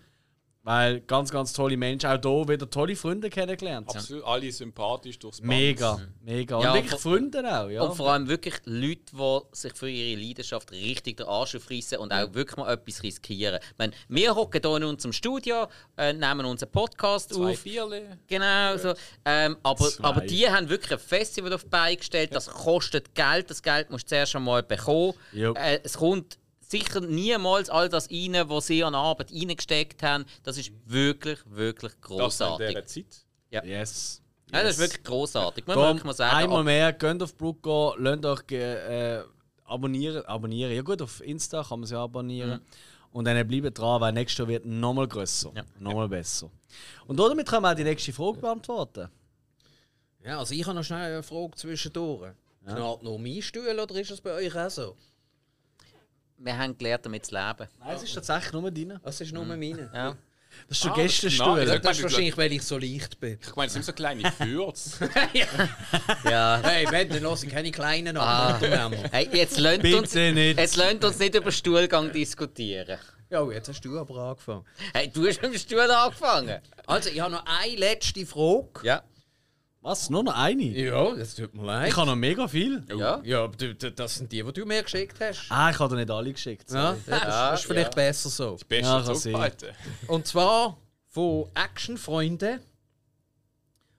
Weil ganz, ganz tolle Menschen, auch hier wieder tolle Freunde kennengelernt. Absolut, alle sympathisch durchs Band. Mega, mega. Und Ja, wirklich vor- Freunde auch, ja. Und vor allem wirklich Leute, die sich für ihre Leidenschaft richtig den Arsch aufreißen und auch wirklich mal etwas riskieren. Ich meine, wir hocken hier in unserem Studio, äh, nehmen unseren Podcast Zwei auf. Bierle. Genau, so. Ähm, aber, Zwei. aber die haben wirklich ein Festival auf die Beine gestellt. Das kostet Geld. Das Geld musst du zuerst einmal bekommen. Äh, es kommt sicher niemals all das rein, was sie an Arbeit reingesteckt haben. Das ist wirklich, wirklich Das in großartig. dieser Zeit. Yes. Ja, das ist wirklich großartig. Muss man mal sagen. einmal mehr, geht auf Brookgott, lasst euch äh, abonnieren. Abonnieren. Ja gut, auf Insta kann man sie abonnieren. Und dann bleibt dran, weil nächstes Jahr wird nochmal grösser. Ja. Nochmal besser. Und damit können wir auch die nächste Frage beantworten. Ja, also ich habe noch schnell eine Frage zwischendurch. Knallt nur mein Stuhl oder ist das bei euch auch so? Wir haben gelernt, damit zu leben. Nein, es ist tatsächlich nur deine. Das ist nur meine. Ja. Das ist der Ah, Gästestuhl. das Ja, ist das ist wahrscheinlich, weil ich so leicht bin. Ich meine, es sind so kleine Fürz. ja. Hey, wenn, dann lasse ich keine kleinen Ah. Unternehmer. Hey, jetzt Bitte uns, nicht. Jetzt lasst uns nicht über Stuhlgang diskutieren. Ja, jetzt hast du aber angefangen. Hey, du hast mit dem Stuhl angefangen. Also, ich habe noch eine letzte Frage. Ja. Was? Nur noch eine? Ja, das tut mir leid. Ich habe noch mega viel. Ja. Ja, aber du, du, das sind die, die du mir geschickt hast. Ah, ich habe dir nicht alle geschickt. Ja, sorry. das, das ist vielleicht besser so. Beste Ja, kann zurückbehalten. Und zwar von Actionfreunden.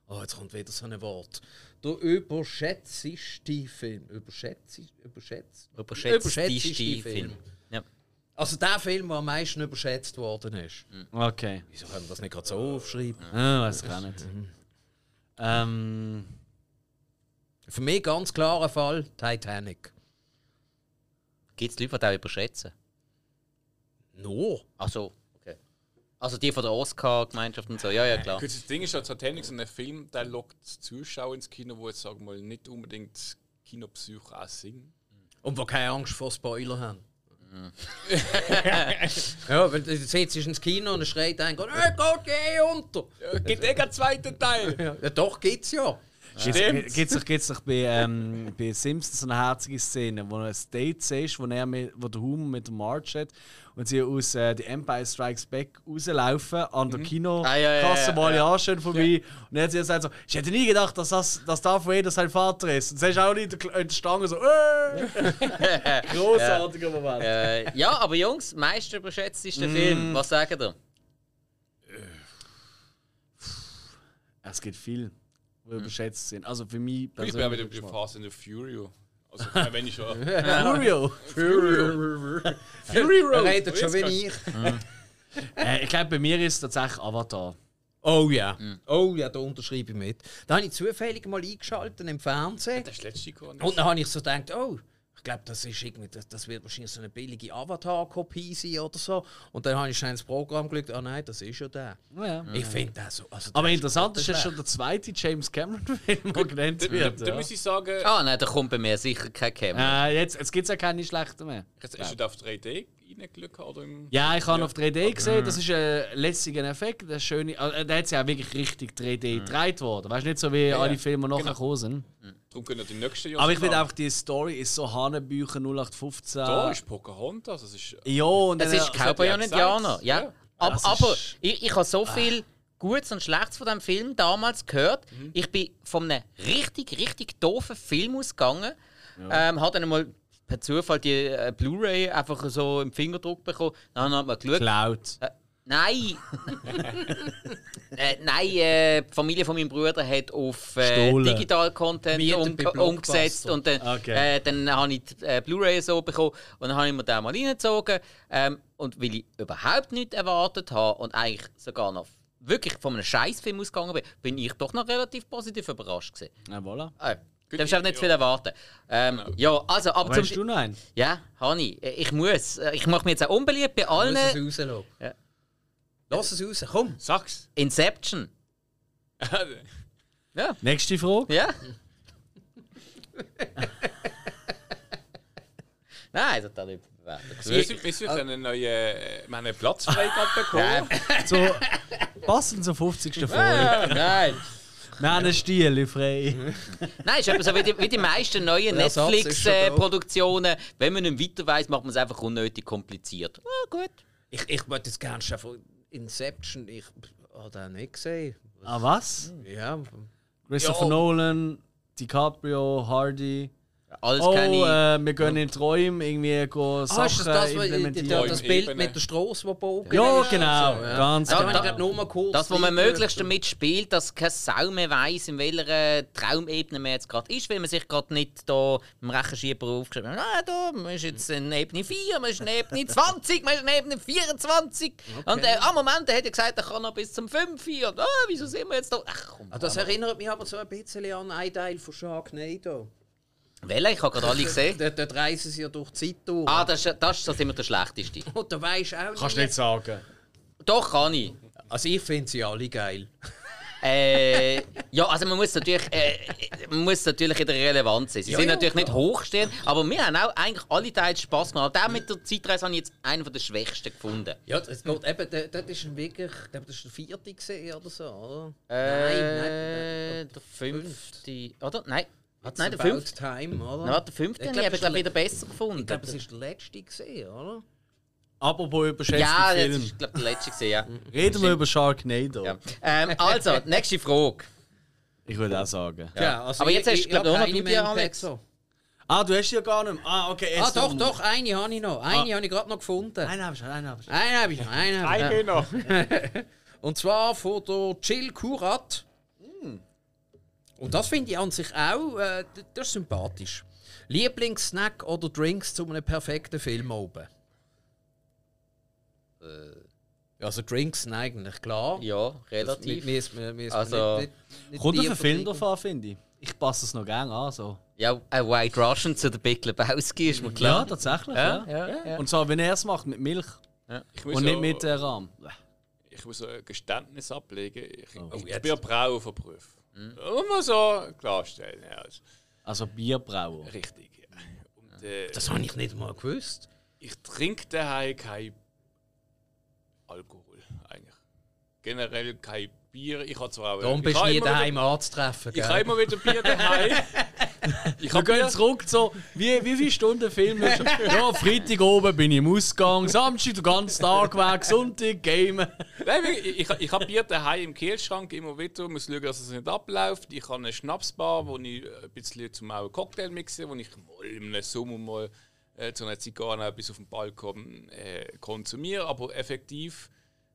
Oh, jetzt kommt wieder so ein Wort. Der überschätzigste Film. Überschätzig, überschätzt? Überschätzteste Film. Ja. Also der Film, der am meisten überschätzt worden ist. Okay. Wieso können wir das nicht gerade so aufschreiben? Ah, weiß ich auch nicht. Ähm, Für mich ganz klarer Fall Titanic. Gibt es Leute, die das auch überschätzen? Nur? Also, okay. Also die von der Oscar-Gemeinschaft und so, ja, ja, klar. Gut, das Ding ist ja, Titanic so ein Film, der lockt Zuschauer ins Kino, wo jetzt sagen wir mal nicht unbedingt Kinopsycho auch sind. Und die keine Angst vor Spoiler haben. ja, weil du setzt dich ins Kino und schreit ein, hey, Gott, geh unter! Ja, gibt eh keinen zweiten Teil! Ja, doch, gibt's ja. Gibt es doch, gibt's doch bei, ähm, bei Simpsons so eine herzige Szene, wo er ein Date siehst, wo, er mit, wo der Hum mit der Marge hat und sie aus äh, The Empire Strikes Back rauslaufen, an der Kinokasse Ah, ja, ja, mal ja. ja, schön vorbei. Und dann hat sie gesagt so, ich hätte nie gedacht, dass, das, dass Darth Vader sein Vater ist. Und sie ist auch nicht in der, der Stange so, äh. Großartiger Moment. Äh, ja, aber Jungs, meist überschätzteste Film, was sagen ihr? Es gibt viel, die überschätzt sind. Also für mich Ich bin auch wieder bei Geschmack. Fast and the Furio. Also, ich wenn ich schon. Furio. Er redet schon wie ich. Äh, ich glaube, bei mir ist es tatsächlich Avatar. Oh ja, oh ja, da unterschreibe ich mit. Da habe ich zufällig mal eingeschaltet im Fernsehen. Das ist letzte Jahr. Und dann habe ich so gedacht, oh, ich glaube, das ist irgendwie, das, das wird wahrscheinlich so eine billige Avatar-Kopie sein oder so. Und dann habe ich schnell ins Programm geschaut, ah nein, das ist ja der. Ja. Ich finde das so. Also Aber interessant ist, das das schon der zweite James Cameron-Film, der genannt wird. da ja. muss ich sagen, Ah, nein, da kommt bei mir sicher kein Camera. Äh, jetzt jetzt gibt es ja keine schlechten mehr. hast du da auf 3D reingeschaut? Oder im Ja, ich habe Ja. auf 3D gesehen, das ist ein lässiger Effekt, das schöne, äh, der hat ja auch wirklich richtig 3D gedreht worden. Weißt du, nicht so wie alle Filme nachher Genau. gekommen sind. Darum können die nächsten Jahre. Aber ich finde einfach, die Story ist so Hanebücher 0815. Da ist Pocahontas. Das ist, Ja, und Es dann, ist äh, Cowboy ja und. Indianer. Ja. Ja. Aber, Das aber ich, ich habe so viel Gutes und Schlechtes von diesem Film damals gehört. Ich bin von einem richtig, richtig doofen Film ausgegangen. Ähm, habe dann mal per Zufall die äh, Blu-ray einfach so im Fingerdruck bekommen. Dann hat man geschaut. Cloud. Äh, nein! äh, nein, äh, die Familie von meinem Bruder hat auf äh. Digital-Content um, umgesetzt und dann, Okay. äh, dann habe ich die äh, Blu-ray so bekommen und dann habe ich mir den mal reingezogen. Ähm, und weil ich überhaupt nichts erwartet habe und eigentlich sogar noch wirklich von einem Scheißfilm ausgegangen bin, bin ich doch noch relativ positiv überrascht gewesen. Ja, voilà. Äh, du darfst auch nicht viel erwarten. Ähm, Ja, also, aber Aber zum... hast du noch einen? Ja, Hani, ich muss. Äh, Ich mache mir jetzt auch unbeliebt bei allen. Lass es rauslassen. Ja. Lass es raus, komm. Sag's. Inception. Ja. Nächste Frage. Ja. Nein, das hat nicht bewertet. Wir sind, wir sind einen neuen äh, wir haben einen Platzfreigabe bekommen. So, passend zur 50. Folge. Ja, nein. Wir haben einen Stiel frei. Nein, ist eben so wie die, wie die meisten neuen. Netflix-Produktionen. Wenn man nicht weiter weiß, macht man es einfach unnötig kompliziert. Ah, gut. Ich, ich wollte jetzt gerne schon von Inception. Ich habe den nicht gesehen. Ah, was? Ja. Christopher Ja. Nolan, DiCaprio, Hardy. Alles Oh, keine. äh, wir gehen in Träume irgendwie go Ah, Sachen ist das das, implementieren. das, das Bild Ebene. mit der Straße, die bogen ja, ist? genau. So, ja. Ganz Da, genau. da, ich nur mal kurz Das, wo man möglichst damit spielt, dass keine Sau mehr weiss, in welcher Traumebene man jetzt gerade ist, weil man sich gerade nicht da im Rechenschieber aufgeschrieben hat. Ah, da, man ist jetzt in Ebene 4, man ist in Ebene 20, man ist in Ebene 24. Und äh, am Moment, der hat ja gesagt, er kann noch bis zum 5 und ah, wieso sind wir jetzt da? Ach komm. Ah, das erinnert mich aber so ein bisschen an einen Teil von Sharknado. Welcher? Ich habe gerade alle gesehen. Dort, dort reisen sie ja durch die Zeit durch. Ah, das ist, das ist so immer der schlechteste. Und da weisst du auch Kannst du nicht sagen. Doch, kann ich. Also ich finde sie alle geil. Äh, ja, also man muss natürlich, äh, man muss natürlich in der Relevanz sein. Sie Ja, sind ja, natürlich nicht hochstehend, aber wir haben auch eigentlich alle Teile Spaß gemacht. Auch mit der Zeitreise habe ich jetzt einen der schwächsten gefunden. Ja, das geht eben, der- das ist ein wirklich, ich glaube, das ist der vierte gesehen oder so, oder? Äh, der fünfte, oder? Nein, Hat's nein, der fünfte. Time, oder? Nein, der fünfte Ich habe glaub, ich das glaube wieder besser gefunden. Ich glaube, es ist der letzte gesehen, oder? Apropos überschätzte ja, das Film. ist glaube der letzte gesehen, ja. Reden wir über Sharknado. ja. Ähm, also, nächste Frage. Ich würde auch sagen. Ja, also Aber jetzt ich- hast du, ich- glaub ich noch du, im Alex. Ah, du hast ja gar nicht mehr. Ah, okay. Ah, doch, noch- doch, eine habe ich noch. Eine habe ich gerade noch gefunden. Einen habe ich, einen habe ich. Eine habe ich noch, eine habe ich noch. Ein noch. Und zwar von der Jill Kurat. Und das finde ich an sich auch, äh, das ist sympathisch. Lieblingssnack oder Drinks zu einem perfekten Film oben? Äh, also Drinks sind eigentlich klar. Ja, Das relativ. müssen wir- müssen wir Also- nicht- nicht- nicht Kommt auf tiefer den Film drauf an, finde ich. Ich passe es noch gerne an. So. Ja, ein White Russian zu der Big Lebowski ist mir Ja, klar. tatsächlich. Ja, Ja, ja, ja. Und zwar, wenn er es macht, mit Milch. Ich muss Und nicht so- mit äh, Rahm. Ich muss ein Geständnis ablegen. Ich, Oh, ich jetzt. bin ja Brauer von Beruf. Muss man so klarstellen. Ja, also, Also Bierbrauer. richtig. Ja. Und, äh, Das habe ich nicht mal gewusst. ich trinke daheim kein Alkohol eigentlich. Generell kein Bier. Ich habe zwar auch. Darum bist du nie daheim anzutreffen. Ich habe immer wieder Bier daheim. ich Wir gehen zurück so, wie, wie viele Stunden Film ist Ja, Freitag oben bin ich im Ausgang, Samstag den ganzen Tag weg, Sonntag gamen. Nein, ich, ich, ich habe Bier daheim im Kühlschrank immer wieder. muss schauen, dass es nicht abläuft. Ich habe eine Schnapsbar, wo ich ein bisschen zum einen Cocktail mixe, wo ich mal im Sommer mal äh, zu einer Zigarre etwas auf dem Balkon äh, konsumiere. Aber effektiv,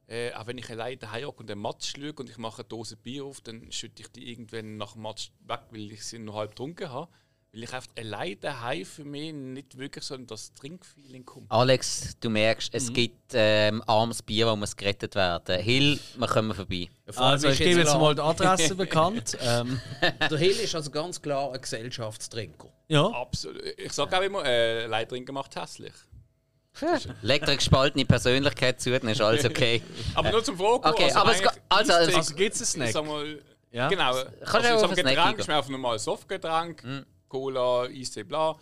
äh, auch wenn ich allein daheim hocke und einen Matsch schaue und ich mache eine Dose Bier auf, dann schütte ich die irgendwann nach dem Matsch weg, weil ich sie noch halb getrunken habe. Weil ich einfach allein daheim für mich nicht wirklich so in das Trinkfeeling komme. Alex, du merkst, es gibt ähm, armes Bier, wo muss gerettet werden. Hill, wir kommen vorbei. Also, ich gebe jetzt mal die Adresse bekannt. Ähm, Der Hill ist also ganz klar ein Gesellschaftstrinker. ja. Absolut. Ich sage auch immer, äh, allein trinken macht hässlich. Leg dir eine gespaltene Persönlichkeit zu, dann ist alles okay. Aber nur zum Fragen. Okay, aber es also- Eistee- Also gibt es einen Ich Snack? sag mal, Ja. genau. Kannst also du auf Getränk ist mir einfach ein normales Softgetränk. Cola, Eistee, bla.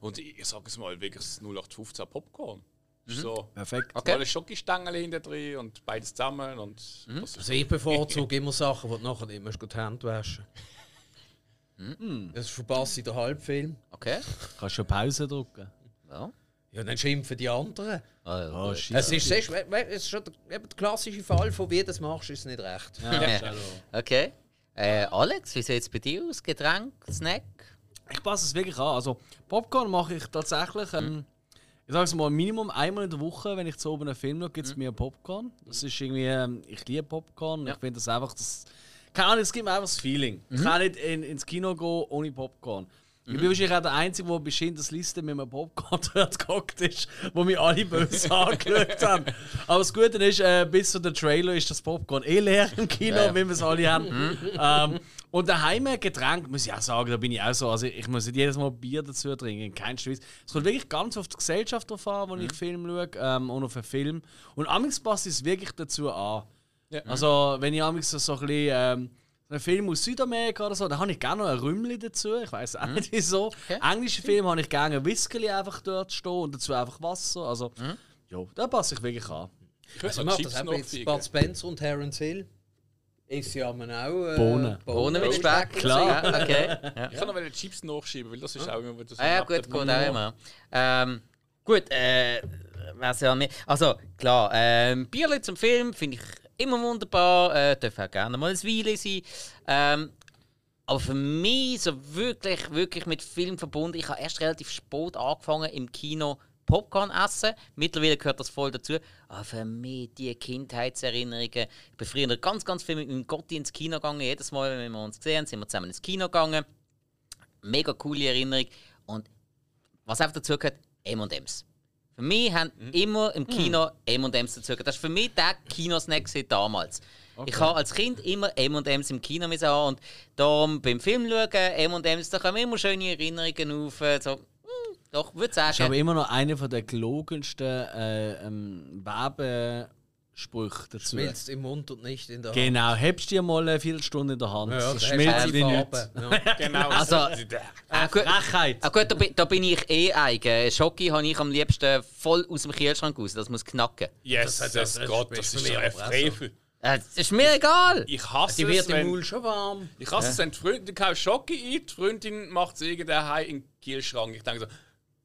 Und ich, ich sage es mal, wirklich das 0815 Popcorn. Ist so. Perfekt. Okay. Alle Schokostangen hinten drin und beides zusammen. Und das ist Also ich bevorzuge immer Sachen, die du nachher nicht mehr die Hände waschen Das verpasse ich den Halbfilm. Okay. Kannst du Pause drücken? Ja. Ja, dann schimpfen die anderen. Also, Oh, shit. Es ist, we- we- es ist schon der, der klassische Fall, von wie du das machst, ist es nicht recht. okay. Äh, Alex, wie sieht es bei dir aus? Getränk, Snack? Ich passe es wirklich an. Also, Popcorn mache ich tatsächlich, ähm, ich sage es mal, Minimum einmal in der Woche, wenn ich zu oben einen Film schaue, gibt es mir Popcorn. Das ist irgendwie, ähm, ich liebe Popcorn. Ich finde das einfach, das, keine Ahnung, es gibt mir einfach das Feeling. Ich kann nicht in, ins Kino gehen ohne Popcorn. Ich bin wahrscheinlich auch der Einzige, der bei Schindlers Liste mit einem Popcorn dort gehockt ist, wo mich alle böse angeschaut haben. Aber das Gute ist, äh, bis zu der Trailer ist das Popcorn eh leer im Kino, wie wir es alle haben. ähm, und daheim ein Getränk, muss ich auch sagen, da bin ich auch so. Also ich muss nicht jedes Mal Bier dazu trinken, kein Scheiß. Es kommt wirklich ganz auf die Gesellschaft drauf an, wo ich Film schaue ähm, und auf einen Film. Und amigs passt es wirklich dazu an. Ja. Also wenn ich amigs so, so ein bisschen... Ähm, einen Film aus Südamerika oder so, da habe ich gerne noch ein Rümmli dazu. Ich weiß auch nicht wieso. Englische Filme habe ich gerne ein Whisky einfach dort stehen und dazu einfach Wasser. Also, ja, da passe ich wirklich an. ich Also so macht Chips das jetzt fliegen. Bud Spencer und Terence Hill. Ist ja man auch. Äh, Bohnen. Ohne mit Speck. Klar. Ja, okay. Ja. Ich kann noch mal die Chips nachschieben, weil das ist auch immer das Ah, ja, gut, gut, auch immer. Ähm, gut, äh, was ja mehr. Also, klar, ähm, Bierli zum Film finde ich immer wunderbar. Äh, darf auch gerne mal ein Weile sein. Ähm, aber für mich so wirklich, wirklich mit Film verbunden. Ich habe erst relativ spät angefangen im Kino Popcorn essen. Mittlerweile gehört das voll dazu. Aber für mich die Kindheitserinnerungen. Ich bin früher ganz, ganz viel mit meinem Gotti ins Kino gegangen. Jedes Mal, wenn wir uns gesehen sind wir zusammen ins Kino gegangen. Mega coole Erinnerung. Und was einfach dazu gehört, M&M's. Für mich haben immer im Kino M&M's dazu. Das war für mich der Kinosnack damals. Ich habe als Kind immer M&M's im Kino müssen haben und darum beim Film schauen, M&M's, da kommen immer schöne Erinnerungen auf. So, hm, doch, würde sagen. aber immer noch einer von der gelogensten äh, ähm, Werbesprüche dazu. Schmilzt im Mund und nicht in der Genau, hebst dir mal eine Viertelstunde in der Hand. Hand. Ja, das da schmilzt wie die nichts. Ja. Genau. Also, ah, gut, Frechheit. ah, gut da, bin, da bin ich eh eigen. Schoki habe ich am liebsten voll aus dem Kühlschrank raus. Das muss knacken. yes, Das das, das Gott, ist das ist doch ein. Frevel. Äh, Das ist mir egal. Ich hasse Die es, wird im wenn, Maul schon warm. ich hasse es, wenn die Freundin, du kaufst Schocke ein, die Freundin macht es irgendein in den Kühlschrank. Ich denke so,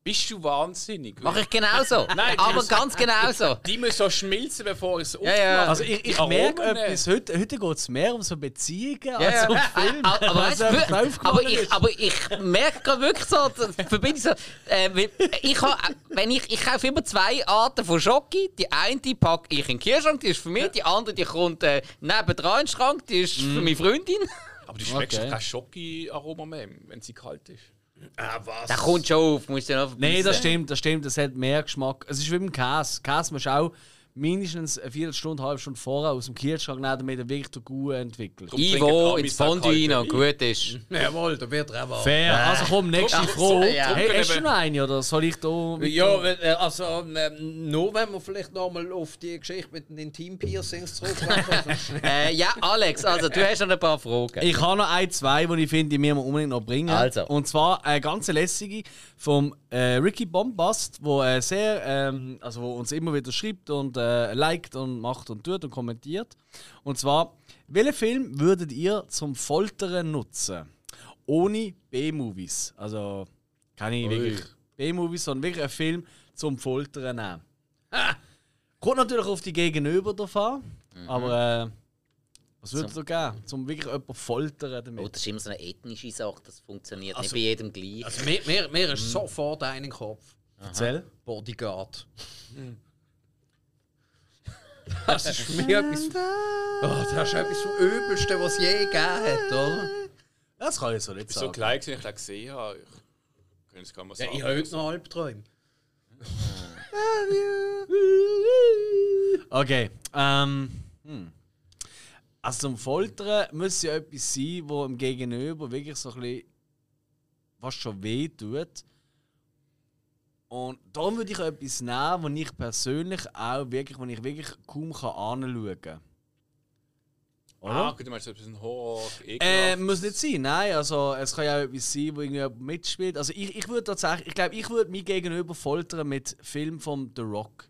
bist du wahnsinnig? Mache ich genauso. Nein, aber das- ganz genauso. Die müssen so schmilzen, bevor ich es Ja, ja. Also ich, ich merke etwas, heute, heute geht es mehr um so Beziehungen Ja, als um Film. Ah, aber, weißt, einfach wir- aufgefallen aber, ich, ist. aber ich merke gerade wirklich so, da verbinde ich so, äh, ich, ha, wenn ich, ich kaufe immer zwei Arten von Schoki. Die eine die packe ich in den Kühlschrank, die ist für mich. Die andere die kommt äh, nebendran in den Schrank, die ist für meine Freundin. Aber du schmeckst Okay. kein Schocke-Aroma mehr, wenn sie kalt ist. Ah, was? Der kommt schon auf, musst du noch Nein, das stimmt, das stimmt. Das hat mehr Geschmack. Es ist wie beim Käse. Käse musst du auch mindestens eine Viertelstunde, eine halbe Stunde vorher aus dem Kühlschrank nehmen, damit er wirklich Gute entwickelt. Ivo ins Fondue rein, Wein. gut ist. Jawohl, da wird er auch. Fair. Also komm, nächste Drum- Frage. Ja. Hey, hast du noch eine oder soll ich da... Ja, äh, also ähm, nur wenn wir vielleicht nochmal auf die Geschichte mit den Intim-Piercings zurückkommen. Äh, ja, Alex, also du hast noch ein paar Fragen. Ich habe noch ein, zwei, die ich finde, die müssen wir unbedingt noch bringen. Also. Und zwar eine ganz lässige vom äh, Ricky Bombast, wo äh, sehr, ähm, also wo uns immer wieder schreibt und äh, liked und macht und tut und kommentiert. Und zwar, welchen Film würdet ihr zum Foltern nutzen? Ohne B-Movies. Also, keine wirklich B-Movies, sondern wirklich einen Film zum Foltern nehmen. Ah! Kommt natürlich auf die Gegenüber drauf an, aber äh, was würdet ihr geben, zum wirklich jemanden foltern damit? Oh, das ist immer so eine ethnische Sache, das funktioniert Also- nicht bei jedem gleich. also mir, mir, mir ist sofort ein in den Kopf. Erzähl. Bodyguard. Das ist für mich etwas. Oh, das ist etwas vom Übelsten, was es je gegeben hat, oder? Das kann ich so nicht Ich war so sagen. klein, gewesen, ich das gesehen habe. Ich- Können Sie gar Ja, sagen. ich habe heute noch Albträume. Okay. Ähm, hm. Also zum Foltern muss ja etwas sein, wo im Gegenüber wirklich so ein bisschen was schon weh tut. Und da würde ich etwas nehmen, wo ich persönlich auch wirklich, wo ich wirklich kaum kann anschauen kann. Ah, gut, du meinst, bisschen Horror, Äh, muss nicht sein, nein. Also, es kann ja auch etwas sein, wo irgendwie mitspielt. Also, ich, ich würde tatsächlich, ich glaube, ich würde mich gegenüber foltern mit Film von The Rock.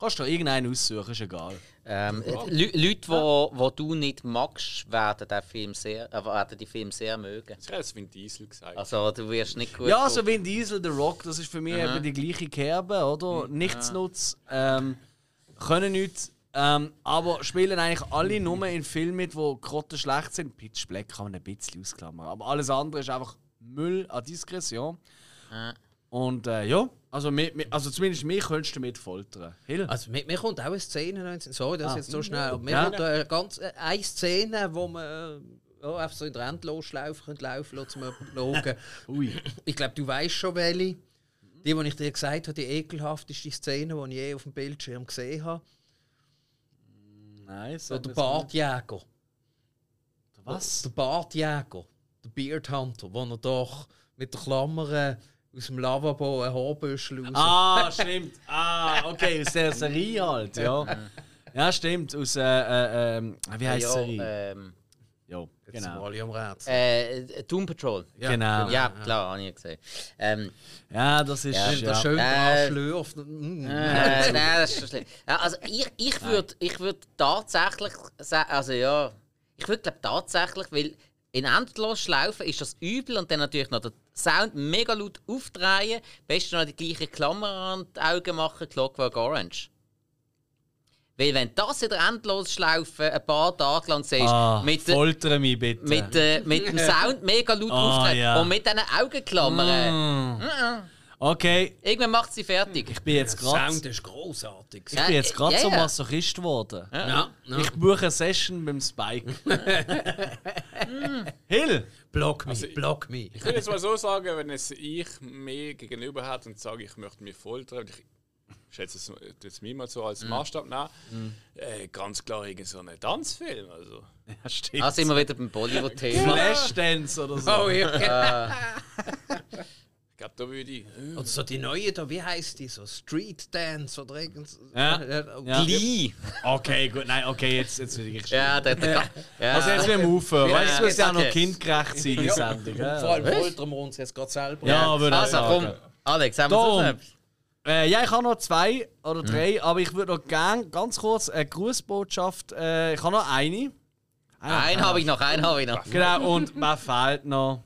Kannst du dir irgendeinen aussuchen, ist egal. Ähm, Lü- Leute, wo, wo du nicht magst, werden den Film sehr, äh, werden die Film sehr mögen. Das hat Vin Diesel gesagt. Also du wirst nicht gut. Ja, also Vin Diesel, The Rock, das ist für mich Aha. eben die gleiche Kerbe, oder? Nichtsnutz, ähm, können nichts, ähm, aber spielen eigentlich alle nur in Filmen mit, die grotte schlecht sind. Pitch Black kann man ein bisschen ausklammern, aber alles andere ist einfach Müll an Diskretion. Ja. Und äh, ja, also, mi- mi- also zumindest mich könntest du mit foltern. Hill? Also mir, mir kommt auch eine Szene, sorry, das Ah. jetzt so schnell, aber mir Ja. kommt eine, ganz, äh, eine Szene, wo man äh, ja, einfach so in der Endlosschlaufe könnte laufen lassen, zum schauen. Ui. Ich glaube, du weißt schon welche. Die, die ich dir gesagt habe, die ekelhafteste Szene, die ich je auf dem Bildschirm gesehen habe. Nein, So der. Bartjäger. Was? Der Bartjäger. Der Beard Hunter, wo er doch mit der Klammer äh, aus dem Lavabo ein Haarbüschel raus... Ah, stimmt. Ah, okay, aus der Serie halt, ja. Ja, stimmt, aus, äh, äh, ähm, wie heißt die ja, Serie? ähm, ja, genau. äh, Doom Patrol. Ja, genau. Ja, klar, habe ich gesehen. Ähm, Ja, das ist. Ja, der Ja, schön Äh, schlürft. Mm. äh, nein, das ist schon schlimm. Ja, also ich, ich würde ich würd tatsächlich sagen, also ja, ich würde glaube tatsächlich, weil in Endlosschlaufen ist das übel und dann natürlich noch den Sound mega laut aufdrehen, best noch die gleiche Klammer an die Augen machen, Clockwork Orange. Weil wenn das in der Endlosschlaufe ein paar Tage lang siehst, ah, mit, der- foltere mich bitte. mit, äh, mit dem Sound mega laut Ah, aufdrehen ja. und mit diesen Augenklammern, Mm. Okay, irgendwann macht sie fertig. ich bin jetzt gerade. Sound ist großartig. Ich bin jetzt gerade Ja, so. Masochist geworden. Ja, ja. Ich buche eine Session beim Spike. Hill! Block me, Also, block me. Ich würde jetzt mal so sagen, wenn es ich mir gegenüber hat und sage, ich möchte mich foltern, und ich schätze es jetzt mir mal so als Maßstab nach, äh, ganz klar irgend so einen Tanzfilm. Also. Ja, stimmt. Ah, sind wir wieder beim Bollywood-Thema. Flashdance oder so. Oh ja. Ich glaube, da würde ich. äh, Oder so die neue da, wie heißt die? So Street Dance oder irgend Ja. Ja. Glee. Okay, gut. Nein, okay, jetzt, jetzt will ich Ja, der, der, ja. Also jetzt will ich aufhören. Ja, Weißt du, es muss ja auch noch okay. kindgerecht sein, die Sendung. Vor Ja, allem foltern wir uns jetzt gerade selber. ja würde ich Also sagen. komm, Alex, haben wir Darum. so etwas? Äh, ja, ich habe noch zwei oder drei, aber ich würde noch gerne ganz kurz eine Grußbotschaft. Äh, ich habe noch eine. Einen habe ich noch, einen habe ich noch. Genau, und wer fehlt noch?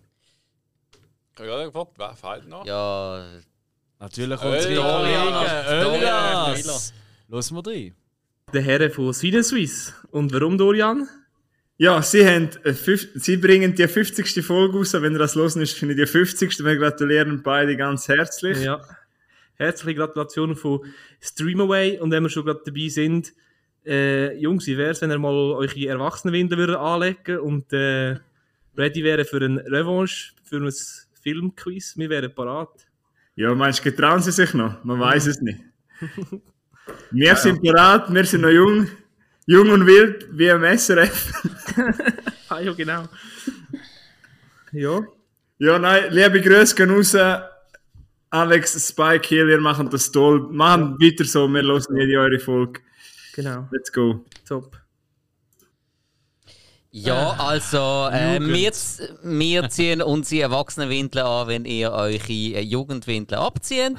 Ich habe gefragt, wer fehlt noch? Ja, Natürlich Öl- unsere Dorian. Los wir rein. der Herren von Sinneswiss. Und warum, Dorian? Ja, sie, haben sie bringen die 50. Folge raus. Wenn ihr das hören ist, finde ich die 50. Wir gratulieren beide ganz herzlich. Ja. Herzliche Gratulation von Streamaway. Und wenn wir schon gerade dabei sind, äh, Jungs, wie wäre es, wenn ihr mal eure Erwachsenenwinde würdet anlegen und äh, ready wären für eine Revanche, für ein Filmquiz? Wir wären parat. Ja, meinst du, getrauen sie sich noch? Man weiß es nicht. Wir sind bereit, wir sind noch jung. Jung und wild wie im SRF. Ah, ja, genau. Ja. Ja, nein, liebe Grüße gehen raus. Alex, Spike, Hill, ihr macht das toll. Machen weiter so, wir hören jede eure Folge. Genau. Let's go. Top. Ja also äh, wir, wir ziehen unsere Erwachsenenwindel an, wenn ihr eure äh, Jugendwindel abzieht.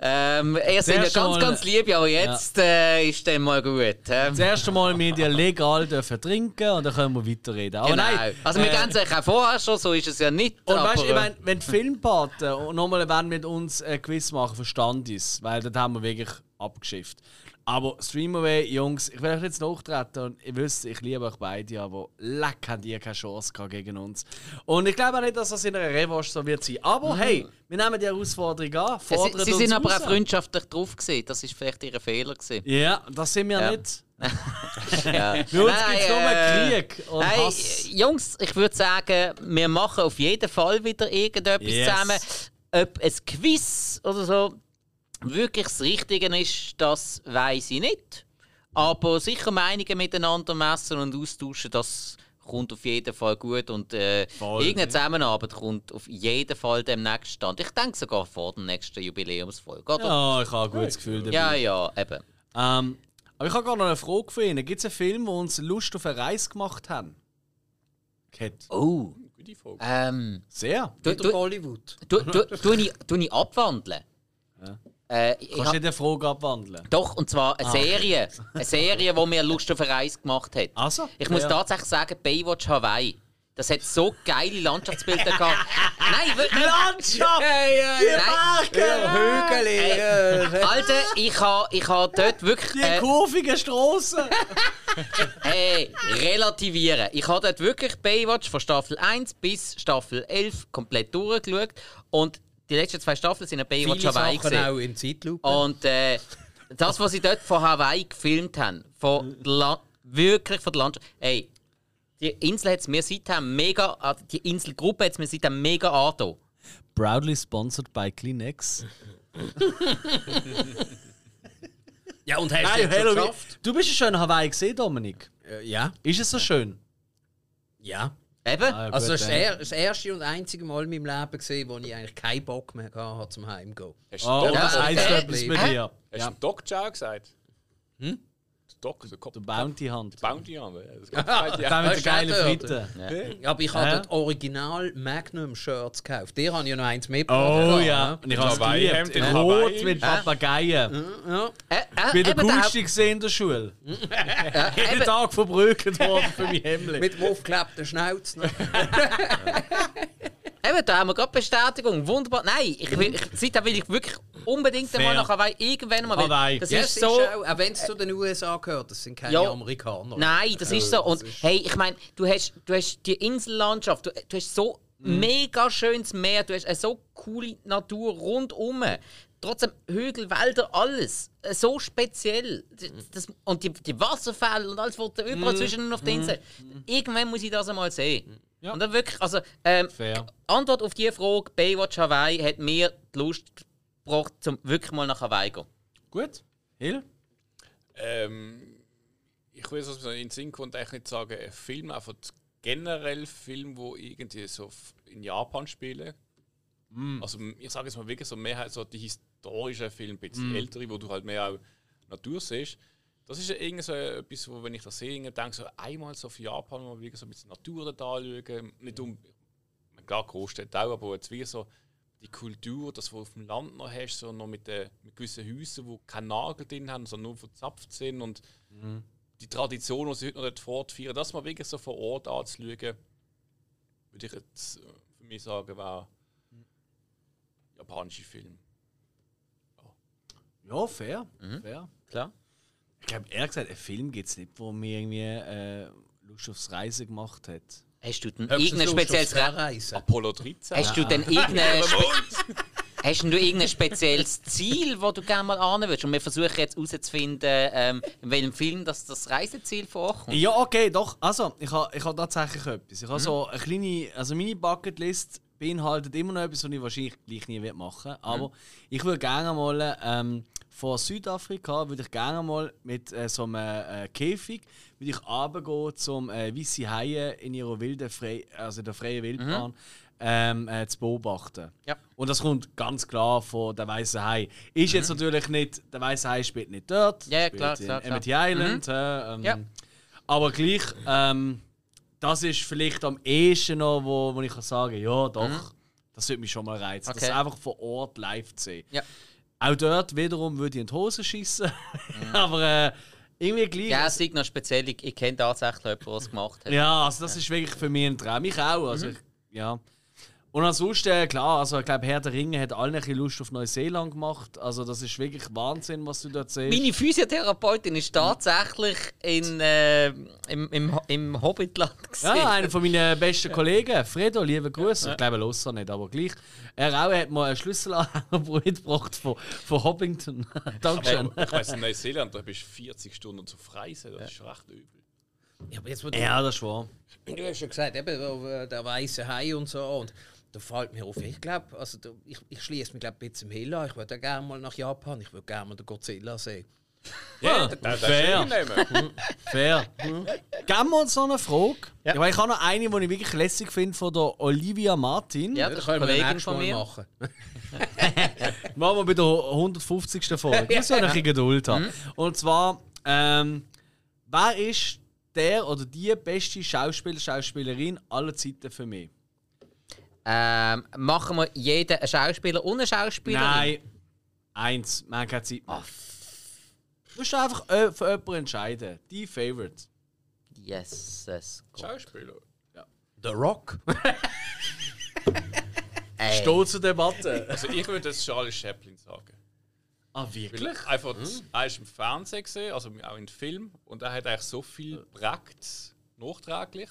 Ähm, ihr seid ja ganz, mal- ganz lieb, aber jetzt äh, ist dann mal gut. Das erste Mal wir die legal dürfen trinken und dann können wir weiterreden. Aber Genau. nein, also wir äh, kennen es auch vorher schon, so ist es ja nicht. Und aber, weißt du, ich meine, wenn die Filmpaten nochmal mit uns ein Quiz machen, verstand ich es, weil dort haben wir wirklich abgeschifft. Aber Streamaway, Jungs, ich will euch jetzt nachtreten und ihr wisst, ich liebe euch beide, aber leck haben die keine Chance gegen uns. Und ich glaube auch nicht, dass das in einer Revanche so wird sein. Aber hey, wir nehmen die Herausforderung an, sie, fordern sie uns sind aber auch raus. freundschaftlich drauf gewesen. Das ist vielleicht ihr Fehler gewesen. Ja, das sind wir Ja. nicht. Ja. Bei uns Nein, gibt es nur äh, Krieg und Hey, Hass. Jungs, ich würde sagen, wir machen auf jeden Fall wieder irgendetwas Yes. zusammen. ob ein Quiz oder so wirklich das Richtige ist, das weiß ich nicht. Aber sicher Meinungen miteinander messen und austauschen, das kommt auf jeden Fall gut. Und äh, Voll, irgendeine Zusammenarbeit kommt auf jeden Fall demnächst stand. Ich denke sogar vor der nächsten Jubiläumsfolge. Oder? Ja, ich habe ein gutes Gefühl dabei. Ja, ja, eben. Ähm, aber ich habe gerade noch eine Frage für ihn. Gibt es einen Film, wo uns Lust auf eine Reise gemacht haben? Cat. Oh. Gute Frage. Ähm, Sehr. du, du, Hollywood. du, du, tu ich, tu ich abwandeln? Äh, ich Kannst du nicht eine Frage abwandeln? Doch, und zwar eine Ah. Serie. Eine Serie, die mir Lust auf eine Reise gemacht hat. Also, Ich muss ja. tatsächlich sagen, Baywatch Hawaii. Das hat so geile Landschaftsbilder gehabt. Nein, wirklich. Landschaft! Die Hügel, Äh, Alter, ich habe ich ha dort wirklich. Die äh, kurvigen Strassen! Hey, relativieren. Ich habe dort wirklich Baywatch von Staffel 1 bis Staffel 11 komplett durchgeschaut. Und die letzten zwei Staffeln sind ein Baywatch Viele Hawaii. Sachen gewesen. auch in Zeitlupe. Und äh, das, was sie dort von Hawaii gefilmt haben, von wirklich von der Landschaft. Ey, die Insel hat es mir seitdem mega. äh, Die Inselgruppe hat es mir seitdem mega angetan. Proudly sponsored by Kleenex. ja, und hast Nein, du wie- geschafft? Du bist ja schon in Hawaii gesehen, Dominik. Äh, ja. Ist es so schön? Ja. Eben. Ah, Also das dann. er- das erste und einzige Mal in meinem Leben gesehen, wo ich eigentlich keinen Bock mehr hatte zum Heimgehen. Hast du Oh, das Ja, heisst äh, etwas hä? dir. Hast Ja. du Doc Chow gesagt? Hm? Doc, der Kopf. Der Bounty Hand. Bounty haben wir. Das Da ja. haben wir Hast du geile auch gehört? Fritten. Ja, aber ich habe Hä? dort Original Magnum Shirts gekauft. Die habe ich ja noch eins mitgebracht. Oh ja, und ich habe es geliebt. in Rot mit Papageien. Ja. Ich bin der der- coolste gesehen in der Schule. äh, Jeden eben, Tag verbrügelt worden für mein Hemd. Mit dem aufgeklebten Schnauz. Eben, da haben wir gerade Bestätigung. Wunderbar. Nein, ich will, ich, seitdem will ich wirklich unbedingt einmal Fair. nach Hawaii irgendwann mal. Hawaii. Das Ja, ist so. auch, auch wenn es zu den USA gehört, das sind keine Ja. Amerikaner. Nein, das ist so. Und hey, ich meine, du hast, du hast die Insellandschaft, du, du hast so mega schönes Meer, du hast eine so coole Natur rundum. Trotzdem Hügel, Wälder, alles. Äh, So speziell. Das, das, und die, die Wasserfälle und alles, was da überall zwischen auf der Insel. Irgendwann muss ich das einmal sehen. Und dann wirklich, also, ähm, Fair. Antwort auf die Frage, Baywatch Hawaii hat mir die Lust gebracht, um wirklich mal nach Hawaii zu gehen. Gut. Hill? Ähm, ich will es in den Sinn kommt eigentlich nicht sagen, ein Film, einfach generell Film, wo irgendwie so in Japan spielen. Also ich sage jetzt mal wirklich so mehr halt so die historischen Filme, ein bisschen ältere, wo du halt mehr auch Natur siehst. Das ist ja irgendwie so etwas, wo wenn ich das sehe, denke so einmal so auf Japan mal wirklich so ein bisschen Natur da anschauen. Nicht um, klar, Großstädte auch, aber jetzt wie so die Kultur, das, was du auf dem Land noch hast, so noch mit, den, mit gewissen Häusern, die keinen Nagel drin haben, sondern nur verzapft sind und die Tradition, die sie heute noch dort fortführen, das mal wirklich so vor Ort anzuschauen, würde ich jetzt äh, für mich sagen, war japanische Film. Ja, fair. fair. Klar. Ich glaube, ehrlich gesagt, einen Film gibt es nicht, wo mir irgendwie äh, Lust aufs Reisen gemacht hat. Hast du denn irgendein spezielles Reisen. Apollo 13. Hast du denn irgendein Spe Hast du irgendein spezielles Ziel, wo du gerne mal an würdest? Und wir versuchen jetzt herauszufinden, ähm, in welchem Film das, das Reiseziel vorkommt. Ja, okay, doch. Also, ich habe ich ha tatsächlich etwas. Ich habe so eine kleine, also meine Bucketlist beinhaltet immer noch etwas, was ich wahrscheinlich gleich nie werde machen Aber ich würde gerne mal ähm, von Südafrika würde ich gerne mal mit äh, so einem äh, Käfig würde ich runtergehen, zum äh, weisse Haie in ihrer wilden Frei also in der freien Wildbahn ähm, äh, zu beobachten. Ja. Und das kommt ganz klar von der weißen Hai. Ist jetzt natürlich nicht, der weiße Hai spielt nicht dort, Ja, klar, in klar, klar. Amity Island. äh, ähm, Ja. aber gleich, ähm, das ist vielleicht am ehesten noch, wo, wo ich kann sagen ja doch, das würde mich schon mal reizen. Okay. Das einfach vor Ort live zu sehen. Ja. Auch dort wiederum würde ich in die Hose schießen. aber äh, irgendwie gleich. Ja, es ist noch speziell. Ich, ich kenne tatsächlich jemanden, der es gemacht hat. Ja, also das ist wirklich für mich ein Traum. Ich auch. Also ich, ja. Und ansonsten, klar, also ich glaube, Herr der Ringe hat allen ein bisschen Lust auf Neuseeland gemacht. Also das ist wirklich Wahnsinn, was du dort siehst. Meine Physiotherapeutin ist tatsächlich in, äh, im, im, im Hobbitland gewesen. Ja, einer von meinen besten Kollegen, Fredo, liebe Grüße. Ich glaube, er es nicht, aber gleich. Er auch hat mal einen Schlüsselanhänger mitgebracht von, von Hobbington. Dankeschön. Aber ich weiß, in Neuseeland, da bist du 40 Stunden zu freisen, das ist recht übel. Ja, aber jetzt, Ja, das ist wahr. du hast ja gesagt, eben, äh, der weiße Hai und so. Und da fällt mir auf, ich glaube, also da, ich, ich schließe mich glaub, ein bisschen im Hill an. Ich würde gerne mal nach Japan, ich würde gerne mal den Godzilla sehen. Ja, ist fair. schön fair. Geben wir uns noch eine Frage. Ja. weil ich habe noch eine, die ich wirklich lässig finde, von der Olivia Martin. Ja, das eine Kollegin von mir. machen. Machen wir bei der 150. Folge. Muss ja ein bisschen Geduld haben. Und zwar, ähm, wer ist der oder die beste Schauspieler, Schauspielerin aller Zeiten für mich? Ähm, machen wir jeden einen Schauspieler und eine Schauspielerin? Nein, eins. Wir haben keine Zeit mehr. Du musst einfach äh, für jemanden entscheiden. Die Favorite. Yes, yes. Schauspieler. The Rock. Zur Debatte. Also ich würde jetzt Charlie Chaplin sagen. Ah, Weil wirklich? einfach, er ist im Fernsehen gesehen, also auch im Film, und er hat eigentlich so viel Prakt nachträglich.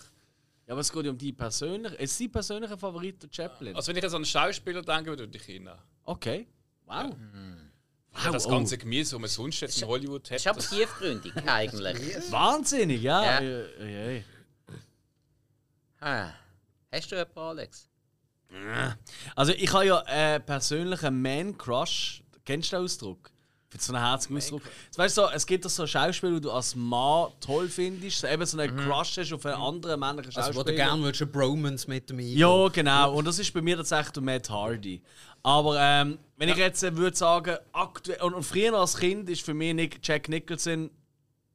Ja, aber es geht ja um die persönliche. Ist sie persönlicher Favorit der Chaplin? Also wenn ich jetzt an einen Schauspieler denke, würde ich ihn nehmen. okay. Wow. Ja, das oh. ganze Gemüse, das man sonst jetzt in Hollywood hat. Das ist aber das- tiefgründig, eigentlich. Wahnsinnig, ja. Ja. Äh, äh, äh. Ah. Hast du jemanden, Alex? Also ich habe ja äh, persönlich einen Man-Crush. Kennst du den Ausdruck? Für so einen herzigen Ausdruck. Weißt du, so, es gibt doch so Schauspieler, die du als Mann toll findest, so eben so einen Crush hast auf einen anderen männlichen Schauspieler. Also, wo du gerne willst, eine Bromance mit eingehen. Ja, genau. Und das ist bei mir tatsächlich Matt Hardy. Aber ähm, wenn ich jetzt äh, würde sagen, aktuell und, und früher als Kind ist für mich Nick, Jack Nicholson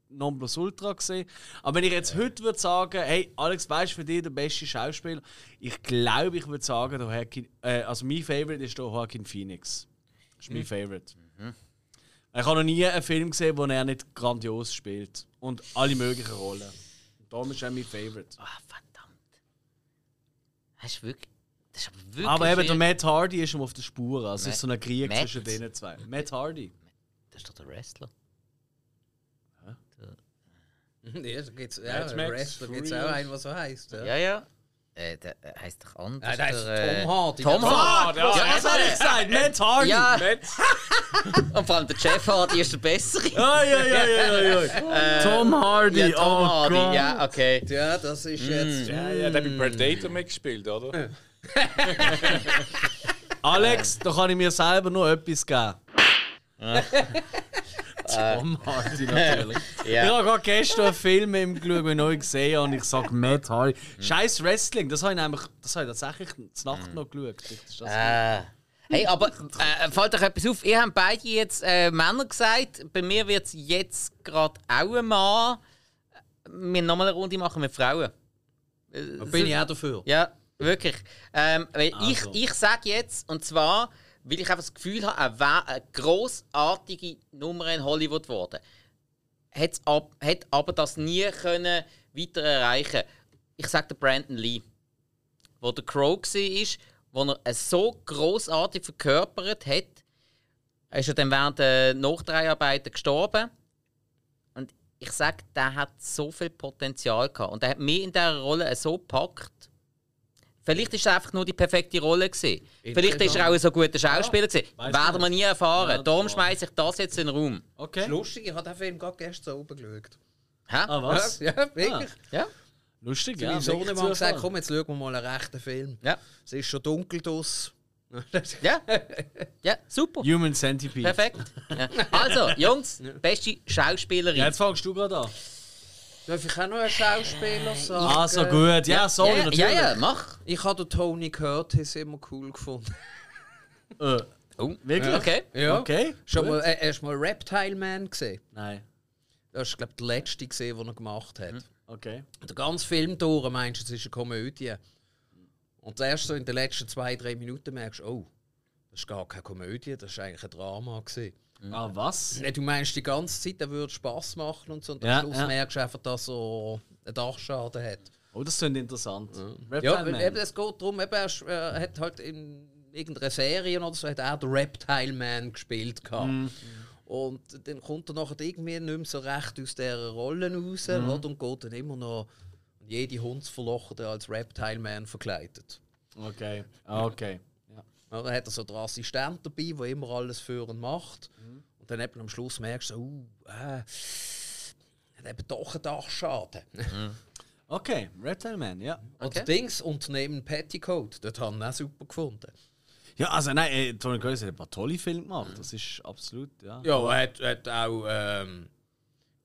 Nonplusultra gesehen. Aber wenn ich jetzt heute würde sagen, hey Alex, weißt du für dich der beste Schauspieler? Ich glaube, ich würde sagen, der Joaquin, äh, also mein Favorite ist der Joaquin Phoenix. Das ist mein Favorite. Ich habe noch nie einen Film gesehen, wo er nicht grandios spielt und alle möglichen Rollen. Darum ist er mein Favorite. Ah, verdammt. Hast du wirklich. Das ist aber wirklich. Aber eben der Matt Hardy ist ihm auf der Spur. Also es Matt- ist so ein Krieg Matt? zwischen denen zwei. Matt Hardy. Das ist doch der Wrestler. Ja, da gibt's, ja, Mad Max, Wrestler gibt es auch einen, der so heisst. Ja. Ja, ja. Äh, der äh, heißt doch anders. Ah, der heißt der, äh, Tom Hardy. Tom Der- Hardy! Ja, was habe ich gesagt? Matt Hardy! Ja, und vor allem der Jeff Hardy ist der bessere. Ja, ja, ja, ja, ja, ja. Tom Hardy, Ja, Tom oh Hardy, Gott. ja, okay. Ja, das ist jetzt. ja, ja, der hat bei Predator mitgespielt, oder? Alex, da kann ich mir selber nur etwas geben. Tom Hardy natürlich. Ja. Ich habe gerade gestern einen Film ihm geschaut, den ich neu gesehen habe und ich sage Matt Hardy. Scheiß Wrestling, das habe ich nämlich das habe ich tatsächlich zur Nacht noch geschaut. Äh, hey, aber äh, fällt euch etwas auf? Ihr habt beide jetzt äh, Männer gesagt. Bei mir wird es jetzt gerade auch ein Mann. Wir nochmal eine Runde machen mit Frauen. Da bin ich auch dafür. Ja, wirklich. Ähm, Also. Ich, ich sage jetzt, und zwar, weil ich einfach das Gefühl habe, wäre eine grossartige Nummer in Hollywood geworden. Hat's ab, aber das nie können weiter erreichen Ich sage Brandon Lee, wo der Crow war, wo er es so grossartig verkörpert hat. Er ist ja dann während der Nachdreharbeiten gestorben. Und ich sage, der hat so viel Potenzial gehabt. Und er hat mich in dieser Rolle so gepackt. Vielleicht ist es einfach nur die perfekte Rolle gewesen. Vielleicht ist er auch ein so guter Schauspieler gewesen. weiss Werden wir nie erfahren. Ja, das Darum schmeiße ich das jetzt in den Raum. Das Okay. ist lustig, ich habe den Film gerade gestern oben geschaut. Hä? Ah, was? Ja, wirklich. Ja? Lustig, Ja, ja. mein Sohn wirklich hat gesagt, komm, jetzt schauen wir mal einen rechten Film. Ja. Es ist schon dunkel draus. Ja? Ja, super. Human Centipede. Perfekt. Ja. Also, Jungs, beste Schauspielerin. Ja, jetzt fangst du gerade an. Darf ich auch noch einen Schauspieler sagen? Ah, so gut. Ja, sorry, ja, natürlich. ja, ja, mach. Ich habe den Tony Curtis immer cool gefunden. Äh, Oh, Wirklich? Okay. Ja. Okay. Schon mal, äh, hast du mal Reptile Man gesehen? Nein. Das ist, glaube ich, der letzte, gesehen, den er gemacht hat. Okay. Der ganze Film durch meinst du, es ist eine Komödie. Und erst so in den letzten zwei, drei Minuten merkst du, oh, das ist gar keine Komödie, das ist eigentlich ein Drama. Gewesen. Ah, was? Du meinst die ganze Zeit, er würde Spaß machen und so. Und am Ja, Schluss ja. merkst du einfach, dass er einen Dachschaden hat. Oh, das klingt interessant. Ja, eben, es geht darum, eben, er, ist- er hat halt in irgendeiner Serie oder so hat er den Reptile Man gespielt. gehabt. Mhm. Und dann kommt er nachher irgendwie nicht mehr so recht aus dieser Rolle raus Mhm. oder? und geht dann immer noch jede Hundsverlocherte als Reptile Man verkleidet. Okay. Ah, okay. Dann hat er so den Assistent dabei, der immer alles für ihn macht. Und dann eben am Schluss merkst du, uh, äh, hat eben doch einen Dachschaden. Okay, Reptile Man, ja. Und Dings, Unternehmen Petticoat, das haben wir auch super gefunden. Ja, also nein, äh, Tony Curtis hat ein paar tolle Filme gemacht. Das ist absolut, ja. Ja, er hat, hat auch. Ähm,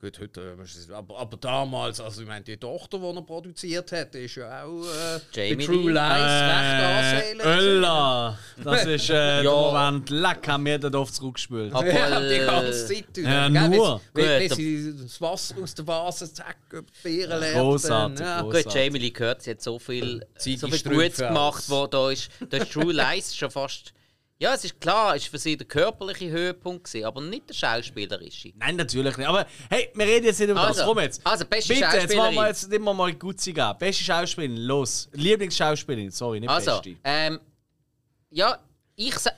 gut, heute. äh, Aber, aber damals, also ich meine, die Tochter, die er produziert hat, ist ja auch. Äh, Jamie bei True Lee. Lies recht. Ölla! Das ist äh, Ja. der Moment, leck, haben wir den Dorf zurückgespielt. Aber, Ja, die äh, ganze Zeit. du, Ja, nur. sie- Wenn, sie das Wasser aus der Vase zack, Beeren lernt. Großartig, ja. großartig. Gut, Jamie Lee Curtis hat so viel, Zieht so die viel Strümpfe Gutes gemacht, wo da ist. Da ist True Lies schon fast. Ja, es ist klar, es war für sie der körperliche Höhepunkt, gewesen, aber nicht der schauspielerische. Nein, natürlich nicht. Aber hey, wir reden jetzt nicht über das. Also, Komm jetzt. also, beste Bitte, jetzt machen wir Schauspielerin. jetzt immer mal Gutzi geben. Beste Schauspielerin, los. Lieblingsschauspielerin, sorry, nicht Also, beste. ähm, ja, ich sag.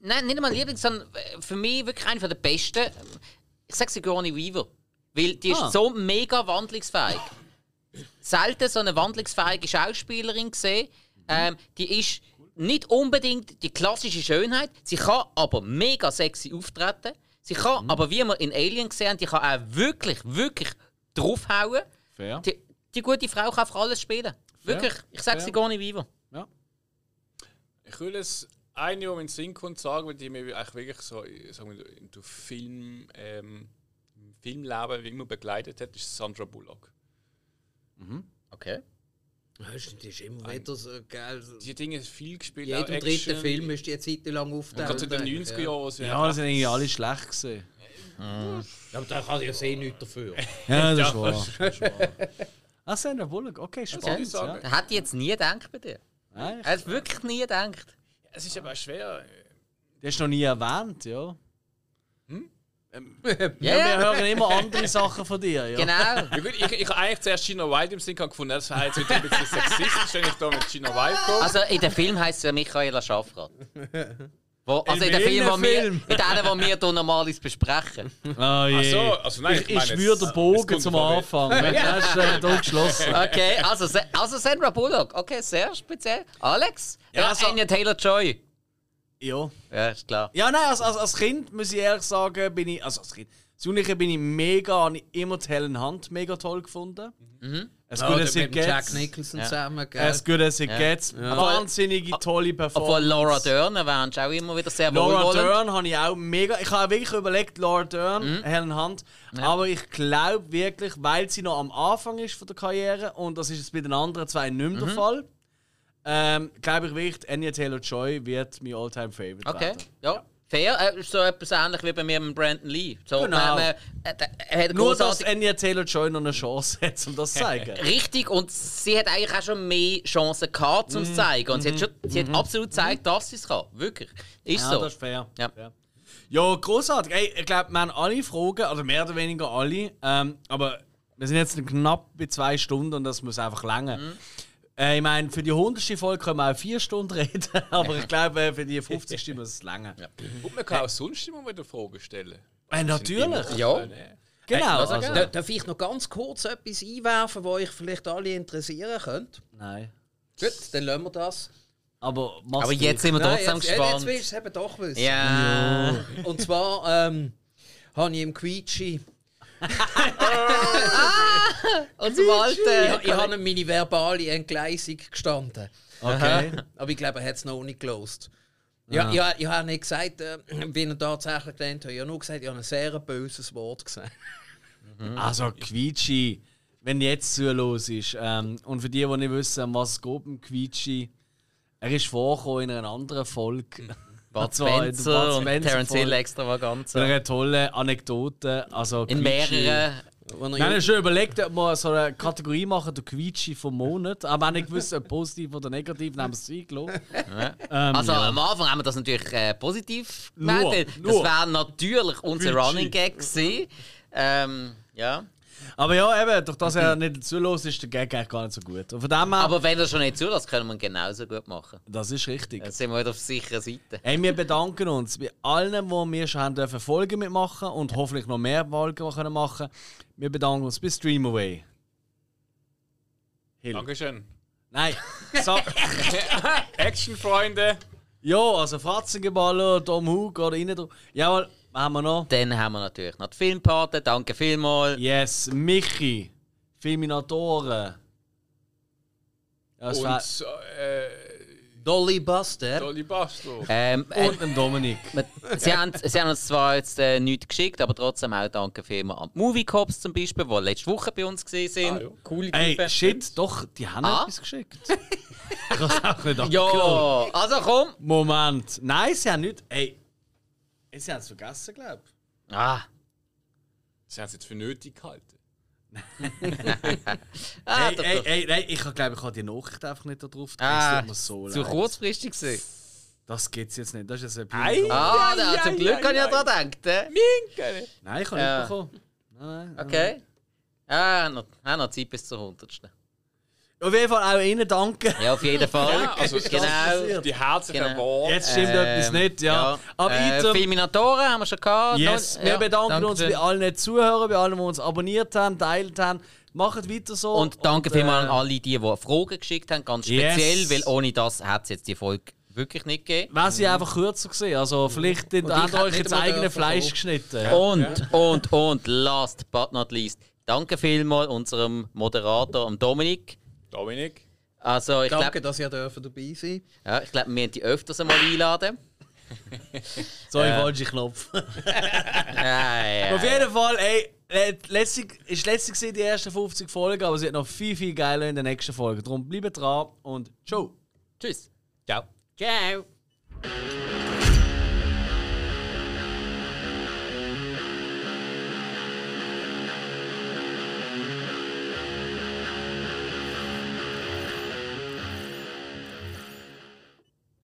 Nein, nicht einmal Lieblings, sondern äh, für mich wirklich eine der besten. Ich sag Sigourney Weaver. Weil die ist Ah. so mega wandlungsfähig. Selten so eine wandlungsfähige Schauspielerin gesehen. Ähm, die ist nicht unbedingt die klassische Schönheit. Sie kann aber mega sexy auftreten. Sie kann, aber wie wir in Alien gesehen die kann auch wirklich, wirklich draufhauen. Fair. Die, die gute Frau kann einfach alles spielen. Wirklich. Ich sag Fair. Sigourney Weaver. Ja. Ich will es eine, die mir in den Sinn kommt, sagen, weil die mir eigentlich wirklich so sagen wir, in Film, ähm, im Filmleben immer begleitet hat, ist Sandra Bullock. Okay. Ja, stimmt, Die ist immer wieder so geil. Die Dinge viel gespielt. Jedem auch dritten Action. Film ist die eine Zeit lang auftaucht. gerade zu den 90er Jahren. Ja, halt das sind irgendwie alle schlecht gesehen. Aber da kann ich ja sehen nichts dafür. Ja, das ist Ja, wahr. das ist wahr. Ah, Sandra Bullock, okay, spannend. Ja. Hätte ich jetzt nie gedacht bei dir. Nein, Er hat wirklich nie gedacht. Es ist aber auch schwer. das ist noch nie erwähnt, ja. Ja, Wir hören immer andere Sachen von dir, ja. Genau. Ja, gut, ich, ich habe eigentlich zuerst Gina White im Sinn gefunden, das war jetzt wieder ein bisschen sexistisch, wenn ich da mit Gina White komme. Also in dem Film heißt sie ja Michaela Schafrath. Wo, also in, In dem Film, wo wir, in denen, wo wir hier normales besprechen. Oh je. Ach so, also nein, ich ich schwöre es- den es Bogen zum. Anfang. Das ist äh, geschlossen. Okay, also, also Sandra Bullock. Okay, sehr speziell. Alex? Ja, Ja, also- Anya Taylor-Joy. Ja. Ja, ist klar. Ja, nein, als, als, als Kind muss ich ehrlich sagen, bin ich. Also als Kind. Als Jugendlicher bin ich mega, habe ich immer die Helen Hunt mega toll gefunden. Mhm. As Ja, good as it Jack gets. Nicholson Ja. zusammen, gell? As good as it Ja. gets. Wahnsinnige, tolle Performance. Obwohl Laura Dern erwähnst du auch immer wieder sehr Laura wohlwollend. Dern habe ich auch mega. Ich habe wirklich überlegt, Laura Dern, Helen Hunt. Aber ich glaube wirklich, weil sie noch am Anfang ist von der Karriere und das ist jetzt bei den anderen zwei nicht mehr der Fall, ähm, glaube ich wirklich, Anya Taylor Joy wird mein Alltime Favorite Okay, werden. ja. Fair, äh, so etwas ähnlich wie bei mir mit Brandon Lee. So, Genau. man, äh, hat Nur, dass Anya Taylor Joy noch eine Chance hat, um das zu zeigen. Richtig, und sie hat eigentlich auch schon mehr Chancen gehabt, um es zu zeigen. Und sie hat, schon, sie hat absolut gezeigt, dass sie es kann. Wirklich. Ist ja, so. das ist fair. Ja. fair. Ja, großartig. Ey, ich glaube, wir haben alle Fragen, oder mehr oder weniger alle. Ähm, aber wir sind jetzt knapp bei zwei Stunden und das muss einfach länger. Äh, ich meine, für die 100. Folge können wir auch vier Stunden reden, aber ich glaube, äh, für die 50. muss es länger. Und man kann auch sonst immer wieder Fragen stellen. Äh, natürlich. Ja. Genau. Also, Da- Darf ich noch ganz kurz etwas einwerfen, wo ich vielleicht alle interessieren könnte? nein. Gut, dann lassen wir das. Aber, Aber jetzt sind wir Nein, trotzdem jetzt, ja, gespannt. Jetzt willst du es eben doch wissen. ja. Und zwar ähm, habe ich im Quietschi. Und zum Alten. Ich, ich habe meine verbale Entgleisung gestanden. Okay. Aber ich glaube, er hat es noch nicht gelost. Ja, ja, ich habe nicht gesagt, äh, wie er tatsächlich gelernt hat. Ich habe nur gesagt, ich habe ein sehr böses Wort gesagt. Also, Quietschi, wenn jetzt zulos ist. Ähm, und für die, die nicht wissen, was es geht im Quietschi, er ist vorgekommen in einer anderen Folge. Der Spencer und Terence Hill. Extravaganza. Mit einer tollen Anekdote. Also In mehreren. Er Wir haben uns schon überlegt, ob wir so eine Kategorie machen, der Quietschi vom Monat. Aber nicht gewusst, ob positiv oder negativ, haben wir es eingelassen. Ähm, Also ja. am Anfang haben wir das natürlich äh, positiv gemeint. Das wäre natürlich unser Quietschi. Running Gag gewesen. Ähm, ja. Aber ja, eben, durch das er nicht zulässt, ist der Gag eigentlich gar nicht so gut. Und von dem her, Aber wenn er schon nicht zulässt, können wir ihn genauso gut machen. das ist richtig. Dann sind wir wieder auf der sicheren Seite. Hey, wir bedanken uns bei allen, die wir schon haben dürfen Folgen mitmachen und hoffentlich noch mehr Folgen können machen. Wir bedanken uns bei Streamaway. Hill. Dankeschön. Nein, so, Action-Freunde. ja, also Fratzengeballer, Tom Hug oder rein. drum. Jawohl, haben wir noch? Dann haben wir natürlich noch die Filmpate. Danke vielmals. Yes, Michi. Filminatoren. Ja, es war Und äh, Dolly Buster. Dolly Bastro. Ähm, äh, und ein Dominik. Sie haben, sie haben uns zwar jetzt äh, nichts geschickt, aber trotzdem auch danke vielmals an die Movie Cops zum Beispiel, die letzte Woche bei uns gesehen sind. Ah, ja. Coole Ey, shit, doch, die haben Ah? etwas geschickt. ich hab's auch nicht Ja, also komm. Moment. Nein, sie haben nicht. Ey, sie haben es vergessen, glaube ich. Ah, Sie haben es jetzt für nötig gehalten. ah, ey, doch, ey, doch. ey, nein, ich glaube, ich habe die Nachricht einfach nicht da drauf. ah, so zu leid. kurzfristig gesehen. Das gibt's jetzt nicht. Das ist jetzt ein Ei. Ah, ja, zum Glück kann ich ja dran denken. äh. Minke! Nein, ich habe Ja. nicht bekommen. Nein, nein, Okay. Ah, noch, ah, noch Zeit bis zur 100. Auf jeden Fall auch Ihnen danke. Ja, auf jeden Fall. Ja, also genau. Die herzlichen Genau. Worte. Jetzt stimmt etwas nicht, ja. Aber äh, item, Filminatoren haben wir schon gehabt. yes, Noch- wir ja, bedanken uns Dankeschön. bei allen Zuhörern, bei allen, die uns abonniert haben, teilt haben. Macht weiter so. Und danke Und, vielmals äh, an alle, die, die Fragen geschickt haben, ganz Yes. speziell, weil ohne das hätte es jetzt die Folge wirklich nicht gegeben. Wäre sie einfach kürzer gesehen. Also vielleicht habt ihr euch jetzt mal eigene dürfen Fleisch kommen. geschnitten. Und, und, und, last but not least, danke vielmals unserem Moderator, Dominik. Dominik. Also, ich Danke, glaube, dass ihr dürfen dabei sein ja, ich glaub, wir haben die öfters einmal einladen. So, ich falsche Knopf. Ja, ja, Auf jeden Fall, ey, äh, letztlich, ist letztlich gewesen, die ersten 50 Folgen, aber es wird noch viel, viel geiler in der nächsten Folge. Darum bleibt dran und ciao. Tschüss. Ciao. Ciao.